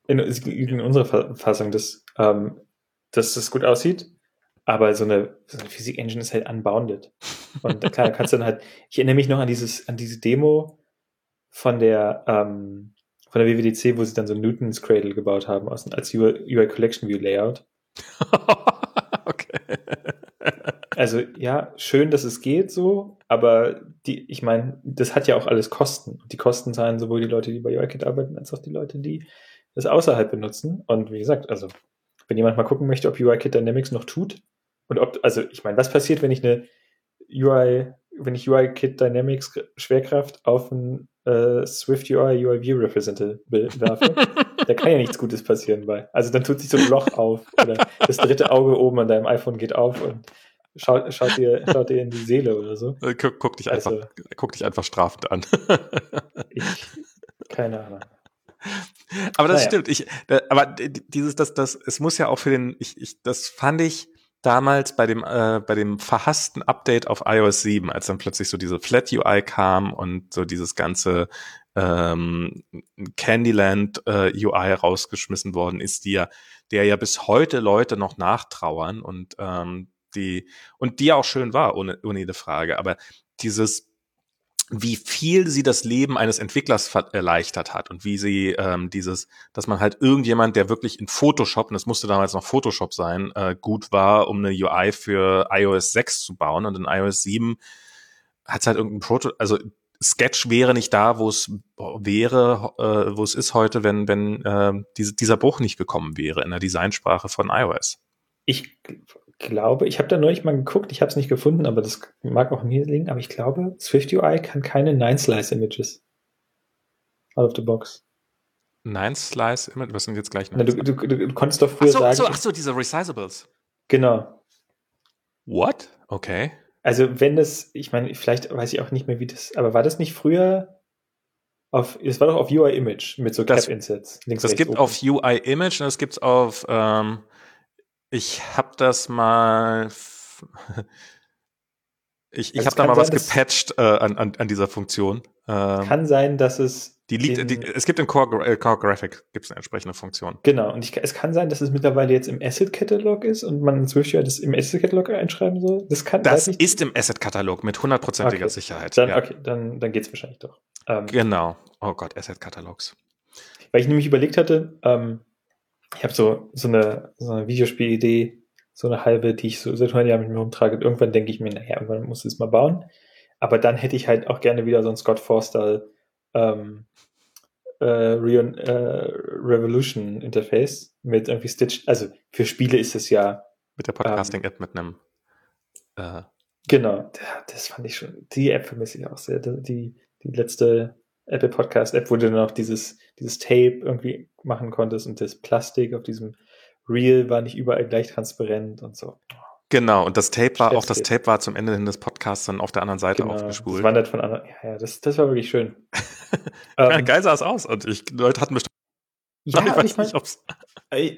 in, in unserer Verfassung, dass, ähm, dass das gut aussieht, aber so eine, so eine Physik-Engine ist halt unbounded. Und klar, kannst du dann halt, ich erinnere mich noch an dieses, an diese Demo von der, ähm, von der WWDC, wo sie dann so Newton's Cradle gebaut haben, aus, als UI, Collection View Layout. <laughs> okay. Also ja, schön, dass es geht so, aber die, ich meine, das hat ja auch alles Kosten. Und die Kosten zahlen sowohl die Leute, die bei UIKit arbeiten, als auch die Leute, die das außerhalb benutzen. Und wie gesagt, also wenn jemand mal gucken möchte, ob UIKit Dynamics noch tut, und ob, also ich meine, was passiert, wenn ich eine UI, wenn ich UI-Kit Dynamics Schwerkraft auf ein äh, Swift UI UI View Representative werfe? <laughs> da kann ja nichts Gutes passieren bei. Also dann tut sich so ein Loch auf oder das dritte Auge oben an deinem iPhone geht auf und schaut, schaut, dir, schaut dir in die Seele oder so. Äh, guck, guck dich, also, einfach, guck dich einfach strafend an. ich, keine Ahnung. Aber das naja. stimmt. Ich, aber dieses, das, das, es muss ja auch für den, ich, ich, das fand ich, damals bei dem, äh, bei dem verhassten Update auf iOS 7, als dann plötzlich so diese Flat UI kam und so dieses ganze ähm, Candyland äh, UI rausgeschmissen worden ist, die ja, der ja bis heute Leute noch nachtrauern und ähm, die und die auch schön war, ohne, ohne jede Frage. Aber dieses wie viel sie das Leben eines Entwicklers erleichtert hat und wie sie ähm, dieses, dass man halt irgendjemand, der wirklich in Photoshop, und das musste damals noch Photoshop sein, äh, gut war, um eine UI für iOS 6 zu bauen und in iOS 7 hat es halt irgendein Proto, also Sketch wäre nicht da, wo es wäre, äh, wo es ist heute, wenn, wenn äh, diese, dieser Bruch nicht gekommen wäre in der Designsprache von iOS. Ich glaube, ich habe da neulich mal geguckt, ich habe es nicht gefunden, aber das mag auch mir liegen, aber ich glaube, Swift UI kann keine Nine-Slice-Images. Out of the box. Nine-Slice-Image? Was sind jetzt gleich Na, du, du, du, du, konntest doch früher ach so, sagen. Ach so, ach so, diese Resizables. Genau. What? Okay. Also wenn das, ich meine, vielleicht weiß ich auch nicht mehr, wie das, aber war das nicht früher auf, es war doch auf UI Image mit so Cap-Insets. Das gibt oben. auf UI Image und es gibt auf, ähm, ich habe das mal, <laughs> ich, ich also habe da mal sein, was gepatcht äh, an, an, an dieser Funktion. Ähm, kann sein, dass es die liegt, die, es gibt in Core, äh, Core Graphic gibt es eine entsprechende Funktion. Genau, und ich, es kann sein, dass es mittlerweile jetzt im Asset-Katalog ist und man inzwischen das im Asset-Katalog einschreiben soll. Das kann Das ist im Asset-Katalog mit hundertprozentiger okay. Sicherheit. Dann, ja. Okay, dann, dann geht es wahrscheinlich doch. Ähm, genau. Oh Gott, Asset-Katalogs. Weil ich nämlich überlegt hatte, ähm, ich habe so, so eine, so eine Videospielidee, so eine halbe, die ich so seit 100 Jahren mit mir rumtrage. Und irgendwann denke ich mir, naja, irgendwann muss ich es mal bauen. Aber dann hätte ich halt auch gerne wieder so ein Scott Forstall ähm, äh, Re äh, Revolution Interface mit irgendwie Stitch. Also für Spiele ist es ja. Mit der Podcasting-App ähm, mit einem. Äh, genau, das fand ich schon. Die App vermisse ich auch sehr. Die, die letzte Apple Podcast App, wo du dann auch dieses, dieses Tape irgendwie machen konntest und das Plastik auf diesem Reel war nicht überall gleich transparent und so. Genau, und das Tape war, auch das Tape war zum Ende hin des Podcasts dann auf der anderen Seite genau, aufgespult. Das wandert von anderen, ja, ja, das, das war wirklich schön. <laughs> ähm, geil sah es aus und ich, Leute hatten bestimmt. Ja, <laughs> ich weiß ich mein, nicht, ob's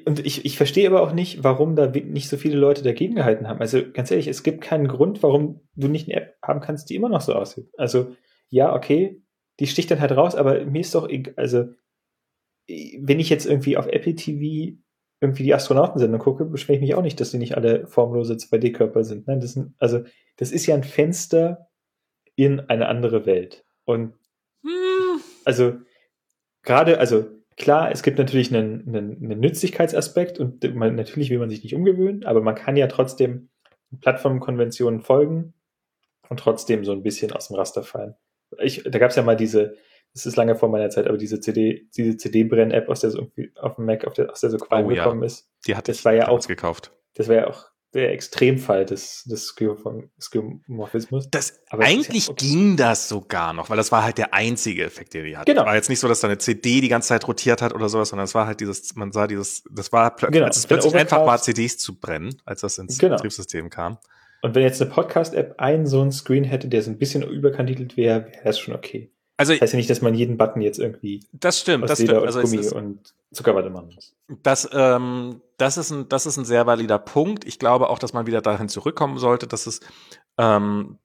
und ich, ich verstehe aber auch nicht, warum da nicht so viele Leute dagegen gehalten haben. Also ganz ehrlich, es gibt keinen Grund, warum du nicht eine App haben kannst, die immer noch so aussieht. Also ja, okay, die sticht dann halt raus, aber mir ist doch, egal, also wenn ich jetzt irgendwie auf Apple TV irgendwie die Astronautensendung gucke, beschwere ich mich auch nicht, dass die nicht alle formlose 2D-Körper sind. Nein, das sind, also, das ist ja ein Fenster in eine andere Welt. Und hm. also gerade, also klar, es gibt natürlich einen, einen, einen Nützlichkeitsaspekt und man, natürlich will man sich nicht umgewöhnen, aber man kann ja trotzdem Plattformkonventionen folgen und trotzdem so ein bisschen aus dem Raster fallen. Ich, da gab es ja mal diese, das ist lange vor meiner Zeit, aber diese CD, diese CD-Brenn-App, aus der so irgendwie auf dem Mac, auf der, aus der so Qualm oh, gekommen ja. ist. Die hat das war ja auch gekauft. Das war ja auch der Extremfall des, des Skeuomorphismus. Das, aber eigentlich ja ging das sogar noch, weil das war halt der einzige Effekt, den die hatte. Genau. War jetzt nicht so, dass da eine CD die ganze Zeit rotiert hat oder sowas, sondern es war halt dieses, man sah dieses, das war plötzlich, genau. als es plötzlich einfach war, CDs zu brennen, als das ins genau. Betriebssystem kam. Und wenn jetzt eine Podcast-App einen so einen Screen hätte, der so ein bisschen überkantitelt wäre, wäre das schon okay. Also, das heißt ja nicht, dass man jeden Button jetzt irgendwie das stimmt, das stimmt. Also Gummi und Zuckerwatte machen muss. Das, ähm, das, ist ein, das ist ein sehr valider Punkt. Ich glaube auch, dass man wieder dahin zurückkommen sollte, dass es, ähm,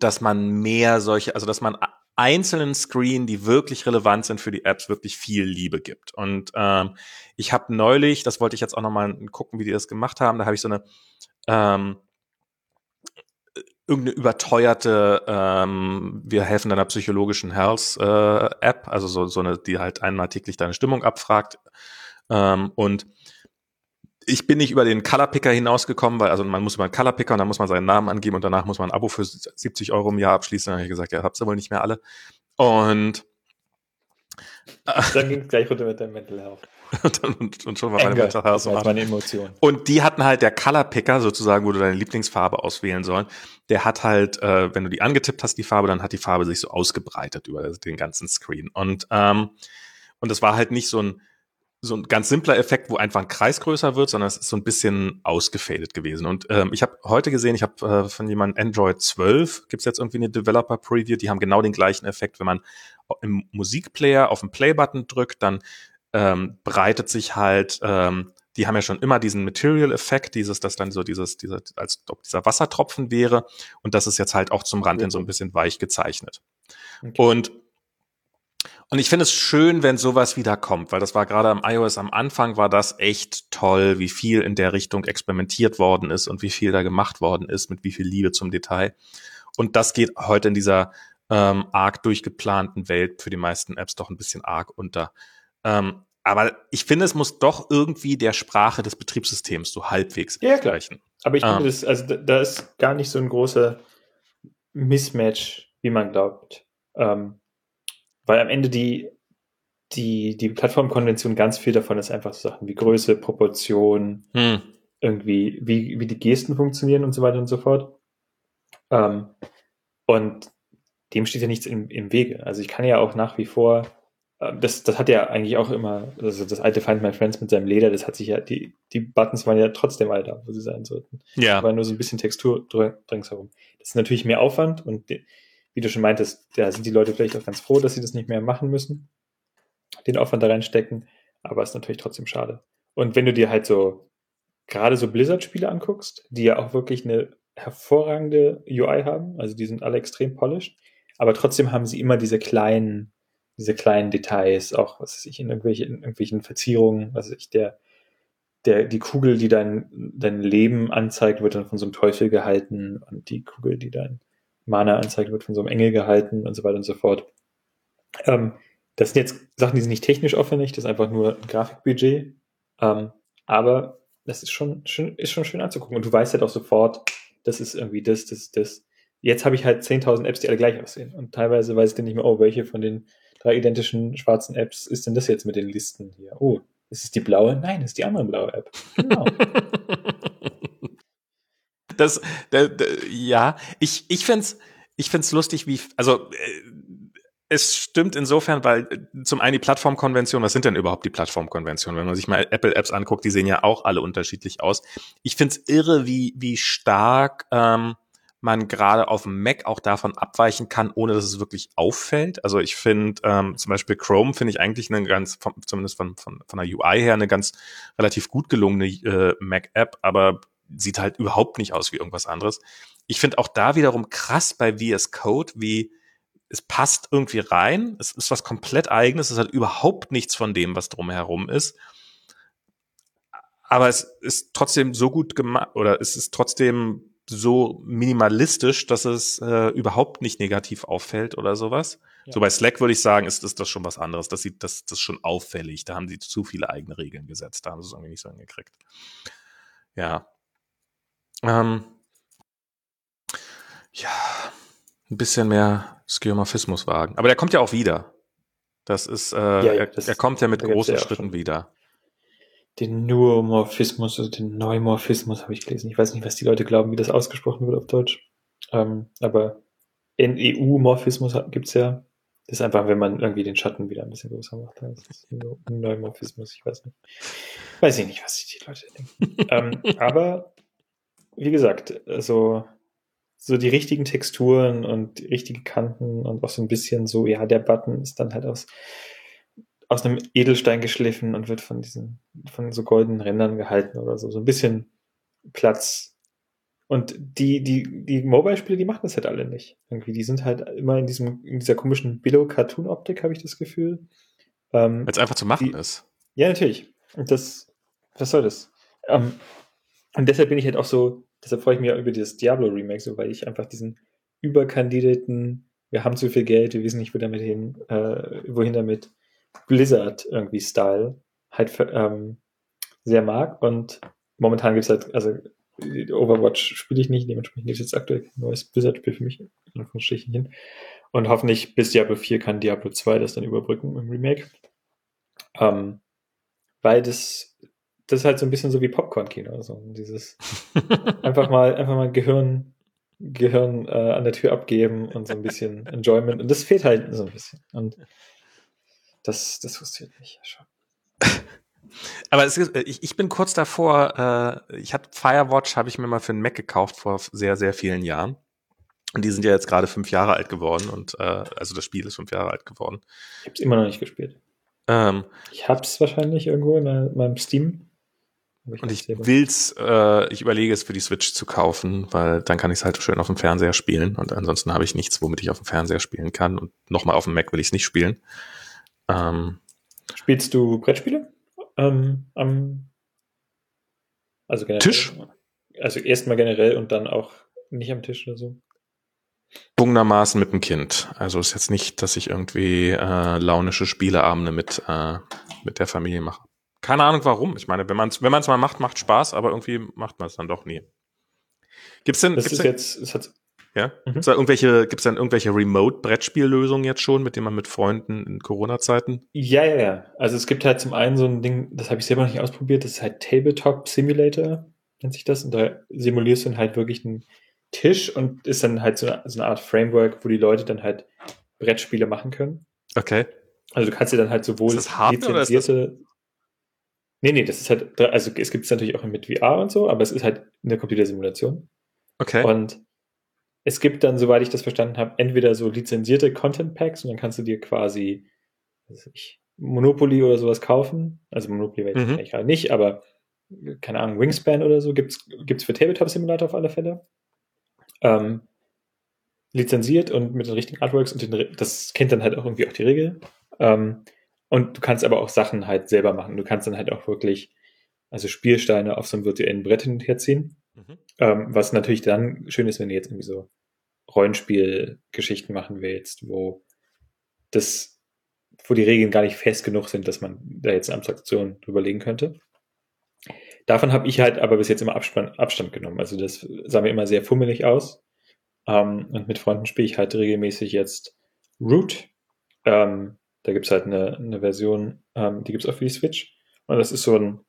dass man mehr solche, also dass man einzelnen Screen, die wirklich relevant sind für die Apps, wirklich viel Liebe gibt. Und ähm, ich habe neulich, das wollte ich jetzt auch nochmal gucken, wie die das gemacht haben, da habe ich so eine ähm, irgendeine überteuerte, ähm, wir helfen deiner psychologischen Health äh, also so, so eine, die halt einmal täglich deine Stimmung abfragt. Ähm, und ich bin nicht über den Color Picker hinausgekommen, weil also man muss über einen Color Picker und dann muss man seinen Namen angeben und danach muss man ein Abo für 70 Euro im Jahr abschließen. Dann habe ich gesagt, ja, habt ihr wohl nicht mehr alle. Und dann ging es gleich runter mit deinem Mental Health. <laughs> und, und, schon war meine das meine Emotion. Und die hatten halt der Color Picker sozusagen, wo du deine Lieblingsfarbe auswählen sollen. Der hat halt, äh, wenn du die angetippt hast, die Farbe, dann hat die Farbe sich so ausgebreitet über den ganzen Screen. Und ähm, und das war halt nicht so ein so ein ganz simpler Effekt, wo einfach ein Kreis größer wird, sondern es ist so ein bisschen ausgefadet gewesen. Und ähm, ich habe heute gesehen, ich habe äh, von jemandem Android 12, gibt's jetzt irgendwie eine Developer Preview, die haben genau den gleichen Effekt. Wenn man im Musikplayer auf den Play-Button drückt, dann ähm, breitet sich halt, ähm, die haben ja schon immer diesen Material-Effekt, dieses, dass dann so dieses, dieser, als ob dieser Wassertropfen wäre. Und das ist jetzt halt auch zum Rand hin so ein bisschen weich gezeichnet. Okay. Und und ich finde es schön, wenn sowas wieder kommt, weil das war gerade am iOS am Anfang war das echt toll, wie viel in der Richtung experimentiert worden ist und wie viel da gemacht worden ist, mit wie viel Liebe zum Detail. Und das geht heute in dieser ähm, arg durchgeplanten Welt für die meisten Apps doch ein bisschen arg unter. Ähm, aber ich finde, es muss doch irgendwie der Sprache des Betriebssystems so halbwegs ja, gleichen. Aber ich finde, ähm, das, also da ist gar nicht so ein großer Mismatch, wie man glaubt. Ähm, weil am Ende die, die, die Plattformkonvention ganz viel davon ist einfach so Sachen wie Größe, Proportion, hm. irgendwie, wie, wie die Gesten funktionieren und so weiter und so fort. Ähm, und dem steht ja nichts im, im Wege. Also ich kann ja auch nach wie vor, das, das hat ja eigentlich auch immer, also das alte Find My Friends mit seinem Leder, das hat sich ja, die, die Buttons waren ja trotzdem all da, wo sie sein sollten. Ja. Aber nur so ein bisschen Textur ringsherum. Das ist natürlich mehr Aufwand und wie du schon meintest, da sind die Leute vielleicht auch ganz froh, dass sie das nicht mehr machen müssen, den Aufwand da reinstecken, aber ist natürlich trotzdem schade. Und wenn du dir halt so gerade so Blizzard-Spiele anguckst, die ja auch wirklich eine hervorragende UI haben, also die sind alle extrem polished, aber trotzdem haben sie immer diese kleinen, diese kleinen Details, auch was weiß ich, in, irgendwelche, in irgendwelchen Verzierungen, was weiß ich, der, der, die Kugel, die dein, dein Leben anzeigt, wird dann von so einem Teufel gehalten und die Kugel, die dein Mana anzeigt, wird von so einem Engel gehalten und so weiter und so fort. Ähm, das sind jetzt Sachen, die sind nicht technisch aufwendig, das ist einfach nur ein Grafikbudget. Ähm, aber das ist schon, schon, ist schon schön anzugucken. Und du weißt halt auch sofort, das ist irgendwie das, das, das jetzt habe ich halt 10.000 Apps, die alle gleich aussehen. Und teilweise weiß ich dann nicht mehr, oh, welche von den drei identischen schwarzen Apps ist denn das jetzt mit den Listen hier? Oh, ist es die blaue? Nein, ist die andere blaue App. Genau. <laughs> das, das, das, ja, ich, ich find's, ich find's lustig, wie, also, äh, es stimmt insofern, weil äh, zum einen die Plattformkonvention, was sind denn überhaupt die Plattformkonventionen? Wenn man sich mal Apple-Apps anguckt, die sehen ja auch alle unterschiedlich aus. Ich find's irre, wie, wie stark ähm, man gerade auf dem Mac auch davon abweichen kann, ohne dass es wirklich auffällt. Also ich finde ähm, zum Beispiel Chrome finde ich eigentlich eine ganz, von, zumindest von, von, von der UI her, eine ganz relativ gut gelungene äh, Mac-App, aber sieht halt überhaupt nicht aus wie irgendwas anderes. Ich finde auch da wiederum krass bei VS Code, wie es passt irgendwie rein. Es ist was komplett eigenes. Es hat überhaupt nichts von dem, was drumherum ist. Aber es ist trotzdem so gut gemacht oder es ist trotzdem so minimalistisch, dass es äh, überhaupt nicht negativ auffällt oder sowas. Ja. So bei Slack würde ich sagen, ist, ist das schon was anderes. Das sieht das, das ist schon auffällig. Da haben sie zu viele eigene Regeln gesetzt. Da haben sie es irgendwie nicht so hingekriegt. Ja. Ähm, ja, ein bisschen mehr Skeuomorphismus wagen. Aber der kommt ja auch wieder. Das ist, äh, ja, ja, das er, er, kommt ja mit großen Schritten wieder den Neuromorphismus, also den Neumorphismus habe ich gelesen. Ich weiß nicht, was die Leute glauben, wie das ausgesprochen wird auf Deutsch. Ähm, aber NEU-Morphismus gibt's ja. Das ist einfach, wenn man irgendwie den Schatten wieder ein bisschen größer macht. Das ist ein Neumorphismus, ich weiß nicht. Weiß ich nicht, was sich die Leute denken. <laughs> ähm, aber, wie gesagt, also so die richtigen Texturen und die richtigen Kanten und auch so ein bisschen so, ja, der Button ist dann halt aus aus einem Edelstein geschliffen und wird von diesen, von so goldenen Rändern gehalten oder so. So ein bisschen Platz. Und die, die, die Mobile-Spiele, die machen das halt alle nicht. Irgendwie, die sind halt immer in diesem, in dieser komischen Billo-Cartoon-Optik, habe ich das Gefühl. Ähm, Weil es einfach zu machen die, ist. Ja, natürlich. Und das, was soll das? Ähm, und deshalb bin ich halt auch so, deshalb freue ich mich auch über dieses Diablo-Remake, so, weil ich einfach diesen überkandidierten, wir haben zu viel Geld, wir wissen nicht, wo damit hin, äh, wohin damit, Blizzard irgendwie Style halt ähm, sehr mag. Und momentan gibt es halt, also Overwatch spiele ich nicht, dementsprechend gibt es jetzt aktuell ein neues Blizzard-Spiel für mich, in Anführungsstrichen hin. Und hoffentlich bis Diablo 4 kann Diablo 2 das dann überbrücken im Remake. Ähm, weil das, das ist halt so ein bisschen so wie Popcorn-Kino. Also dieses <laughs> einfach mal, einfach mal Gehirn, Gehirn äh, an der Tür abgeben und so ein bisschen Enjoyment. Und das fehlt halt so ein bisschen. Und das, das frustriert mich ja schon. <laughs> Aber ist, äh, ich, ich bin kurz davor, äh, ich hatte Firewatch, habe ich mir mal für einen Mac gekauft vor sehr, sehr vielen Jahren. Und die sind ja jetzt gerade fünf Jahre alt geworden und äh, also das Spiel ist fünf Jahre alt geworden. Ich habe es immer noch nicht gespielt. Ähm, ich habe es wahrscheinlich irgendwo in meinem Steam. Ich und ich will's, äh, ich überlege es für die Switch zu kaufen, weil dann kann ich es halt schön auf dem Fernseher spielen und ansonsten habe ich nichts, womit ich auf dem Fernseher spielen kann und nochmal auf dem Mac will ich es nicht spielen. Ähm, Spielst du Brettspiele? Ähm, am, also generell, Tisch? Also erstmal generell und dann auch nicht am Tisch oder so? Bungermaßen mit dem Kind. Also ist jetzt nicht, dass ich irgendwie äh, launische Spieleabende mit, äh, mit der Familie mache. Keine Ahnung warum. Ich meine, wenn man es wenn man's mal macht, macht Spaß, aber irgendwie macht man es dann doch nie. Gibt's denn. Das gibt's ist denn, jetzt, es hat, Ja? Mhm. Gibt's da irgendwelche, gibt's dann irgendwelche Remote-Brettspiellösungen jetzt schon, mit denen man mit Freunden in Corona-Zeiten? Ja, ja, ja. Also es gibt halt zum einen so ein Ding, das habe ich selber noch nicht ausprobiert, das ist halt Tabletop Simulator, nennt sich das. Und da simulierst du dann halt wirklich einen Tisch und ist dann halt so eine, so eine Art Framework, wo die Leute dann halt Brettspiele machen können. Okay. Also du kannst dir dann halt sowohl ist das Hardware lizenzierte. Nee, nee, das ist halt, also es gibt es natürlich auch mit VR und so, aber es ist halt eine Computersimulation. Okay. Und es gibt dann, soweit ich das verstanden habe, entweder so lizenzierte Content Packs und dann kannst du dir quasi ich, Monopoly oder sowas kaufen. Also Monopoly weiß ich mhm. eigentlich gerade nicht, aber keine Ahnung, Wingspan oder so gibt's gibt's für Tabletop Simulator auf alle Fälle. Ähm, lizenziert und mit den richtigen Artworks und den, das kennt dann halt auch irgendwie auch die Regel. Ähm, und du kannst aber auch Sachen halt selber machen. Du kannst dann halt auch wirklich, also Spielsteine auf so einem virtuellen Brett hin und her ziehen. Mhm. Ähm, was natürlich dann schön ist, wenn du jetzt irgendwie so Rollenspielgeschichten machen willst, wo das, wo die Regeln gar nicht fest genug sind, dass man da jetzt eine Abstraktion drüber legen könnte. Davon habe ich halt aber bis jetzt immer Abstand, Abstand genommen. Also das sah mir immer sehr fummelig aus. Ähm, und mit Freunden spiele ich halt regelmäßig jetzt Root. Ähm, da gibt's halt eine, eine Version, ähm, die gibt's auch für die Switch. Und das ist so ein,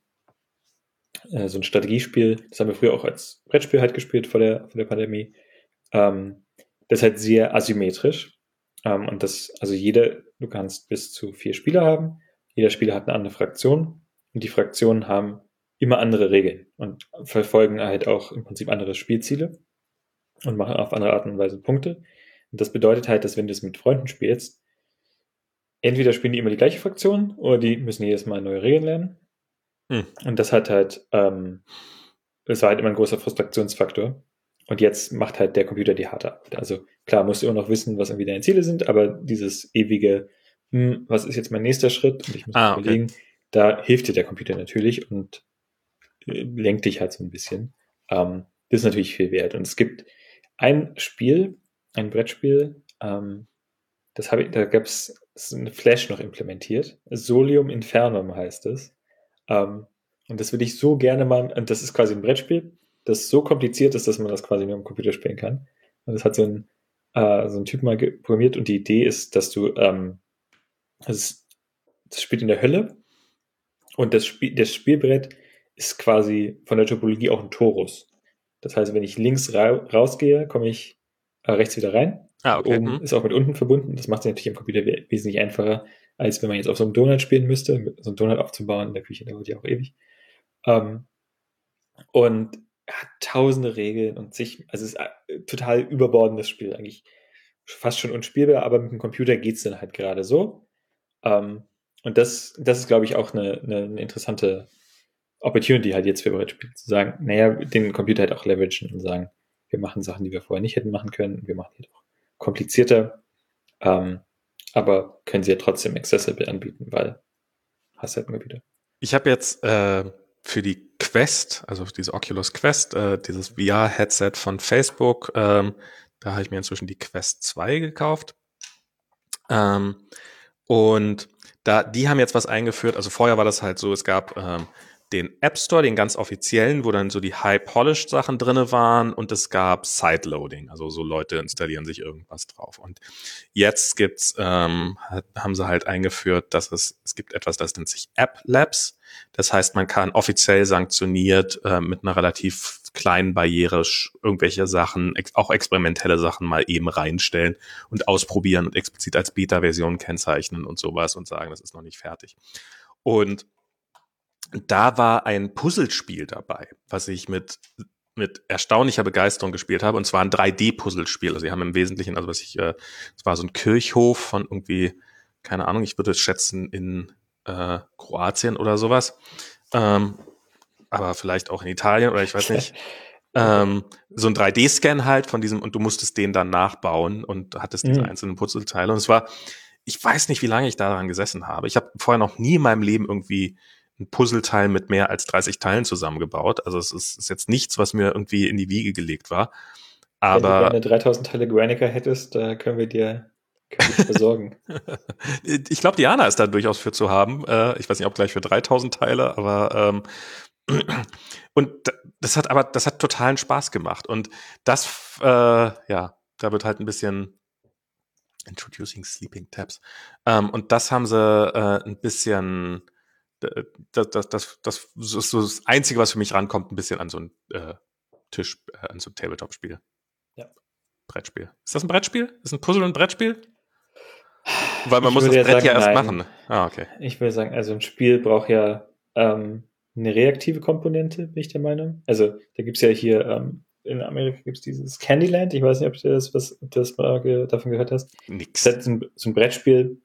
äh, so ein Strategiespiel. Das haben wir früher auch als Brettspiel halt gespielt vor der, vor der Pandemie. Ähm, das ist halt sehr asymmetrisch. Ähm, und das, also jeder, du kannst bis zu vier Spieler haben. Jeder Spieler hat eine andere Fraktion. Und die Fraktionen haben immer andere Regeln und verfolgen halt auch im Prinzip andere Spielziele und machen auf andere Art und Weise Punkte. Und das bedeutet halt, dass wenn du es mit Freunden spielst, entweder spielen die immer die gleiche Fraktion oder die müssen jedes Mal neue Regeln lernen. Hm. Und das hat halt, ähm, das war halt immer ein großer Frustrationsfaktor. Und jetzt macht halt der Computer die harte Arbeit. Also klar, musst du immer noch wissen, was irgendwie deine Ziele sind, aber dieses ewige, hm, was ist jetzt mein nächster Schritt? Und ich muss ah, okay. überlegen, da hilft dir der Computer natürlich und äh, lenkt dich halt so ein bisschen. Ähm, das ist natürlich viel wert. Und es gibt ein Spiel, ein Brettspiel, ähm, das habe ich, da gab es eine Flash noch implementiert. Solium Infernum heißt es. Ähm, und das würde ich so gerne mal, und das ist quasi ein Brettspiel, das so kompliziert ist, dass man das quasi nur am Computer spielen kann. Und das hat so ein, äh, so ein Typ mal programmiert und die Idee ist, dass du, ähm, das, das spielt in der Hölle und das, Spiel, das Spielbrett ist quasi von der Topologie auch ein Torus. Das heißt, wenn ich links ra rausgehe, komme ich äh, rechts wieder rein. Ah, okay. Oben hm. ist auch mit unten verbunden. Das macht es natürlich am Computer wesentlich einfacher, als wenn man jetzt auf so einem Donut spielen müsste. So einen Donut aufzubauen in der Küche dauert ja auch ewig. Ähm, und hat tausende Regeln und sich, also es ist ein total überbordendes Spiel, eigentlich fast schon unspielbar, aber mit dem Computer geht's dann halt gerade so. Ähm, und das, das ist, glaube ich, auch eine, eine, eine interessante Opportunity halt jetzt für Brettspiele zu sagen, naja, den Computer halt auch leveragen und sagen, wir machen Sachen, die wir vorher nicht hätten machen können, wir machen die auch komplizierter, ähm, aber können sie ja trotzdem accessible anbieten, weil hast halt immer wieder. Ich habe jetzt äh, für die Quest, also diese Oculus Quest, äh, dieses VR-Headset von Facebook, ähm, da habe ich mir inzwischen die Quest 2 gekauft. Ähm, und da, die haben jetzt was eingeführt. Also vorher war das halt so, es gab ähm, den App Store, den ganz offiziellen, wo dann so die High-Polished Sachen drinne waren und es gab Sideloading, also so Leute installieren sich irgendwas drauf. Und jetzt gibt's, ähm, haben sie halt eingeführt, dass es, es gibt etwas, das nennt sich App Labs. Das heißt, man kann offiziell sanktioniert äh, mit einer relativ kleinen Barriere irgendwelche Sachen, ex auch experimentelle Sachen mal eben reinstellen und ausprobieren und explizit als Beta-Version kennzeichnen und sowas und sagen, das ist noch nicht fertig. Und da war ein Puzzlespiel dabei, was ich mit mit erstaunlicher Begeisterung gespielt habe. Und zwar ein 3D-Puzzlespiel. Also sie haben im Wesentlichen, also was ich, äh, es war so ein Kirchhof von irgendwie, keine Ahnung, ich würde es schätzen, in äh, Kroatien oder sowas. Ähm, aber vielleicht auch in Italien oder ich weiß nicht. <laughs> ähm, so ein 3D-Scan halt von diesem, und du musstest den dann nachbauen und hattest diese mhm. einzelnen Puzzleteile. Und es war, ich weiß nicht, wie lange ich daran gesessen habe. Ich habe vorher noch nie in meinem Leben irgendwie ein Puzzleteil mit mehr als 30 Teilen zusammengebaut. Also es ist, ist jetzt nichts, was mir irgendwie in die Wiege gelegt war. Aber wenn du 3000 Teile Granica hättest, da können wir dir können wir besorgen. <laughs> ich glaube, Diana ist da durchaus für zu haben. Äh, ich weiß nicht, ob gleich für 3000 Teile, aber ähm, <clears throat> und das hat aber das hat totalen Spaß gemacht und das äh, ja da wird halt ein bisschen Introducing Sleeping Tabs. Ähm, und das haben sie äh, ein bisschen, das, das, das, das ist so das Einzige, was für mich rankommt, ein bisschen an so ein äh, Tisch, äh, an so ein Tabletop-Spiel. Ja. Brettspiel. Ist das ein Brettspiel? Ist ein Puzzle ein Brettspiel? Weil man ich muss das Brett sagen, ja erst nein. machen. Ah, okay. Ich würde sagen, also ein Spiel braucht ja ähm, eine reaktive Komponente, bin ich der Meinung. Also da gibt es ja hier ähm, in Amerika gibt es dieses Candyland. Ich weiß nicht, ob du das, was, ob das mal davon gehört hast. Nix. Das ist ein, so ein Brettspiel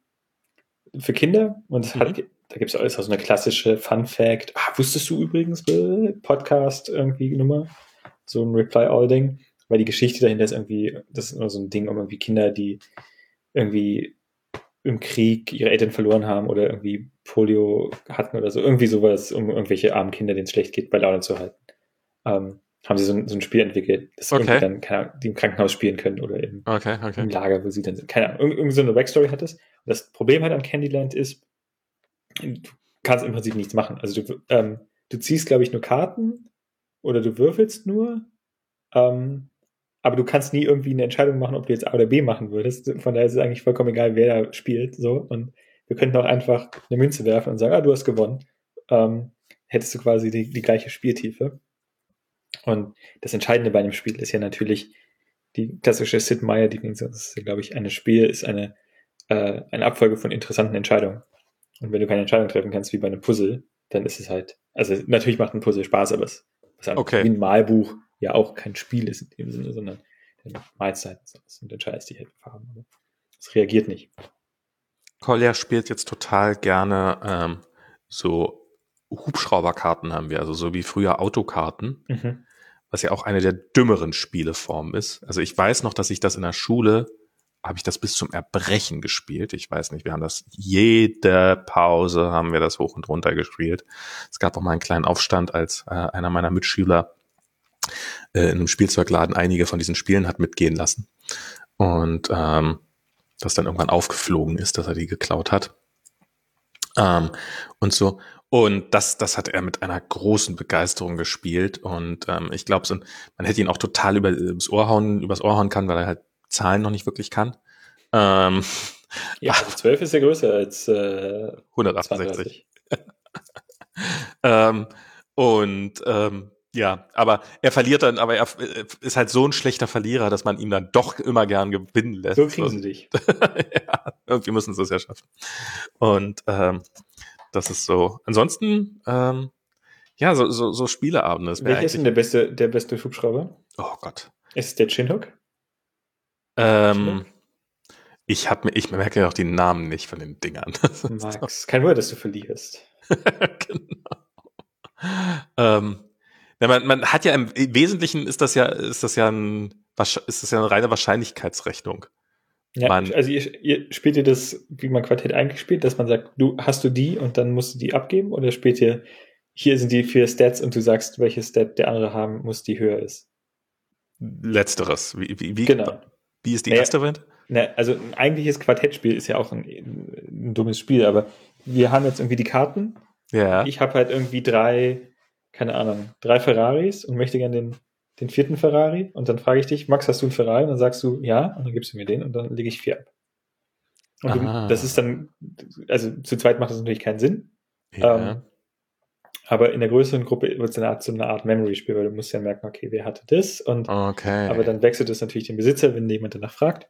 für Kinder und es mhm. hat, da gibt es auch so eine klassische Fun Fact. Ah, wusstest du übrigens, äh, Podcast irgendwie Nummer? So ein Reply-All-Ding. Weil die Geschichte dahinter ist irgendwie, das ist immer so ein Ding um irgendwie Kinder, die irgendwie im Krieg ihre Eltern verloren haben oder irgendwie Polio hatten oder so. Irgendwie sowas, um irgendwelche armen Kinder, denen es schlecht geht, bei Laune zu halten. Ähm, haben sie so ein, so ein Spiel entwickelt, das okay. dann keine Ahnung, die im Krankenhaus spielen können oder im, okay, okay. im Lager, wo sie dann sind. Keine Ahnung, irgendwie so eine Backstory hat es. Und das Problem halt an Candyland ist, du kannst im Prinzip nichts machen. Also du, ähm, du ziehst, glaube ich, nur Karten oder du würfelst nur, ähm, aber du kannst nie irgendwie eine Entscheidung machen, ob du jetzt A oder B machen würdest. Von daher ist es eigentlich vollkommen egal, wer da spielt. So. Und wir könnten auch einfach eine Münze werfen und sagen, ah, du hast gewonnen. Ähm, hättest du quasi die, die gleiche Spieltiefe. Und das Entscheidende bei einem Spiel ist ja natürlich die klassische Sid Meier-Definition. Das ist, glaube ich, ein Spiel ist eine, äh, eine Abfolge von interessanten Entscheidungen. Und wenn du keine Entscheidung treffen kannst, wie bei einem Puzzle, dann ist es halt, also natürlich macht ein Puzzle Spaß, aber es ist okay. wie ein Malbuch ja auch kein Spiel ist in dem Sinne, sondern du malst halt und entscheidest die Farben. Es reagiert nicht. Collier spielt jetzt total gerne ähm, so Hubschrauberkarten haben wir, also so wie früher Autokarten, mhm. was ja auch eine der dümmeren Spieleformen ist. Also ich weiß noch, dass ich das in der Schule, habe ich das bis zum Erbrechen gespielt. Ich weiß nicht, wir haben das jede Pause haben wir das hoch und runter gespielt. Es gab auch mal einen kleinen Aufstand, als äh, einer meiner Mitschüler äh, in einem Spielzeugladen einige von diesen Spielen hat mitgehen lassen. Und ähm, das dann irgendwann aufgeflogen ist, dass er die geklaut hat. Ähm, und so. Und das, das hat er mit einer großen Begeisterung gespielt. Und ähm, ich glaube, so, man hätte ihn auch total über, übers Ohr hauen, übers Ohr hauen kann, weil er halt Zahlen noch nicht wirklich kann. Ähm, ja, <laughs> also 12 ist ja größer als äh, 168. <laughs> ähm, und ähm, ja, aber er verliert dann, aber er ist halt so ein schlechter Verlierer, dass man ihn dann doch immer gern gewinnen lässt. So kriegen sie dich. <laughs> ja, irgendwie müssen sie es ja schaffen. Und ähm, das ist so. Ansonsten, ähm, ja, so, so, so Spieleabende. Welcher ist denn der beste, der beste Hubschrauber? Oh Gott. Ist es der Chinhook? Ähm, ich hab ich merke ja auch die Namen nicht von den Dingern. <laughs> Max, kein Wunder, dass du verlierst. <laughs> genau. Ähm, man, man hat ja im Wesentlichen ist das ja, ist das ja ein, ist das ja eine reine Wahrscheinlichkeitsrechnung. Ja, man, also ihr, ihr spielt ihr das, wie man Quartett eigentlich spielt, dass man sagt, du hast du die und dann musst du die abgeben oder spielt ihr, hier sind die vier Stats und du sagst, welche Stat der andere haben muss, die höher ist? Letzteres. Wie, wie, wie, genau. Wie ist die erste Variante? Na, also ein eigentliches Quartettspiel ist ja auch ein, ein, dummes Spiel, aber wir haben jetzt irgendwie die Karten. Ja. Ich habe halt irgendwie drei, keine Ahnung, drei Ferraris und möchte gerne den den vierten Ferrari und dann frage ich dich, Max, hast du einen Ferrari? Und dann sagst du ja und dann gibst du mir den und dann lege ich vier ab. Und du, das ist dann, also zu zweit macht das natürlich keinen Sinn. Ja. Ähm, aber in der größeren Gruppe wird es eine Art, so eine Art Memory-Spiel, weil du musst ja merken, okay, wer hatte das? Und okay. aber dann wechselt es natürlich den Besitzer, wenn jemand danach fragt.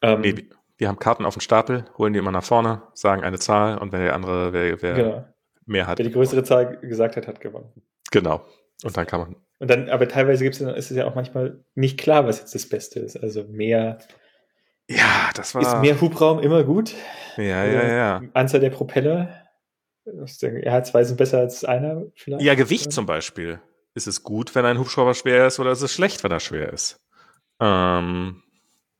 Ähm, nee, wir haben Karten auf dem Stapel, holen die immer nach vorne, sagen eine Zahl und wenn der andere, wer, wer genau. mehr hat. Wer die größere Zahl gesagt hat, hat gewonnen. Genau. Und dann kann man und dann, aber teilweise gibt's, ist es ja auch manchmal nicht klar, was jetzt das Beste ist. Also mehr. Ja, das war. Ist mehr Hubraum immer gut? Ja, ja, also ja. Anzahl der Propeller. Ja, zwei sind besser als einer vielleicht. Ja, Gewicht zum Beispiel. Ist es gut, wenn ein Hubschrauber schwer ist, oder ist es schlecht, wenn er schwer ist? Ähm,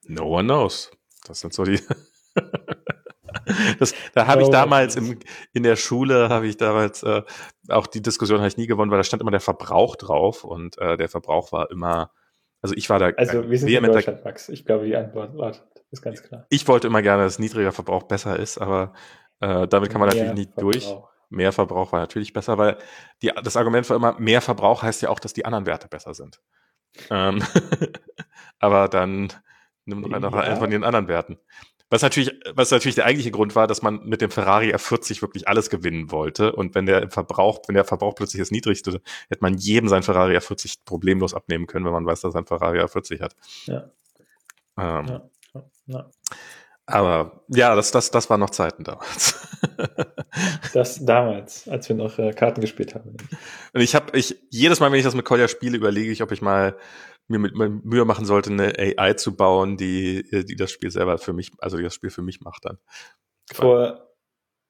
no one knows. Das sind so die. <laughs> Das, da habe ich damals im, in der Schule, habe ich damals äh, auch die Diskussion habe ich nie gewonnen, weil da stand immer der Verbrauch drauf und äh, der Verbrauch war immer, also ich war da. Also wir sind in Deutschland, Max. Ich glaube, die Antwort war, ist ganz klar. Ich wollte immer gerne, dass niedriger Verbrauch besser ist, aber äh, damit kann man mehr natürlich nicht Verbrauch. durch. Mehr Verbrauch war natürlich besser, weil die, das Argument war immer, mehr Verbrauch heißt ja auch, dass die anderen Werte besser sind. Ähm, <laughs> aber dann Nimm doch einfach ja. einen von den anderen Werten. Was natürlich, was natürlich der eigentliche Grund war, dass man mit dem Ferrari R40 wirklich alles gewinnen wollte. Und wenn der Verbrauch, wenn der Verbrauch plötzlich das niedrigste, hätte man jedem sein Ferrari R40 problemlos abnehmen können, wenn man weiß, dass er ein Ferrari R40 hat. Ja. Ähm, ja. ja. Aber ja, das, das, das waren noch Zeiten damals. <laughs> das damals, als wir noch äh, Karten gespielt haben. Und ich habe, ich jedes Mal, wenn ich das mit Kolja spiele, überlege ich, ob ich mal mir mit, mit Mühe machen sollte, eine AI zu bauen, die, die das Spiel selber für mich, also die das Spiel für mich macht dann. Vor,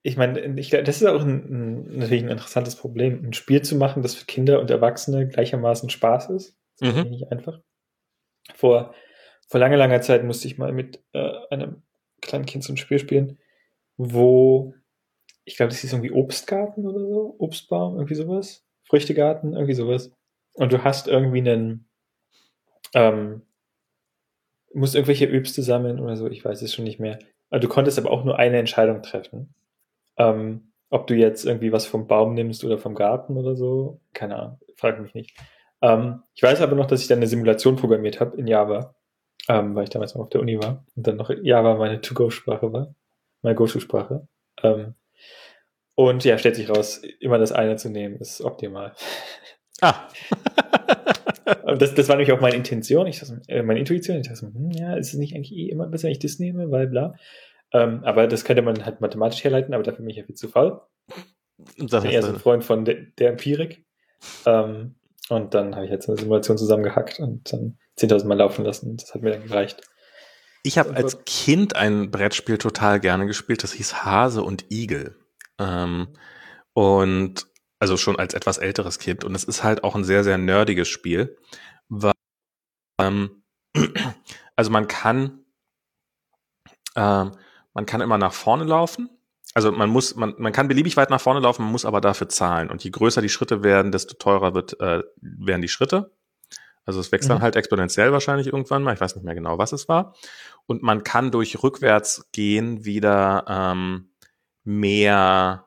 ich meine, ich, das ist auch ein, ein, natürlich ein interessantes Problem, ein Spiel zu machen, das für Kinder und Erwachsene gleichermaßen Spaß ist. Das ist mhm. nicht einfach. Vor, vor langer, langer Zeit musste ich mal mit äh, einem kleinen Kind so ein Spiel spielen, wo ich glaube, das ist irgendwie Obstgarten oder so, Obstbaum, irgendwie sowas, Früchtegarten, irgendwie sowas. Und du hast irgendwie einen, ähm, musst irgendwelche Obste sammeln oder so, ich weiß es schon nicht mehr. Also du konntest aber auch nur eine Entscheidung treffen. Ähm, ob du jetzt irgendwie was vom Baum nimmst oder vom Garten oder so, keine Ahnung, frag mich nicht. Ähm, ich weiß aber noch, dass ich dann eine Simulation programmiert habe in Java, ähm, weil ich damals noch auf der Uni war und dann noch Java meine To-Go-Sprache war, meine Go-To-Sprache. Ähm, und ja, stellt sich raus, immer das eine zu nehmen, ist optimal. Ah. <laughs> das, das war nämlich auch meine Intention, ich dachte, äh, meine Intuition. Ich dachte, hm, ja, ist es nicht eigentlich eh immer besser, wenn ich das nehme, weil bla. Ähm, aber das könnte man halt mathematisch herleiten, aber dafür bin ich ja viel zu faul. Ich bin eher so ein Freund von de der Empirik. Ähm, und dann habe ich jetzt eine Simulation zusammengehackt und dann 10.000 Mal laufen lassen. Das hat mir dann gereicht. Ich habe als Kind ein Brettspiel total gerne gespielt, das hieß Hase und Igel. Ähm, und also schon als etwas älteres Kind. Und es ist halt auch ein sehr, sehr nerdiges Spiel. Weil, ähm, <clears throat> also man kann, ähm, man kann immer nach vorne laufen. Also man muss, man, man kann beliebig weit nach vorne laufen, man muss aber dafür zahlen. Und je größer die Schritte werden, desto teurer wird, äh, werden die Schritte. Also es wächst mhm. dann halt exponentiell wahrscheinlich irgendwann mal. Ich weiß nicht mehr genau, was es war. Und man kann durch rückwärts gehen wieder ähm, mehr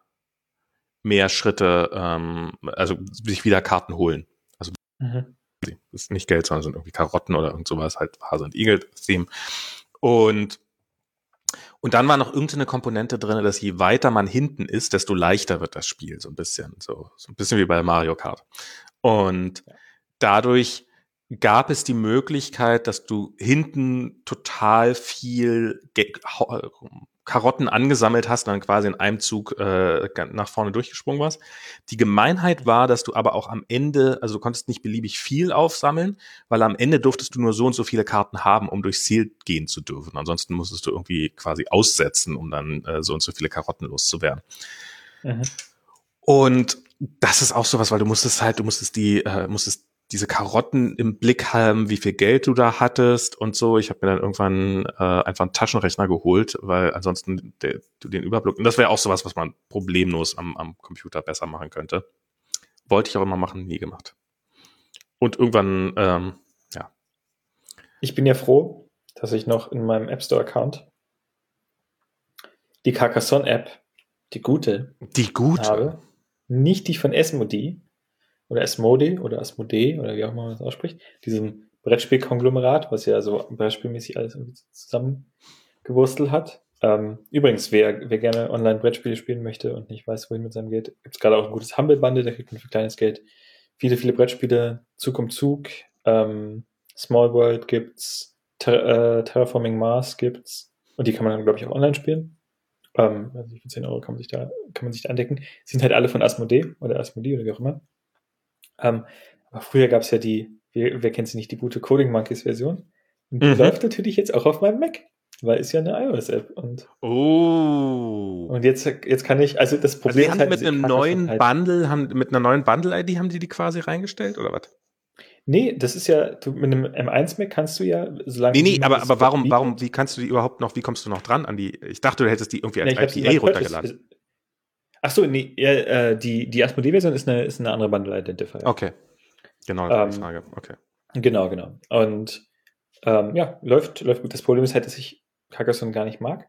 mehr Schritte, ähm, also sich wieder Karten holen. Also mhm. das ist nicht Geld, sondern sind irgendwie Karotten oder irgend sowas, halt Hase und Igel-Theme. Und und dann war noch irgendeine Komponente drin, dass je weiter man hinten ist, desto leichter wird das Spiel, so ein bisschen, so, so ein bisschen wie bei Mario Kart. Und dadurch gab es die Möglichkeit, dass du hinten total viel Karotten angesammelt hast und dann quasi in einem Zug äh, nach vorne durchgesprungen warst. Die Gemeinheit war, dass du aber auch am Ende, also du konntest nicht beliebig viel aufsammeln, weil am Ende durftest du nur so und so viele Karten haben, um durchs Ziel gehen zu dürfen. Ansonsten musstest du irgendwie quasi aussetzen, um dann äh, so und so viele Karotten loszuwerden. Mhm. Und das ist auch sowas, weil du musstest halt, du musstest die, äh, musstest diese Karotten im Blick haben, wie viel Geld du da hattest und so. Ich habe mir dann irgendwann äh, einfach einen Taschenrechner geholt, weil ansonsten der, du den Überblick. Und das wäre auch sowas, was man problemlos am, am Computer besser machen könnte. Wollte ich auch immer machen, nie gemacht. Und irgendwann, ähm, ja. Ich bin ja froh, dass ich noch in meinem App Store Account die Carcassonne App, die gute, die gute habe. Nicht die von Esmodi, oder Asmodee oder Asmodee oder wie auch immer man das ausspricht, diesem Brettspiel-Konglomerat, was ja so beispielmäßig alles zusammengewurstelt hat. Ähm, übrigens, wer, wer gerne online Brettspiele spielen möchte und nicht weiß, wohin mit seinem Geld, gibt es gerade auch ein gutes Humble-Bundle, da kriegt man für kleines Geld viele, viele Brettspiele, Zug um Zug, ähm, Small World gibt's, Ter äh, Terraforming Mars gibt's und die kann man dann, glaube ich, auch online spielen. Ähm, also für 10 Euro kann man sich da, kann man sich da andecken. Die sind halt alle von Asmodee oder Asmodee oder wie auch immer. Ähm, aber früher gab es ja die, wer, wer kennt sie nicht, die gute Coding Monkeys Version. Und die mhm. läuft natürlich jetzt auch auf meinem Mac, weil ist ja eine iOS-App. Und, oh. und jetzt, jetzt kann ich, also das Problem also ist halt, mit einem neuen halt, Bundle, haben, mit einer neuen Bundle-ID haben die die quasi reingestellt oder was? Nee, das ist ja, du, mit einem M1 Mac kannst du ja, solange. Nee, nee, aber, aber warum, warum, wie kannst du die überhaupt noch, wie kommst du noch dran an die, ich dachte, du hättest die irgendwie als nee, IPA runtergeladen. Ach so, nee, äh, die, die Asmodee-Version ist eine, ist eine andere Bundle-Identifier. Okay. Genau, ähm, die Frage. Okay. Genau, genau. Und ähm, ja, läuft, läuft gut. Das Problem ist halt, dass ich Carcassonne gar nicht mag.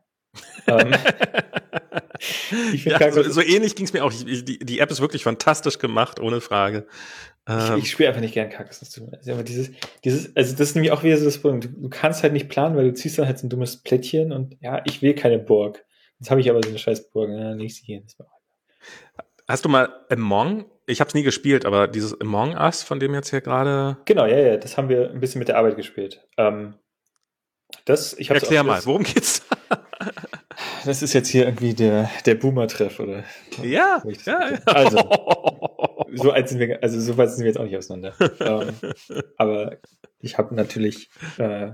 ähm, <laughs> <laughs> ich ja, so, so, ähnlich ging es mir auch. Ich, die, die App ist wirklich fantastisch gemacht, ohne Frage. Ähm, ich, ich spiele einfach nicht gern. Aber dieses, dieses, also das ist nämlich auch wieder so das Problem. Du, du, kannst halt nicht planen, weil du ziehst dann halt so ein dummes Plättchen und ja, ich will keine Burg. Jetzt habe ich aber so eine scheiß Burg. Ja, nächste hier. Hast du mal Among? Ich habe es nie gespielt, aber dieses Among Us, von dem jetzt hier gerade. Genau, ja, ja, das haben wir ein bisschen mit der Arbeit gespielt. Ähm, das, ich Erklär mal, worum geht's? <laughs> das ist jetzt hier irgendwie der, der Boomer-Treff, oder? Ja, ja, ja. Also, <laughs> so alt sind wir, also so weit sind wir jetzt auch nicht auseinander. ähm, aber ich habe natürlich äh,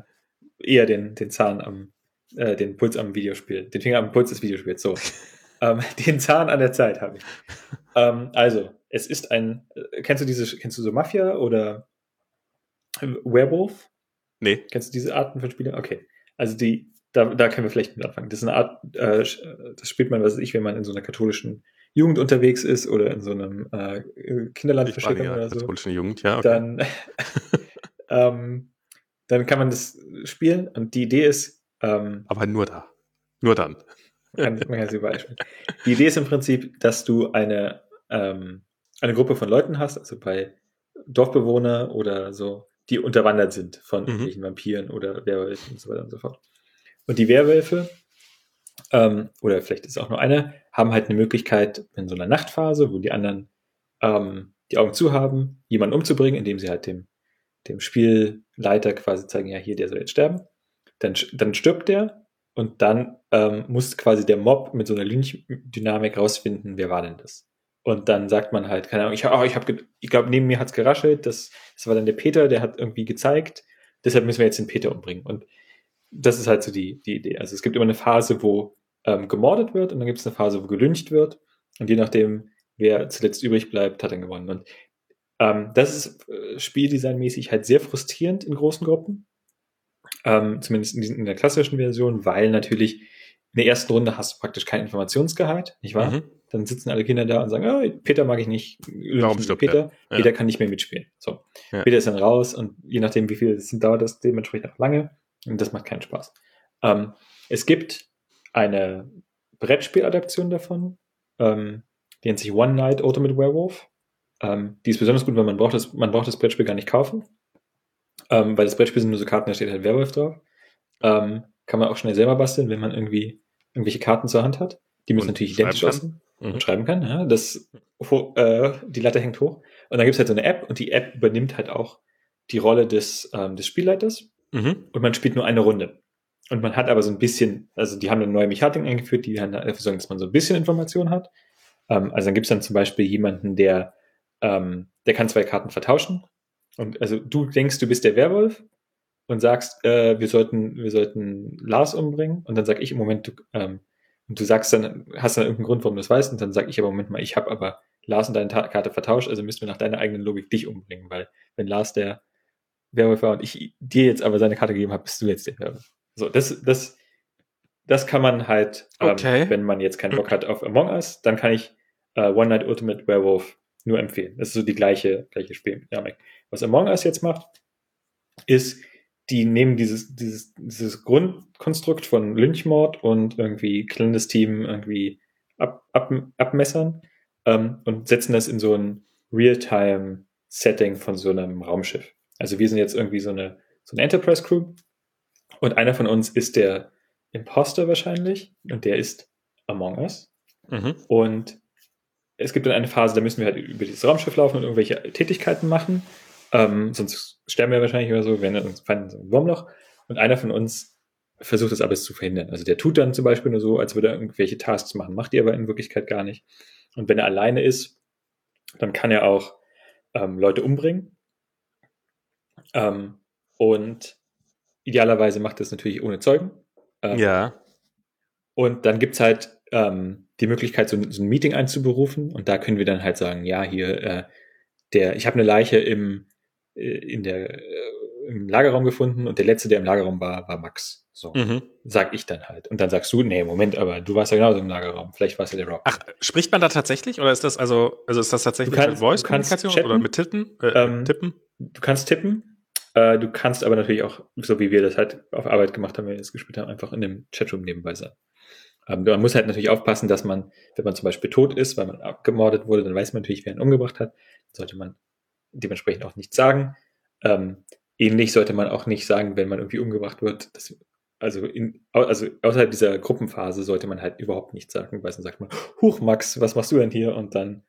eher den, den Zahn am, äh, den Puls am Videospiel, den Finger am Puls des Videospiels, so. Ähm, <laughs> den Zahn an der Zeit habe ich. Ähm, also, es ist ein, äh, kennst du diese, kennst du so Mafia oder Werewolf? Nee. Kennst du diese Arten von Spielen? Okay. Also die, da, da können wir vielleicht mit anfangen. Das ist eine Art, äh, das spielt man, was weiß ich, wenn man in so einer katholischen Jugend unterwegs ist oder in so einem äh, Kinderland verschicken ja, oder so. Katholische Jugend, ja. Okay. Dann, <laughs> ähm, dann kann man das spielen und die Idee ist. Ähm, Aber nur da. Nur dann. Kann, man kann überall <laughs> spielen. Die Idee ist im Prinzip, dass du eine, ähm, eine Gruppe von Leuten hast, also bei Dorfbewohner oder so, die unterwandert sind von mhm. irgendwelchen Vampiren oder Werwölfen und so weiter und so fort. Und die Werwölfe, ähm, oder vielleicht ist es auch nur einer, haben halt eine Möglichkeit in so einer Nachtphase, wo die anderen ähm, die Augen zu haben, jemanden umzubringen, indem sie halt dem, dem Spielleiter quasi zeigen, ja, hier, der soll jetzt sterben. Dann, dann stirbt der und dann ähm, muss quasi der Mob mit so einer Lynchdynamik rausfinden, wer war denn das? Und dann sagt man halt, keine Ahnung, ich, oh, ich, ich glaube, neben mir hat's geraschelt, das, das war dann der Peter, der hat irgendwie gezeigt, deshalb müssen wir jetzt den Peter umbringen. Und das ist halt so die, die Idee. Also es gibt immer eine Phase, wo ähm, gemordet wird und dann gibt es eine Phase, wo gelüncht wird. Und je nachdem, wer zuletzt übrig bleibt, hat dann gewonnen. Und ähm, das ist äh, spieldesignmäßig halt sehr frustrierend in großen Gruppen. Ähm, zumindest in, in, der klassischen Version, weil natürlich in der ersten Runde hast du praktisch keinen Informationsgehalt, nicht wahr? Mhm. Dann sitzen alle Kinder da und sagen, oh, Peter mag ich nicht. Warum stirbt Peter? Ja. Peter kann nicht mehr mitspielen. So. Ja. Peter ist dann raus und je nachdem, wie viel es sind, dauert das dementsprechend auch lange. Und das macht keinen Spaß. Ähm, es gibt eine Brettspieladaption davon, ähm, die nennt sich One Night Ultimate Werewolf. Ähm, die ist besonders gut, weil man braucht das, man braucht das Brettspiel gar nicht kaufen. Ähm, weil das Brettspiel sind nur so Karten, da steht halt Werwolf drauf. Ähm, kann man auch schnell selber basteln, wenn man irgendwie irgendwelche Karten zur Hand hat. Die müssen natürlich identisch aussehen mhm. und schreiben kann. Ja, das, äh, die Latte hängt hoch. Und dann gibt es halt so eine App und die App übernimmt halt auch die Rolle des, ähm, des Spielleiters. Mhm. Und man spielt nur eine Runde. Und man hat aber so ein bisschen, also die haben eine neue Mechanik eingeführt, die dann dafür sorgen, dass man so ein bisschen Information hat. Ähm, also dann gibt es dann zum Beispiel jemanden, der, ähm, der kann zwei Karten vertauschen. Und also du denkst, du bist der Werwolf und sagst, äh, wir sollten, wir sollten Lars umbringen. Und dann sag ich im Moment, du, ähm, und du sagst dann, hast dann irgendeinen Grund, warum du das weißt, und dann sag ich aber, Moment mal, ich habe aber Lars und deine Ta Karte vertauscht, also müssen wir nach deiner eigenen Logik dich umbringen, weil wenn Lars der Werwolf war und ich dir jetzt aber seine Karte gegeben habe, bist du jetzt der Werwolf. So, das, das, das kann man halt, ähm, okay. wenn man jetzt keinen Bock hat auf Among Us, dann kann ich äh, One Night Ultimate Werewolf nur empfehlen. Das ist so die gleiche, gleiche Spieldynamik. Was Among Us jetzt macht, ist, die nehmen dieses, dieses, dieses Grundkonstrukt von Lynchmord und irgendwie Team irgendwie ab, ab, abmessern ähm, und setzen das in so ein Real-Time-Setting von so einem Raumschiff. Also wir sind jetzt irgendwie so eine, so eine Enterprise-Crew und einer von uns ist der Imposter wahrscheinlich und der ist Among Us. Mhm. Und es gibt dann eine Phase, da müssen wir halt über dieses Raumschiff laufen und irgendwelche Tätigkeiten machen. Ähm, sonst sterben wir wahrscheinlich oder so, wenn wir uns fallen in so ein Wurmloch. Und einer von uns versucht das alles zu verhindern. Also der tut dann zum Beispiel nur so, als würde er irgendwelche Tasks machen, macht die aber in Wirklichkeit gar nicht. Und wenn er alleine ist, dann kann er auch ähm, Leute umbringen. Ähm, und idealerweise macht das natürlich ohne Zeugen. Ähm, ja. Und dann gibt's halt ähm, die Möglichkeit, so, so, ein Meeting einzuberufen. Und da können wir dann halt sagen, ja, hier, äh, der, ich habe eine Leiche im, äh, in der, äh, im Lagerraum gefunden und der letzte, der im Lagerraum war, war Max. So, mhm. sag ich dann halt. Und dann sagst du, nee, Moment, aber du warst ja genauso im Lagerraum. Vielleicht warst du der Rob. Ach, spricht man da tatsächlich? Oder ist das also, also ist das tatsächlich kannst, mit Voice-Kommunikation oder mit Titten, äh, ähm, Tippen? Du kannst tippen. Äh, du kannst aber natürlich auch, so wie wir das halt auf Arbeit gemacht haben, wenn wir das gespielt haben, einfach in dem Chatroom nebenbei sein. Ähm, man muss halt natürlich aufpassen, dass man, wenn man zum Beispiel tot ist, weil man abgemordet wurde, dann weiß man natürlich, wer ihn umgebracht hat. Sollte man dementsprechend auch nichts sagen. Ähm, ähnlich sollte man auch nicht sagen, wenn man irgendwie umgebracht wird. Das, also, in, also außerhalb dieser Gruppenphase sollte man halt überhaupt nichts sagen, weil dann sagt man, Huch, Max, was machst du denn hier? Und dann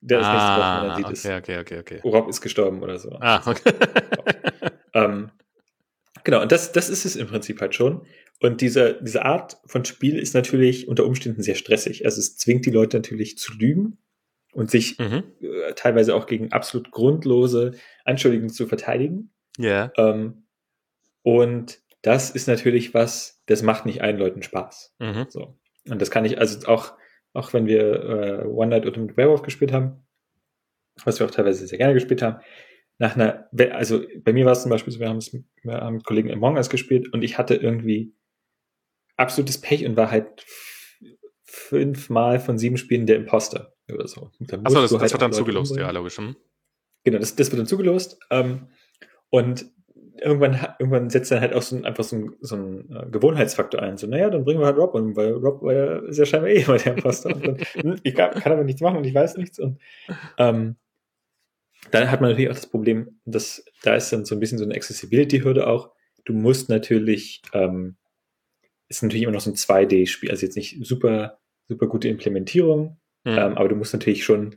der ist ah, dann sieht okay, okay, okay, okay. Rob ist gestorben oder so. Ah, okay. <laughs> ähm, genau, und das, das ist es im Prinzip halt schon. Und diese, diese Art von Spiel ist natürlich unter Umständen sehr stressig. Also es zwingt die Leute natürlich zu lügen und sich mhm. äh, teilweise auch gegen absolut grundlose Anschuldigungen zu verteidigen. Ja. Yeah. Ähm, und das ist natürlich was, das macht nicht allen Leuten Spaß. Mhm. So. Und das kann ich, also auch, auch wenn wir äh, One Night Ultimate Werewolf gespielt haben, was wir auch teilweise sehr gerne gespielt haben, nach einer, also bei mir war es zum Beispiel so, wir haben es mit, wir haben mit Kollegen Among Us gespielt und ich hatte irgendwie absolutes Pech und war halt fünfmal von sieben Spielen der Imposter oder so. Achso, das, das halt wird dann zugelost, ja, logisch. Hm. Genau, das, das wird dann zugelost. Ähm, und irgendwann, irgendwann setzt dann halt auch so ein, einfach so ein, so ein äh, Gewohnheitsfaktor ein. So, naja, dann bringen wir halt Rob um, weil Rob war ja, ist ja scheinbar eh immer der Imposter. und dann, hm, ich kann, kann aber nichts machen und ich weiß nichts. Und ähm, dann hat man natürlich auch das Problem, dass da ist dann so ein bisschen so eine Accessibility-Hürde auch. Du musst natürlich, ähm, ist natürlich immer noch so ein 2D-Spiel, also jetzt nicht super, super gute Implementierung, mhm. ähm, aber du musst natürlich schon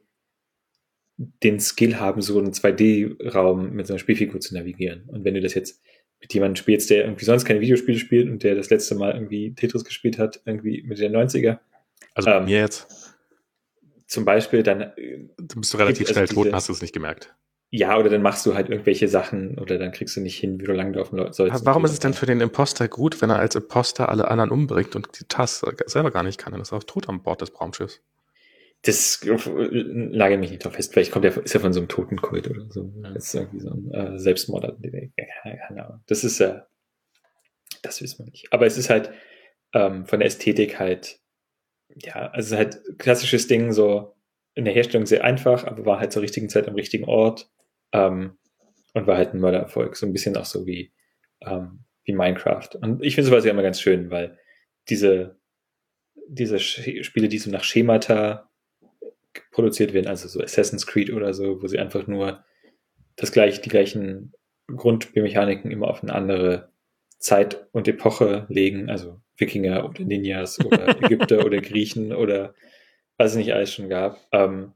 den Skill haben, so einen 2D-Raum mit so einer Spielfigur zu navigieren. Und wenn du das jetzt mit jemandem spielst, der irgendwie sonst keine Videospiele spielt und der das letzte Mal irgendwie Tetris gespielt hat, irgendwie mit der 90er. Also ähm, mir jetzt. Zum Beispiel dann. Äh, du bist du relativ schnell also tot und hast du es nicht gemerkt. Ja, oder dann machst du halt irgendwelche Sachen oder dann kriegst du nicht hin, wie du langlaufen sollst. Warum ist es denn für den Imposter gut, wenn er als Imposter alle anderen umbringt und die Tasse selber gar nicht kann? Dann ist er auch tot an Bord des Raumschiffs. Das lage mich nicht drauf fest. Vielleicht kommt er, ist er von so einem Totenkult oder so. Das ist irgendwie so ein äh, Selbstmord. Keine Ahnung. Das ist ja, äh, das wissen wir nicht. Aber es ist halt ähm, von der Ästhetik halt, ja, also halt klassisches Ding, so in der Herstellung sehr einfach, aber war halt zur richtigen Zeit am richtigen Ort ähm, und war halt ein Mördererfolg. So ein bisschen auch so wie, ähm, wie Minecraft. Und ich finde sowas ja immer ganz schön, weil diese, diese Spiele, die so nach Schemata produziert werden, also so Assassin's Creed oder so, wo sie einfach nur das gleiche, die gleichen Grundmechaniken immer auf eine andere Zeit und Epoche legen, also Wikinger oder Ninjas oder <laughs> Ägypter oder Griechen oder was es nicht alles schon gab. Ähm,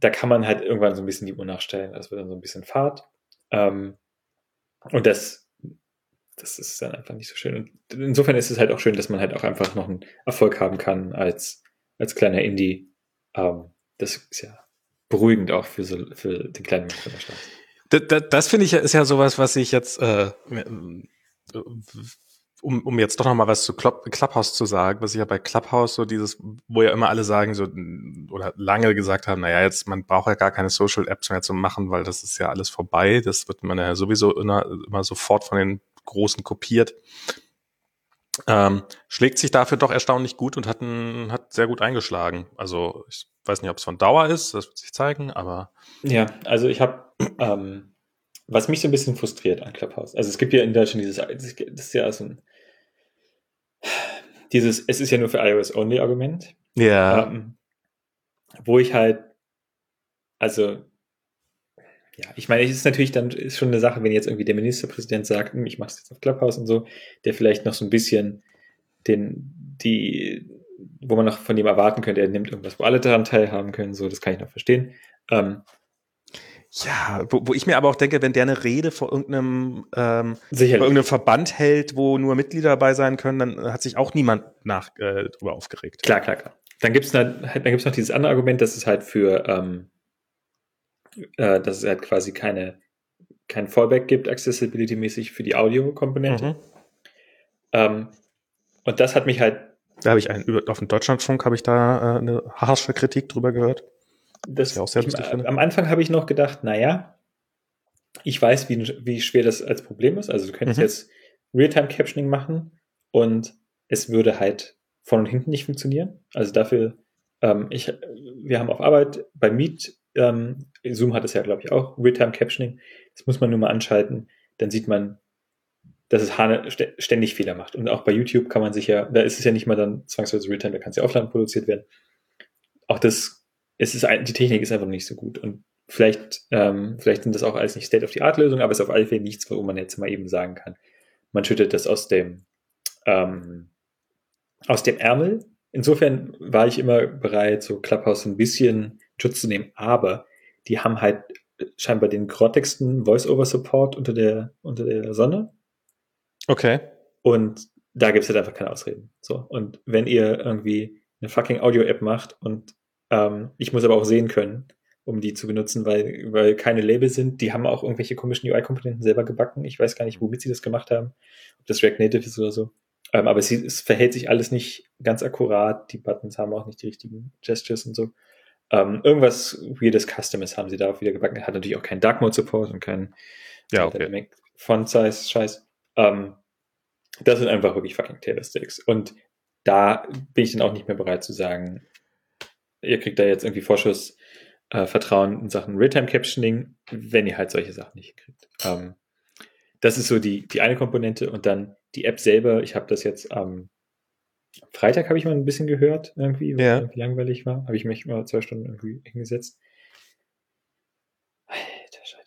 da kann man halt irgendwann so ein bisschen die Uhr nachstellen. Das wird dann so ein bisschen Fahrt. Ähm, und das, das ist dann einfach nicht so schön. Und insofern ist es halt auch schön, dass man halt auch einfach noch einen Erfolg haben kann als, als kleiner Indie. Ähm, das ist ja beruhigend auch für, so, für den kleinen Menschen der Stadt. Das, das, das finde ich ist ja sowas, was ich jetzt äh, um, um jetzt doch noch mal was zu Club, Clubhouse zu sagen, was ich ja bei Clubhouse so dieses, wo ja immer alle sagen so oder lange gesagt haben, naja, jetzt man braucht ja gar keine Social Apps mehr zu machen, weil das ist ja alles vorbei. Das wird man ja sowieso immer, immer sofort von den Großen kopiert. Ähm, schlägt sich dafür doch erstaunlich gut und hat, ein, hat sehr gut eingeschlagen. Also ich weiß nicht, ob es von Dauer ist, das wird sich zeigen, aber. Ja, also ich habe ähm, was mich so ein bisschen frustriert an Clubhouse. Also es gibt ja in Deutschland dieses, das ist ja so ein dieses, es ist ja nur für iOS-only-Argument. Ja. Ähm, wo ich halt, also, ja, ich meine, es ist natürlich dann ist schon eine Sache, wenn jetzt irgendwie der Ministerpräsident sagt, hm, ich mache es jetzt auf Clubhouse und so, der vielleicht noch so ein bisschen den, die, wo man noch von dem erwarten könnte, er nimmt irgendwas, wo alle daran teilhaben können, so, das kann ich noch verstehen. Ähm, ja, wo, wo ich mir aber auch denke, wenn der eine Rede vor irgendeinem, ähm, vor irgendeinem Verband hält, wo nur Mitglieder dabei sein können, dann hat sich auch niemand nach äh, drüber aufgeregt. Klar, klar, klar. Dann gibt's dann, dann gibt's noch dieses andere Argument, dass es halt für, ähm, äh, dass es halt quasi keine kein Fallback gibt, accessibility-mäßig für die Audiokomponente. Mhm. Ähm, und das hat mich halt. Da habe ich einen, auf dem Deutschlandfunk habe ich da äh, eine harsche Kritik drüber gehört das, ja auch sehr lustig finde. Am Anfang habe ich noch gedacht, naja, ich weiß, wie, wie schwer das als Problem ist. Also du könntest mhm. jetzt Realtime-Captioning machen und es würde halt von und hinten nicht funktionieren. Also dafür, ähm, ich, wir haben auf Arbeit bei Meet, ähm, Zoom hat es ja, glaube ich, auch, Realtime-Captioning. Das muss man nur mal anschalten. Dann sieht man dass es Hane ständig Fehler macht. Und auch bei YouTube kann man sich ja, da ist es ja nicht mal dann zwangsweise Realtime, da kann es ja offline produziert werden. Auch das, es ist, die Technik ist einfach nicht so gut. Und vielleicht, ähm, vielleicht sind das auch alles nicht State-of-the-Art-Lösungen, aber es ist auf alle Fälle nichts, wo man jetzt mal eben sagen kann, man schüttet das aus dem, ähm, aus dem Ärmel. Insofern war ich immer bereit, so Clubhouse ein bisschen Schutz zu nehmen, aber die haben halt scheinbar den grottigsten Voice-Over-Support unter der, unter der Sonne. Okay. Und da gibt es halt einfach keine Ausreden. So. Und wenn ihr irgendwie eine fucking Audio-App macht und ähm, ich muss aber auch sehen können, um die zu benutzen, weil, weil keine Label sind. Die haben auch irgendwelche komischen UI-Komponenten selber gebacken. Ich weiß gar nicht, womit sie das gemacht haben. Ob das React Native ist oder so. Ähm, aber es, es, verhält sich alles nicht ganz akkurat. Die Buttons haben auch nicht die richtigen Gestures und so. Ähm, irgendwas weirdes Customes haben sie da auch wieder gebacken. Hat natürlich auch keinen Dark Mode Support und keinen ja, okay. Font Size Scheiß. Ähm, das sind einfach wirklich fucking Taylor Sticks. Und da bin ich dann auch nicht mehr bereit zu sagen, ihr kriegt da jetzt irgendwie Vorschuss äh, Vertrauen in Sachen Realtime Captioning, wenn ihr halt solche Sachen nicht kriegt. Ähm, das ist so die, die eine Komponente und dann die App selber. Ich habe das jetzt am Freitag habe ich mal ein bisschen gehört, irgendwie, weil ja. irgendwie langweilig war. Habe ich mich mal zwei Stunden irgendwie hingesetzt.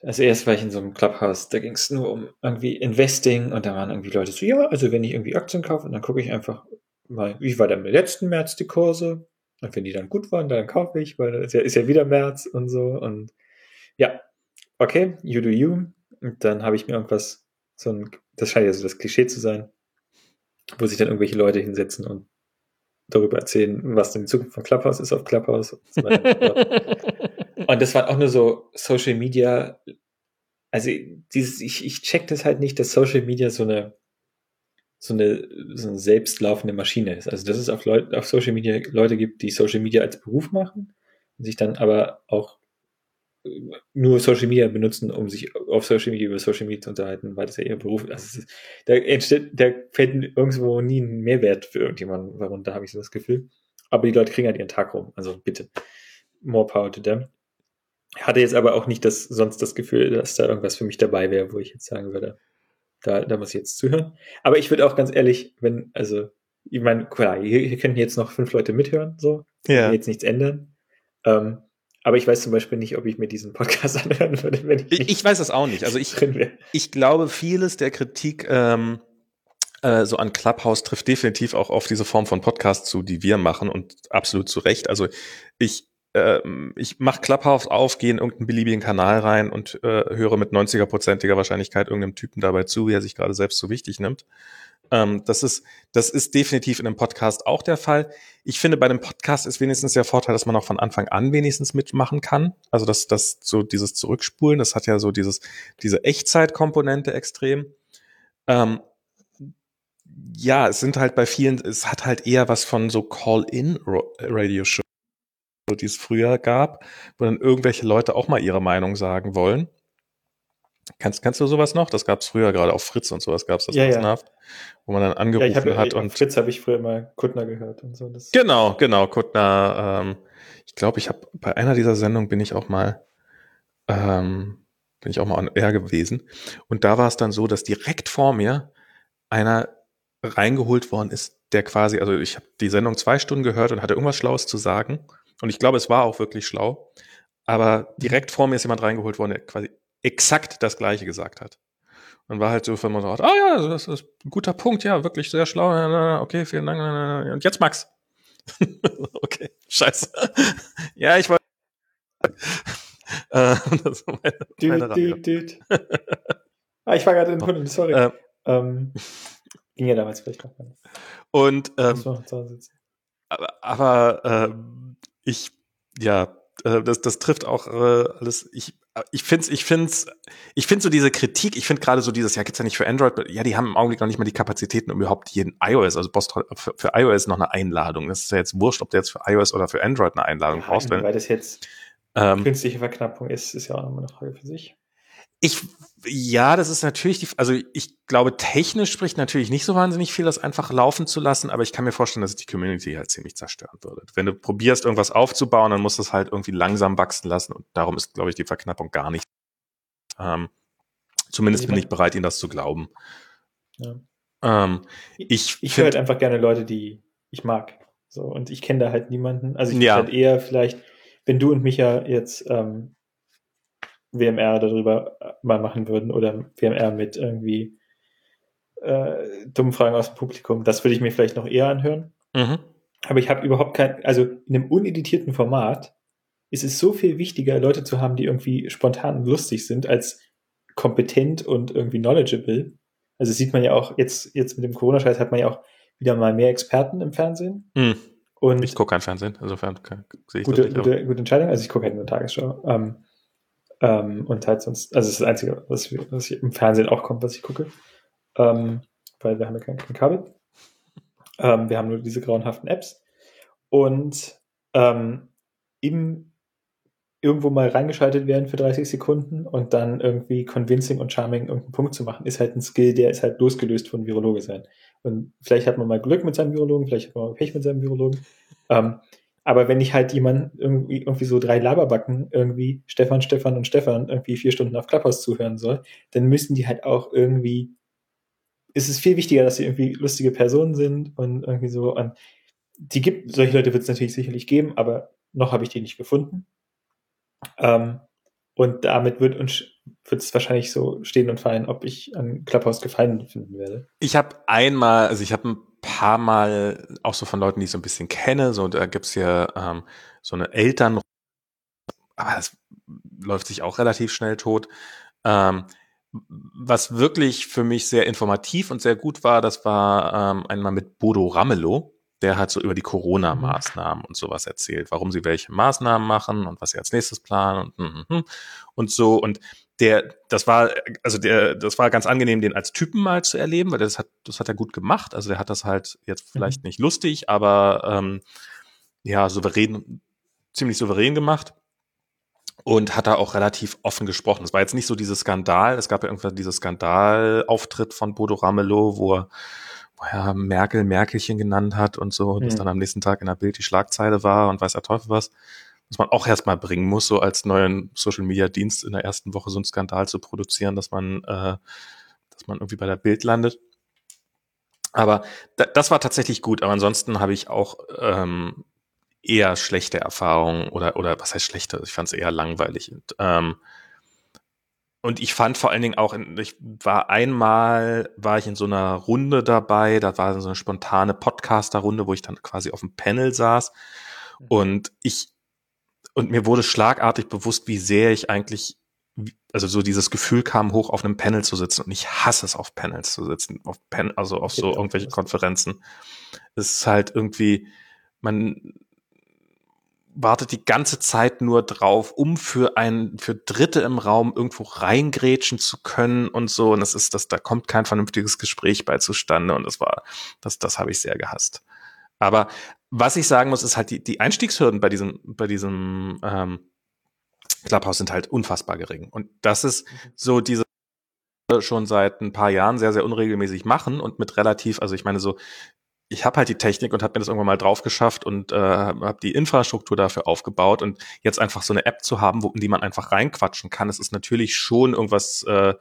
Also erst war ich in so einem Clubhouse, da ging es nur um irgendwie Investing und da waren irgendwie Leute so, ja, also wenn ich irgendwie Aktien kaufe, und dann gucke ich einfach mal, wie war denn im letzten März die Kurse? Und wenn die dann gut waren, dann kaufe ich, weil es ja, ist ja wieder März und so. Und ja, okay, you do you. Und dann habe ich mir irgendwas, so ein, das scheint ja so das Klischee zu sein, wo sich dann irgendwelche Leute hinsetzen und darüber erzählen, was denn die Zukunft von Clubhouse ist auf Clubhouse. Und, so <laughs> und das war auch nur so Social Media. Also dieses, ich, ich check das halt nicht, dass Social Media so eine so eine, so eine selbstlaufende Maschine ist. Also dass es auf, Leut, auf Social Media Leute gibt, die Social Media als Beruf machen und sich dann aber auch äh, nur Social Media benutzen, um sich auf Social Media über Social Media zu unterhalten, weil das ja ihr Beruf ist. Also ist da entsteht, da fällt irgendwo nie ein Mehrwert für irgendjemanden, warum da habe ich so das Gefühl. Aber die Leute kriegen halt ihren Tag rum. Also bitte, more power to them. Hatte jetzt aber auch nicht das, sonst das Gefühl, dass da irgendwas für mich dabei wäre, wo ich jetzt sagen würde, da, da muss ich jetzt zuhören. Aber ich würde auch ganz ehrlich, wenn, also, ich meine, klar, hier, hier könnten jetzt noch fünf Leute mithören, so. Ja. Jetzt nichts ändern. Ähm, aber ich weiß zum Beispiel nicht, ob ich mir diesen Podcast <laughs> anhören würde, wenn ich. Ich, ich weiß das auch nicht. Also ich, ich glaube, vieles der Kritik ähm, äh, so an Clubhouse trifft definitiv auch auf diese Form von Podcast zu, die wir machen und absolut zu Recht. Also ich ich mache Clubhouse auf, gehe in irgendeinen beliebigen Kanal rein und äh, höre mit 90er-prozentiger Wahrscheinlichkeit irgendeinem Typen dabei zu, wie er sich gerade selbst so wichtig nimmt. Ähm, das ist, das ist definitiv in einem Podcast auch der Fall. Ich finde, bei einem Podcast ist wenigstens der Vorteil, dass man auch von Anfang an wenigstens mitmachen kann. Also dass das so dieses Zurückspulen, das hat ja so dieses, diese Echtzeitkomponente extrem. Ähm, ja, es sind halt bei vielen, es hat halt eher was von so Call-in-Radio-Show die es früher gab, wo dann irgendwelche Leute auch mal ihre Meinung sagen wollen. Kannst, kannst du sowas noch? Das gab es früher, gerade auf Fritz und sowas gab es das ja, ja. wo man dann angerufen ja, hab, hat. und Fritz habe ich früher immer Kuttner gehört und so. Das genau, genau, Kuttner. Ähm, ich glaube, ich habe bei einer dieser Sendungen bin ich auch mal ähm, bin ich auch mal an R gewesen. Und da war es dann so, dass direkt vor mir einer reingeholt worden ist, der quasi, also ich habe die Sendung zwei Stunden gehört und hatte irgendwas Schlaues zu sagen. Und ich glaube, es war auch wirklich schlau. Aber direkt vor mir ist jemand reingeholt worden, der quasi exakt das Gleiche gesagt hat. Und war halt so, wenn man so, ah ja, das ist ein guter Punkt, ja, wirklich sehr schlau. Okay, vielen Dank. Und jetzt Max. <laughs> okay, scheiße. <laughs> ja, ich wollte. <laughs> äh, das war meine, meine düt, düt. ah, ich war gerade in Kunden, sorry. Ähm, ähm, ging ja damals vielleicht noch. Und ähm, aber, aber ähm, ich, ja, äh, das, das trifft auch äh, alles. Ich, ich finde ich find's, ich finde so diese Kritik, ich finde gerade so dieses, ja, gibt's ja nicht für Android, ja, die haben im Augenblick noch nicht mal die Kapazitäten, um überhaupt jeden iOS, also Post für, für iOS noch eine Einladung. Das ist ja jetzt wurscht, ob du jetzt für iOS oder für Android eine Einladung ja, brauchst. Weil das jetzt ähm, künstliche Verknappung ist, ist ja auch nochmal eine Frage für sich. Ich, ja, das ist natürlich die, also ich glaube, technisch spricht natürlich nicht so wahnsinnig viel, das einfach laufen zu lassen, aber ich kann mir vorstellen, dass es die Community halt ziemlich zerstören würde. Wenn du probierst, irgendwas aufzubauen, dann musst du es halt irgendwie langsam wachsen lassen und darum ist, glaube ich, die Verknappung gar nicht. Ähm, zumindest bin ich bereit, ihnen das zu glauben. Ja. Ähm, ich ich höre halt einfach gerne Leute, die ich mag. So, und ich kenne da halt niemanden. Also ich ja. halt eher vielleicht, wenn du und mich ja jetzt ähm, WMR darüber äh, mal machen würden oder WMR mit irgendwie äh, dummen Fragen aus dem Publikum, das würde ich mir vielleicht noch eher anhören. Mhm. Aber ich habe überhaupt kein, also in einem uneditierten Format ist es so viel wichtiger, Leute zu haben, die irgendwie spontan und lustig sind, als kompetent und irgendwie knowledgeable. Also sieht man ja auch jetzt, jetzt mit dem Corona-Scheiß hat man ja auch wieder mal mehr Experten im Fernsehen. Mhm. Und ich gucke kein Fernsehen, insofern sehe ich gute, das gute, gute Entscheidung. Also ich gucke halt nur Tagesschau. Ähm, ähm, und halt sonst, also das ist das Einzige, was, was im Fernsehen auch kommt, was ich gucke. Ähm, weil wir haben ja kein, kein Kabel. Ähm, wir haben nur diese grauenhaften Apps. Und ähm, im irgendwo mal reingeschaltet werden für 30 Sekunden und dann irgendwie convincing und charming irgendeinen Punkt zu machen, ist halt ein Skill, der ist halt losgelöst von Virologe sein. Und vielleicht hat man mal Glück mit seinem Virologen, vielleicht hat man mal Pech mit seinem Virologen. Ähm, aber wenn ich halt jemand irgendwie, irgendwie so drei Laberbacken irgendwie Stefan, Stefan und Stefan irgendwie vier Stunden auf Clubhouse zuhören soll, dann müssen die halt auch irgendwie, ist es viel wichtiger, dass sie irgendwie lustige Personen sind und irgendwie so, und die gibt, solche Leute wird es natürlich sicherlich geben, aber noch habe ich die nicht gefunden. Ähm, und damit wird uns wird es wahrscheinlich so stehen und fallen, ob ich an Clubhouse Gefallen finden werde. Ich habe einmal, also ich habe paar Mal auch so von Leuten, die ich so ein bisschen kenne, so da gibt's hier ähm, so eine Eltern, aber das läuft sich auch relativ schnell tot. Ähm, was wirklich für mich sehr informativ und sehr gut war, das war ähm, einmal mit Bodo Ramelow der hat so über die Corona-Maßnahmen und sowas erzählt, warum sie welche Maßnahmen machen und was sie als nächstes planen und, hm, hm, hm, und so. Und der, das war, also der, das war ganz angenehm, den als Typen mal zu erleben, weil das hat, das hat er gut gemacht. Also der hat das halt jetzt vielleicht mhm. nicht lustig, aber ähm, ja, souverän, ziemlich souverän gemacht und hat da auch relativ offen gesprochen. Es war jetzt nicht so dieses Skandal, es gab ja irgendwann dieses Skandalauftritt von Bodo Ramelow, wo er ja, Merkel Merkelchen genannt hat und so, mhm. das dann am nächsten Tag in der Bild die Schlagzeile war und weiß der Teufel was, was man auch erstmal bringen muss, so als neuen Social Media Dienst in der ersten Woche so einen Skandal zu produzieren, dass man, äh, dass man irgendwie bei der Bild landet. Aber da, das war tatsächlich gut, aber ansonsten habe ich auch ähm, eher schlechte Erfahrungen oder, oder was heißt schlechte? Ich fand es eher langweilig. Und, ähm, und ich fand vor allen Dingen auch, ich war einmal, war ich in so einer Runde dabei, da war so eine spontane Podcaster-Runde, wo ich dann quasi auf dem Panel saß. Mhm. Und ich, und mir wurde schlagartig bewusst, wie sehr ich eigentlich, also so dieses Gefühl kam hoch, auf einem Panel zu sitzen. Und ich hasse es, auf Panels zu sitzen, auf Pen, also auf so irgendwelche Konferenzen. Es ist halt irgendwie, man, wartet die ganze Zeit nur drauf, um für ein, für Dritte im Raum irgendwo reingrätschen zu können und so. Und das ist, das, da kommt kein vernünftiges Gespräch bei zustande. Und das war, das, das habe ich sehr gehasst. Aber was ich sagen muss, ist halt die, die Einstiegshürden bei diesem, bei diesem ähm, Clubhouse sind halt unfassbar gering. Und das ist so diese schon seit ein paar Jahren sehr, sehr unregelmäßig machen und mit relativ, also ich meine so ich habe halt die Technik und habe mir das irgendwann mal drauf geschafft und äh, habe die Infrastruktur dafür aufgebaut und jetzt einfach so eine App zu haben, wo, in die man einfach reinquatschen kann, das ist natürlich schon irgendwas, äh,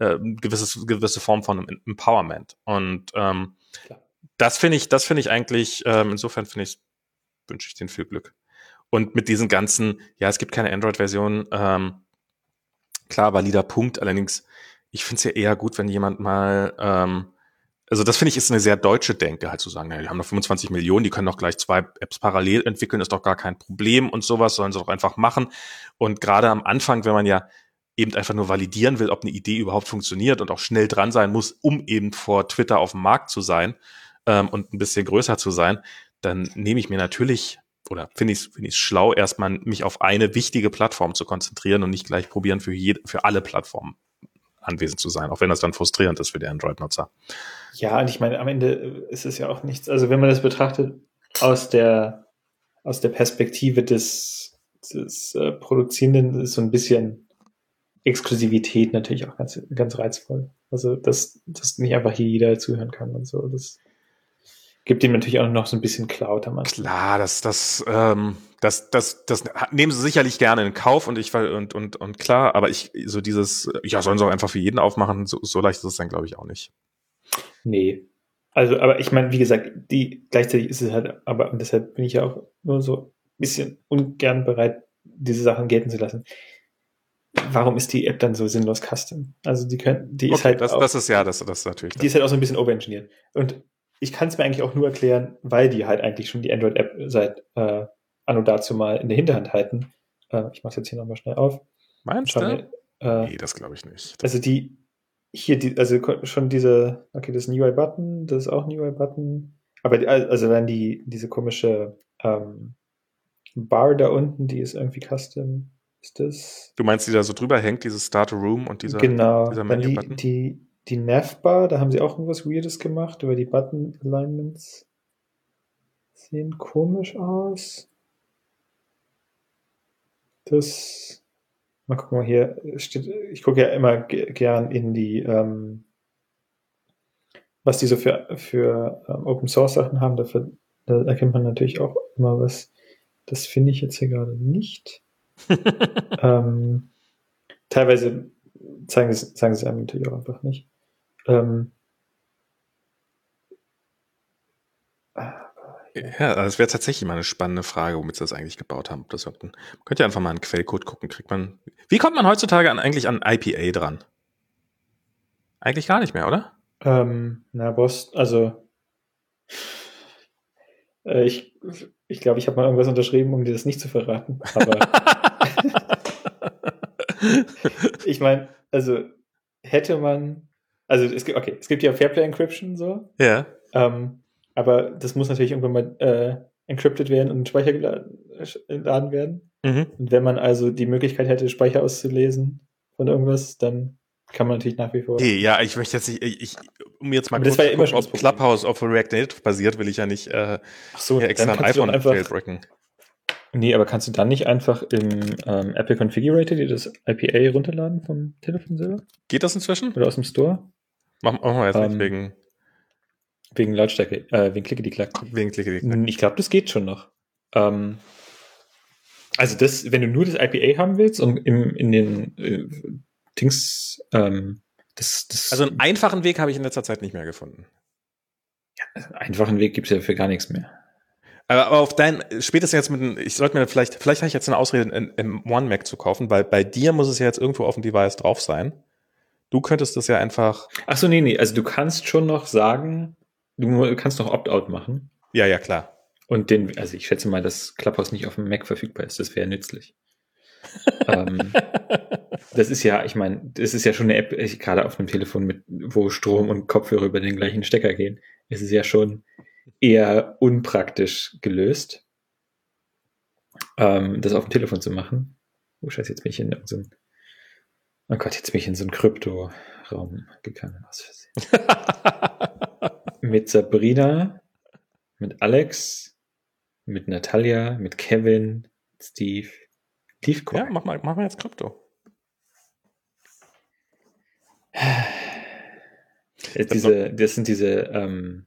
äh, gewisses, gewisse Form von Empowerment. Und ähm, das finde ich, das finde ich eigentlich, ähm, insofern finde ich, wünsche ich denen viel Glück. Und mit diesen ganzen, ja, es gibt keine Android-Version, ähm, klar, valider Punkt, allerdings, ich finde es ja eher gut, wenn jemand mal ähm, also das finde ich ist eine sehr deutsche Denke, halt zu sagen, ja, die haben noch 25 Millionen, die können doch gleich zwei Apps parallel entwickeln, ist doch gar kein Problem und sowas, sollen sie doch einfach machen. Und gerade am Anfang, wenn man ja eben einfach nur validieren will, ob eine Idee überhaupt funktioniert und auch schnell dran sein muss, um eben vor Twitter auf dem Markt zu sein ähm, und ein bisschen größer zu sein, dann nehme ich mir natürlich oder finde ich es find schlau, erstmal mich auf eine wichtige Plattform zu konzentrieren und nicht gleich probieren, für, jede, für alle Plattformen anwesend zu sein, auch wenn das dann frustrierend ist für die Android-Nutzer. Ja, und ich meine, am Ende ist es ja auch nichts. Also wenn man das betrachtet aus der, aus der Perspektive des, des äh, Produzierenden, ist so ein bisschen Exklusivität natürlich auch ganz, ganz reizvoll. Also, dass, dass nicht einfach hier jeder zuhören kann und so. Das gibt ihm natürlich auch noch so ein bisschen Cloud am Anfang. Klar, das, das, ähm, das, das, das nehmen sie sicherlich gerne in Kauf und ich und und und klar, aber ich so dieses, ja, sollen sie auch einfach für jeden aufmachen, so, so leicht ist es dann glaube ich auch nicht. Nee. Also, aber ich meine, wie gesagt, die gleichzeitig ist es halt, aber und deshalb bin ich ja auch nur so ein bisschen ungern bereit, diese Sachen gelten zu lassen. Warum ist die App dann so sinnlos custom? Also die können, die okay, ist halt. Das, auch, das ist ja, das, das ist natürlich. Die ist halt auch so ein bisschen overengineert. Und ich kann es mir eigentlich auch nur erklären, weil die halt eigentlich schon die Android-App seit äh, anno dazu mal in der Hinterhand halten. Äh, ich mache es jetzt hier nochmal schnell auf. Meinst Schau du? mir, äh, Nee, das glaube ich nicht. also die, hier, die, also schon diese, okay, das ist ein UI-Button, das ist auch ein UI-Button. Aber die, also dann die, diese komische ähm, Bar da unten, die ist irgendwie custom. Ist das? Du meinst, die da so drüber hängt, dieses Start Room und dieser, genau. dieser Dann die, die, die Navbar, da haben sie auch irgendwas Weirdes gemacht, über die Button-Alignments. Sehen komisch aus. Das, mal gucken mal hier, steht, ich gucke ja immer ge- gern in die, ähm, was die so für, für ähm, Open Source Sachen haben, dafür, da erkennt man natürlich auch immer was. Das finde ich jetzt hier gerade nicht. <laughs> ähm, teilweise zeigen sie, zeigen sie einem natürlich auch einfach nicht. Ähm, Ja, das wäre tatsächlich mal eine spannende Frage, womit sie das eigentlich gebaut haben. Das man könnte ja einfach mal einen Quellcode gucken, kriegt man. Wie kommt man heutzutage an, eigentlich an IPA dran? Eigentlich gar nicht mehr, oder? ähm, na, Boss, also äh, ich ich glaube, ich habe mal irgendwas unterschrieben, um dir das nicht zu verraten. Aber <laughs> <laughs> ich meine, also hätte man, also es gibt, okay, es gibt ja Fairplay Encryption so, ja. ähm, aber das muss natürlich irgendwann mal äh, encrypted werden und in Speicher geladen, äh, geladen werden. Mhm. Und wenn man also die Möglichkeit hätte, Speicher auszulesen von irgendwas, dann kann man natürlich nach wie vor. Okay, ja, ich möchte jetzt nicht, ich, um jetzt mal Aber das kurz war ja immer zu schon gucken, das ob. Clubhouse auf React Native basiert, will ich ja nicht äh, Ach so, hier extra ein iPhone einfach, jailbreaken. Nee, aber kannst du dann nicht einfach im ähm, Apple Configurator dir das IPA runterladen vom Telefon selber? Geht das inzwischen? Oder aus dem Store? Machen machen wir jetzt Ähm, nicht wegen, Wegen Lautstärke, äh, wegen Klicke die Klack. wegen Klicke. Ich glaube, das geht schon noch. Ähm, also das, wenn du nur das IPA haben willst und im, in den äh, Dings, ähm, das, das Also einen einfachen Weg habe ich in letzter Zeit nicht mehr gefunden. einen einfachen Weg gibt's ja für gar nichts mehr. Aber, aber auf dein, spätestens jetzt mit, ich sollte mir vielleicht, vielleicht habe ich jetzt eine Ausrede, einen M1 Mac zu kaufen, weil bei dir muss es ja jetzt irgendwo auf dem Device drauf sein. Du könntest das ja einfach, Ach so, nee, nee, also du kannst schon noch sagen, du kannst noch Opt-out machen. ja, ja, klar. Und den, also ich schätze mal, dass Clubhouse nicht auf dem Mac verfügbar ist. Das wäre nützlich. <laughs> ähm, das ist ja, ich meine, das ist ja schon eine App, ich, gerade auf einem Telefon, mit, wo Strom und Kopfhörer über den gleichen Stecker gehen. Es ist ja schon eher unpraktisch gelöst, ähm, das auf dem Telefon zu machen. Oh Scheiße, jetzt bin ich in ein, oh Gott, jetzt bin ich in so einen Krypto-Raum gegangen. Aus Versehen. <laughs> Mit Sabrina, mit Alex, mit Natalia, mit Kevin, Steve, Tiefcoin. ja, mach mal, mach mal jetzt Krypto. Äh, diese, das sind diese, ähm,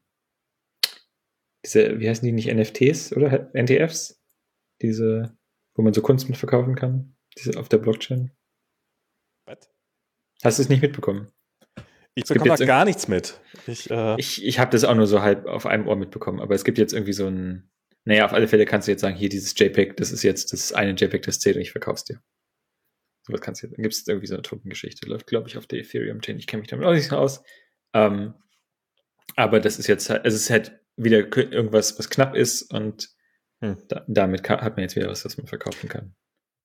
diese, wie heißen die nicht NFTs oder NTFs? Diese, wo man so Kunst mit verkaufen kann, diese auf der Blockchain. Was? Hast du es nicht mitbekommen? Ich bekomme da gar nichts mit. Ich, äh, Ich, ich habe das auch nur so halb auf einem Ohr mitbekommen, aber es gibt jetzt irgendwie so ein, naja, auf alle Fälle kannst du jetzt sagen, hier dieses JPEG, das ist jetzt das eine JPEG, das zählt und ich verkauf's dir. So was kannst du jetzt, dann gibt es irgendwie so eine Token-Geschichte, läuft, glaube ich, auf der Ethereum-Chain. Ich kenne mich damit auch nicht so aus. Ähm, aber das ist jetzt halt, es ist halt wieder irgendwas, was knapp ist und Hm. da, damit ka- hat man jetzt wieder was, was man verkaufen kann.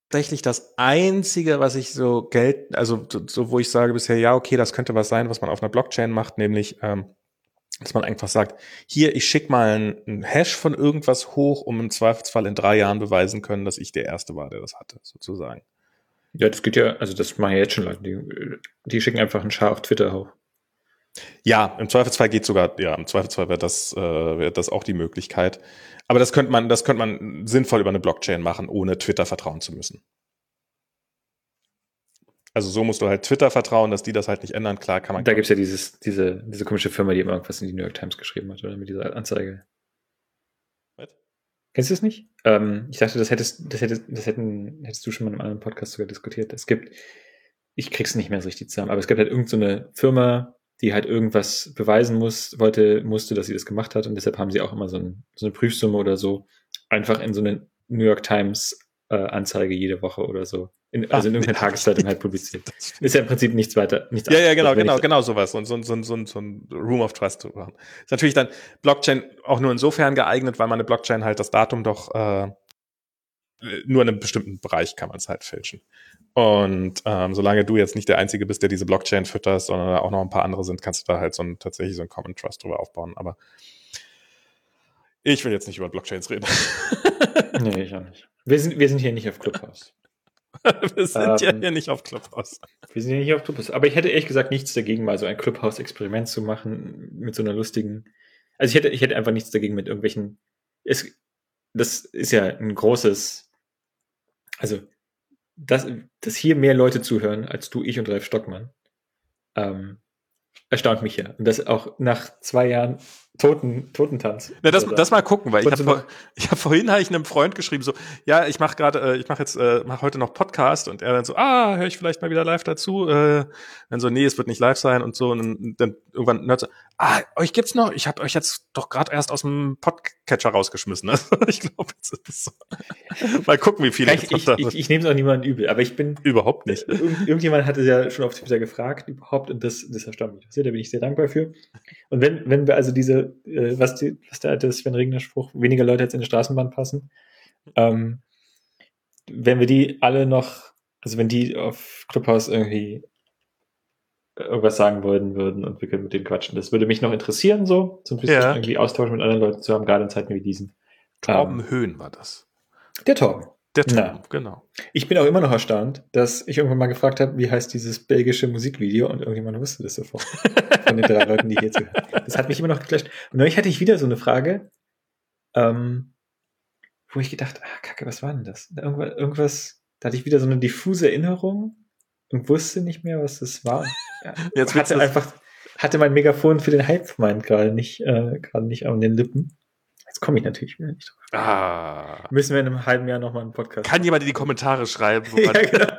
Tatsächlich das einzige, was ich so Geld, also so, wo ich sage bisher, ja, okay, das könnte was sein, was man auf einer Blockchain macht, nämlich, ähm, dass man einfach sagt, hier, ich schicke mal einen, einen Hash von irgendwas hoch, um im Zweifelsfall in drei Jahren beweisen können, dass ich der Erste war, der das hatte, sozusagen. Ja, das geht ja, also das machen ja jetzt schon Leute, die, die schicken einfach einen Schar auf Twitter hoch. Ja, im Zweifelsfall geht sogar, ja, im Zweifelsfall wäre das, äh, wäre das auch die Möglichkeit. Aber das könnte man, das könnte man sinnvoll über eine Blockchain machen, ohne Twitter vertrauen zu müssen. Also so musst du halt Twitter vertrauen, dass die das halt nicht ändern. Klar kann man. Da gibt's ja dieses, diese, diese komische Firma, die immer irgendwas in die New York Times geschrieben hat, oder mit dieser Anzeige. Was? Kennst du das nicht? Ähm, ich dachte, das hättest, das hättest, das hätten, hättest du schon mal in einem anderen Podcast sogar diskutiert. Es gibt, ich krieg's nicht mehr so richtig zusammen, aber es gibt halt irgendeine so eine Firma, die halt irgendwas beweisen muss, wollte, musste, dass sie das gemacht hat und deshalb haben sie auch immer so, ein, so eine Prüfsumme oder so einfach in so eine New York Times äh, Anzeige jede Woche oder so. In, also in irgendeiner Tageszeitung halt publiziert. <laughs> Ist ja im Prinzip nichts weiter. Nichts ja, ja, genau, genau, genau sowas. Und so, so, so, so ein Room of Trust zu machen. Ist natürlich dann Blockchain auch nur insofern geeignet, weil man eine Blockchain halt das Datum doch äh, nur in einem bestimmten Bereich kann man es halt fälschen. Und ähm, solange du jetzt nicht der Einzige bist, der diese Blockchain fütterst, sondern auch noch ein paar andere sind, kannst du da halt so ein, tatsächlich so ein Common Trust drüber aufbauen. Aber ich will jetzt nicht über Blockchains reden. <laughs> <laughs> nee, ich auch nicht. Wir sind, wir sind hier nicht auf Clubhouse. <laughs> wir sind ähm, ja hier nicht auf Clubhouse. Wir sind ja nicht auf Clubhouse. Aber ich hätte ehrlich gesagt nichts dagegen, mal so ein Clubhouse-Experiment zu machen mit so einer lustigen. Also ich hätte, ich hätte einfach nichts dagegen mit irgendwelchen. Es, das ist ja ein großes also, dass, dass hier mehr Leute zuhören als du, ich und Ralf Stockmann, ähm, erstaunt mich ja. Und das auch nach zwei Jahren Toten, Totentanz. Na, das, das mal gucken, weil ich habe vor, <laughs> hab vorhin habe ich einem Freund geschrieben, so, ja, ich mache gerade, äh, ich mache jetzt, äh, mache heute noch Podcast und er dann so, ah, höre ich vielleicht mal wieder live dazu. Äh, dann so, nee, es wird nicht live sein und so. Und dann, dann irgendwann so, ah, euch gibt's noch, ich habe euch jetzt doch gerade erst aus dem Podcatcher rausgeschmissen. Ne? <laughs> ich glaube, jetzt ist es so. <laughs> mal gucken, wie viele. Ich, ich, ich, ich nehme es auch niemandem übel, aber ich bin. Überhaupt nicht. <laughs> Irgend, irgendjemand hatte ja schon auf Twitter gefragt, überhaupt, und das, das erstaunt mich da bin ich sehr dankbar für. Und wenn, wenn wir also diese äh, was, die, was der alte Sven Regner Spruch, weniger Leute jetzt in die Straßenbahn passen. Ähm, wenn wir die alle noch, also wenn die auf Clubhouse irgendwie irgendwas sagen wollen würden und wir können mit denen quatschen, das würde mich noch interessieren, so, so ein bisschen ja. irgendwie Austausch mit anderen Leuten zu haben, gerade in Zeiten wie diesen. Torben ähm, Höhn war das. Der Torben. Der Torben, genau. Ich bin auch immer noch erstaunt, dass ich irgendwann mal gefragt habe, wie heißt dieses belgische Musikvideo und irgendjemand wusste das sofort. Von den drei Leuten, die hier zuhören. Das hat mich immer noch geflasht. Und neulich hatte ich wieder so eine Frage, ähm, wo ich gedacht, ah, kacke, was war denn das? Irgendwas, irgendwas, da hatte ich wieder so eine diffuse Erinnerung und wusste nicht mehr, was das war. <laughs> Jetzt hatte einfach, hatte mein Megafon für den Hype-Mind gerade nicht, äh, gerade nicht an den Lippen. Jetzt komme ich natürlich wieder nicht drauf. Ah. Müssen wir in einem halben Jahr nochmal einen Podcast Kann jemand in die Kommentare schreiben, woran <laughs> ja, genau.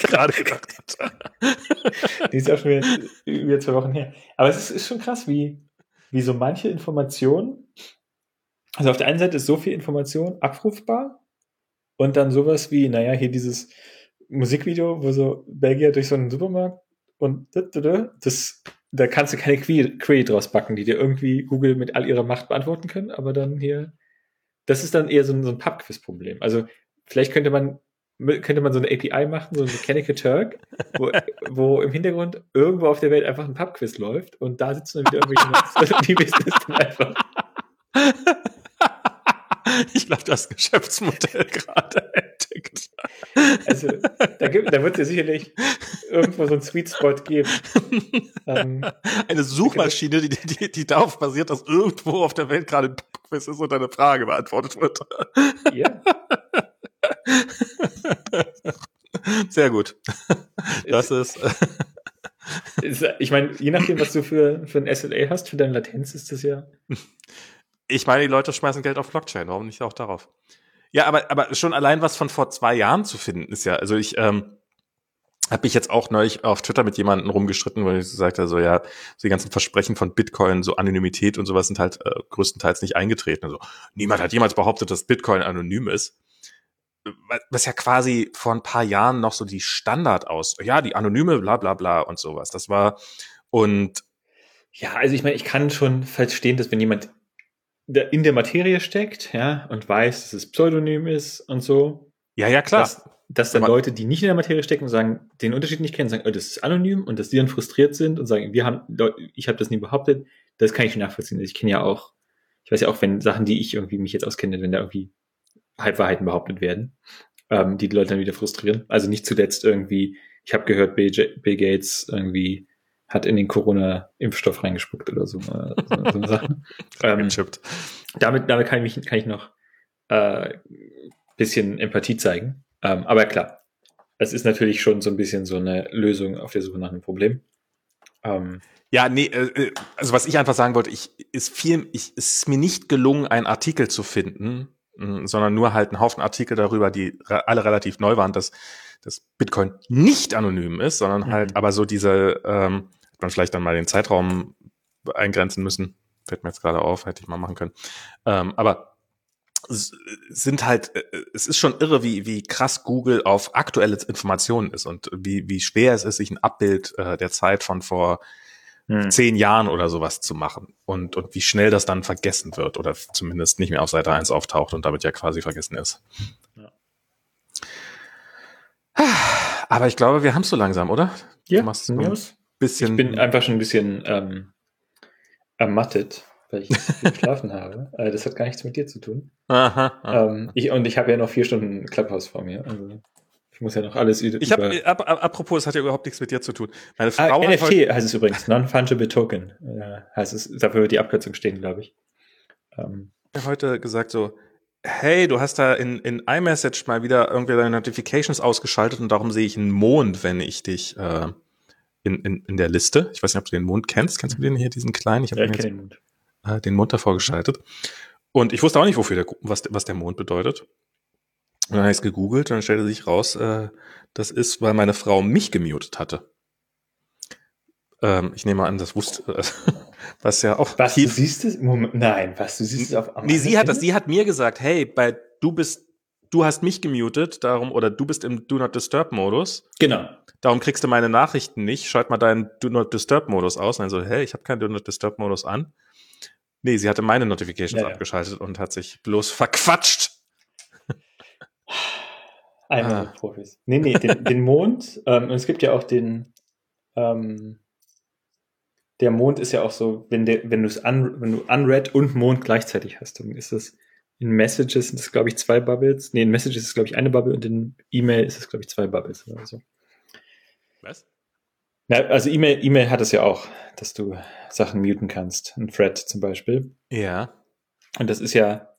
<laughs> gerade gedacht hat. die ist auch schon wieder über zwei Wochen her. Aber es ist, ist schon krass, wie, wie so manche Informationen, also auf der einen Seite ist so viel Information abrufbar und dann sowas wie, naja, hier dieses Musikvideo, wo so Belgier durch so einen Supermarkt und das da kannst du keine Query, Query draus backen, die dir irgendwie Google mit all ihrer Macht beantworten können, aber dann hier, das ist dann eher so ein, so ein Pubquiz-Problem. Also vielleicht könnte man könnte man so eine API machen, so ein Mechanical Turk, wo, <laughs> wo im Hintergrund irgendwo auf der Welt einfach ein Pubquiz läuft und da sitzen dann wieder irgendwelche und <laughs> die wissen es dann einfach. Ich glaube, das Geschäftsmodell gerade entdeckt. Also, da, gibt, da wird es ja sicherlich irgendwo so ein Sweet Spot geben. Ähm, eine Suchmaschine, die, die, die darauf basiert, dass irgendwo auf der Welt gerade ein Quiz ist und eine Frage beantwortet wird. Ja. Sehr gut. Das ist. ich meine, je nachdem, was du für, für ein SLA hast, für deine Latenz ist das ja. <laughs> Ich meine, die Leute schmeißen Geld auf Blockchain, warum nicht auch darauf? Ja, aber, aber schon allein was von vor zwei Jahren zu finden ist ja, also ich ähm, habe mich jetzt auch neulich auf Twitter mit jemandem rumgestritten, wo ich gesagt habe, so ja, so die ganzen Versprechen von Bitcoin, so Anonymität und sowas sind halt äh, größtenteils nicht eingetreten. Also niemand hat jemals behauptet, dass Bitcoin anonym ist. Was ja quasi vor ein paar Jahren noch so die Standard aus, ja, die anonyme, bla bla bla und sowas. Das war und ja, also ich meine, ich kann schon verstehen, dass wenn jemand in der Materie steckt, ja, und weiß, dass es Pseudonym ist und so. Ja, ja, klar. Dass, dass dann Leute, die nicht in der Materie stecken, sagen, den Unterschied nicht kennen, sagen, oh, das ist anonym und dass die dann frustriert sind und sagen, wir haben, ich habe das nie behauptet, das kann ich schon nachvollziehen. Ich kenne ja auch, ich weiß ja auch, wenn Sachen, die ich irgendwie mich jetzt auskenne, wenn da irgendwie Halbwahrheiten behauptet werden, ähm, die die Leute dann wieder frustrieren. Also nicht zuletzt irgendwie, ich habe gehört, Bill, Bill Gates irgendwie hat in den Corona-Impfstoff reingespuckt oder so. Äh, so, so eine Sache. <laughs> ähm, damit, damit kann ich, mich, kann ich noch äh, bisschen Empathie zeigen. Ähm, aber klar, es ist natürlich schon so ein bisschen so eine Lösung auf der Suche nach einem Problem. Ähm, ja, nee, äh, äh also was ich einfach sagen wollte, ich ist viel, ich es ist mir nicht gelungen, einen Artikel zu finden, mh, sondern nur halt einen Haufen Artikel darüber, die re alle relativ neu waren, dass dass Bitcoin nicht anonym ist, sondern halt mhm. aber so diese ähm, man vielleicht dann mal den Zeitraum eingrenzen müssen. Fällt mir jetzt gerade auf, hätte ich mal machen können. Ähm, aber sind halt, äh, es ist schon irre, wie, wie krass Google auf aktuelle Informationen ist und wie, wie schwer es ist, sich ein Abbild äh, der Zeit von vor hm. zehn Jahren oder sowas zu machen und, und wie schnell das dann vergessen wird oder zumindest nicht mehr auf Seite 1 auftaucht und damit ja quasi vergessen ist. Ja. Aber ich glaube, wir haben es so langsam, oder? Ja, du machst ein bisschen. Ich bin einfach schon ein bisschen ähm, ermattet, weil ich geschlafen <laughs> habe. Äh, das hat gar nichts mit dir zu tun. Aha. aha. Ähm, ich, und ich habe ja noch vier Stunden Clubhouse vor mir. Also ich muss ja noch alles über. Ich habe, ab, ab, apropos, es hat ja überhaupt nichts mit dir zu tun. Meine ah, Frau ah, NFT heißt es übrigens, Non-Fungible Token. Äh, heißt es, dafür wird die Abkürzung stehen, glaube ich. Ähm. heute gesagt so, hey, du hast da in, in iMessage mal wieder irgendwie deine Notifications ausgeschaltet und darum sehe ich einen Mond, wenn ich dich äh, in, in, in der Liste. Ich weiß nicht, ob du den Mond kennst. Kennst du den hier, diesen kleinen? Ich habe ja, den Mond. Äh, den Mond davor geschaltet. Und ich wusste auch nicht, wofür der, was, was der Mond bedeutet. Und dann habe ich es gegoogelt und dann stellte sich raus, äh, das ist, weil meine Frau mich gemutet hatte. Ähm, ich nehme an, das wusste, äh, <laughs> was ja auch. Was tief, du siehst es? Moment, nein, was du siehst es auf Nee, sie hat das, sie hat mir gesagt, hey, bei du bist, du hast mich gemutet, darum, oder du bist im Do Not Disturb Modus. Genau. Darum kriegst du meine Nachrichten nicht. Schalt mal deinen Do Not Disturb Modus aus. Und dann so, hey, ich habe keinen Do Not Disturb Modus an. Nee, sie hatte meine Notifications ja, ja. abgeschaltet und hat sich bloß verquatscht. Einmal ah. Profis. Nee, nee, den, den Mond. Ähm, und es gibt ja auch den, ähm, der Mond ist ja auch so, wenn, der, wenn, un, wenn du Unread und Mond gleichzeitig hast, dann ist das in Messages sind es, glaube ich, zwei Bubbles. Nee, in Messages ist es, glaube ich, eine Bubble und in E-Mail ist es, glaube ich, zwei Bubbles oder so. Was? Na, also E-Mail, E-Mail hat es ja auch, dass du Sachen muten kannst. Ein Thread zum Beispiel. Ja. Und das ist ja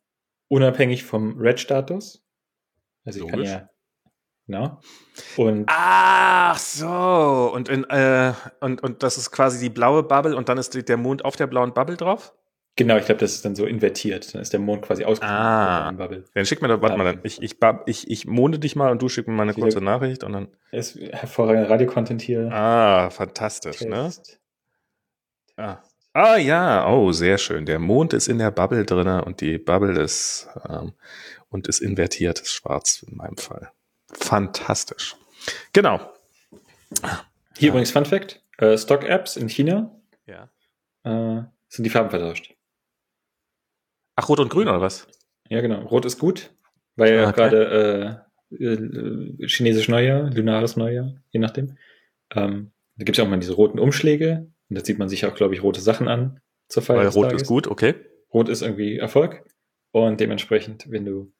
unabhängig vom Red-Status. Also ich Logisch. kann ja Genau. Und Ach so. Und, in, äh, und, und das ist quasi die blaue Bubble und dann ist der Mond auf der blauen Bubble drauf? Genau, ich glaube, das ist dann so invertiert. Dann ist der Mond quasi ausgeschlossen. Ah, Bubble. dann schick mir doch, warte mal, dann. Ich, ich, ich, ich monde dich mal und du schick mir mal eine kurze Nachricht und dann. Ist hervorragender Radio-Content hier. Ah, fantastisch, Test. ne? Ah. ah, ja, oh, sehr schön. Der Mond ist in der Bubble drinne und die Bubble ist, ähm, und ist invertiert, ist schwarz in meinem Fall. Fantastisch. Genau. Hier ja. übrigens Fun Fact: äh, Stock-Apps in China ja. äh, sind die Farben vertauscht. Ach, Rot und Grün oder was? Ja, genau. Rot ist gut, weil ja okay. gerade äh, äh, chinesisch Neujahr, lunares Neujahr, je nachdem. Ähm, da gibt es ja auch mal diese roten Umschläge. Und da zieht man sich auch, glaube ich, rote Sachen an zur Feier. Weil Rot ist gut, okay. Rot ist irgendwie Erfolg. Und dementsprechend, wenn du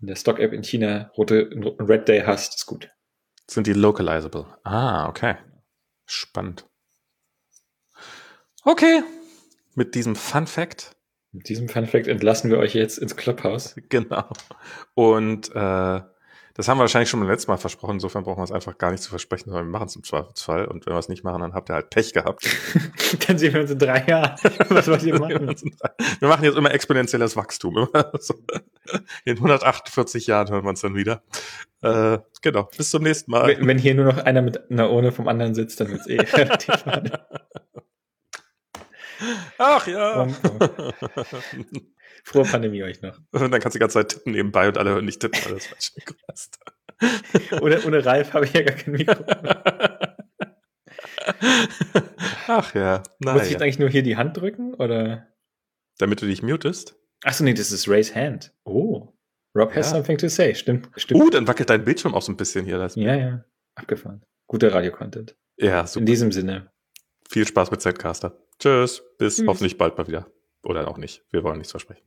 in der Stock-App in China rote Red Day hast, ist gut. Sind die localizable? Ah, okay. Spannend. Okay. Mit diesem Fun Fact. Mit diesem Fun Fact entlassen wir euch jetzt ins Clubhouse. <laughs> Genau. Und äh, das haben wir wahrscheinlich schon beim letzten Mal versprochen, insofern brauchen wir es einfach gar nicht zu versprechen, sondern wir machen es im Zweifelsfall. Und wenn wir es nicht machen, dann habt ihr halt Pech gehabt. <laughs> dann sehen wir uns in drei Jahren. <laughs> Was wollt ihr machen? wir machen jetzt immer exponentielles Wachstum. in 148 Jahren hören wir uns dann wieder. Äh, genau, bis zum nächsten Mal. Wenn, wenn hier nur noch einer mit einer Urne vom anderen sitzt, dann wird es eh relativ Ach ja. <laughs> Frohe Pandemie euch noch. Und dann kannst du die ganze Zeit tippen nebenbei und alle hören nicht tippen, weil das falsch ist. ohne, ohne Ralf habe ich ja gar kein Mikro. Ach ja. Naja. Muss ich jetzt eigentlich nur hier die Hand drücken oder? Damit du dich mutest? Achso, nee, das ist Raise Hand. Oh. Rob has ja. something to say. Stimmt, stimmt. Uh, dann wackelt dein Bildschirm auch so ein bisschen hier. Das ja, ja. Abgefahren. Guter Radio-Content. Ja, super. In diesem Sinne. Viel Spaß mit Zetcaster. Tschüss. Bis Tschüss. hoffentlich bald mal wieder. Oder auch nicht. Wir wollen nichts versprechen.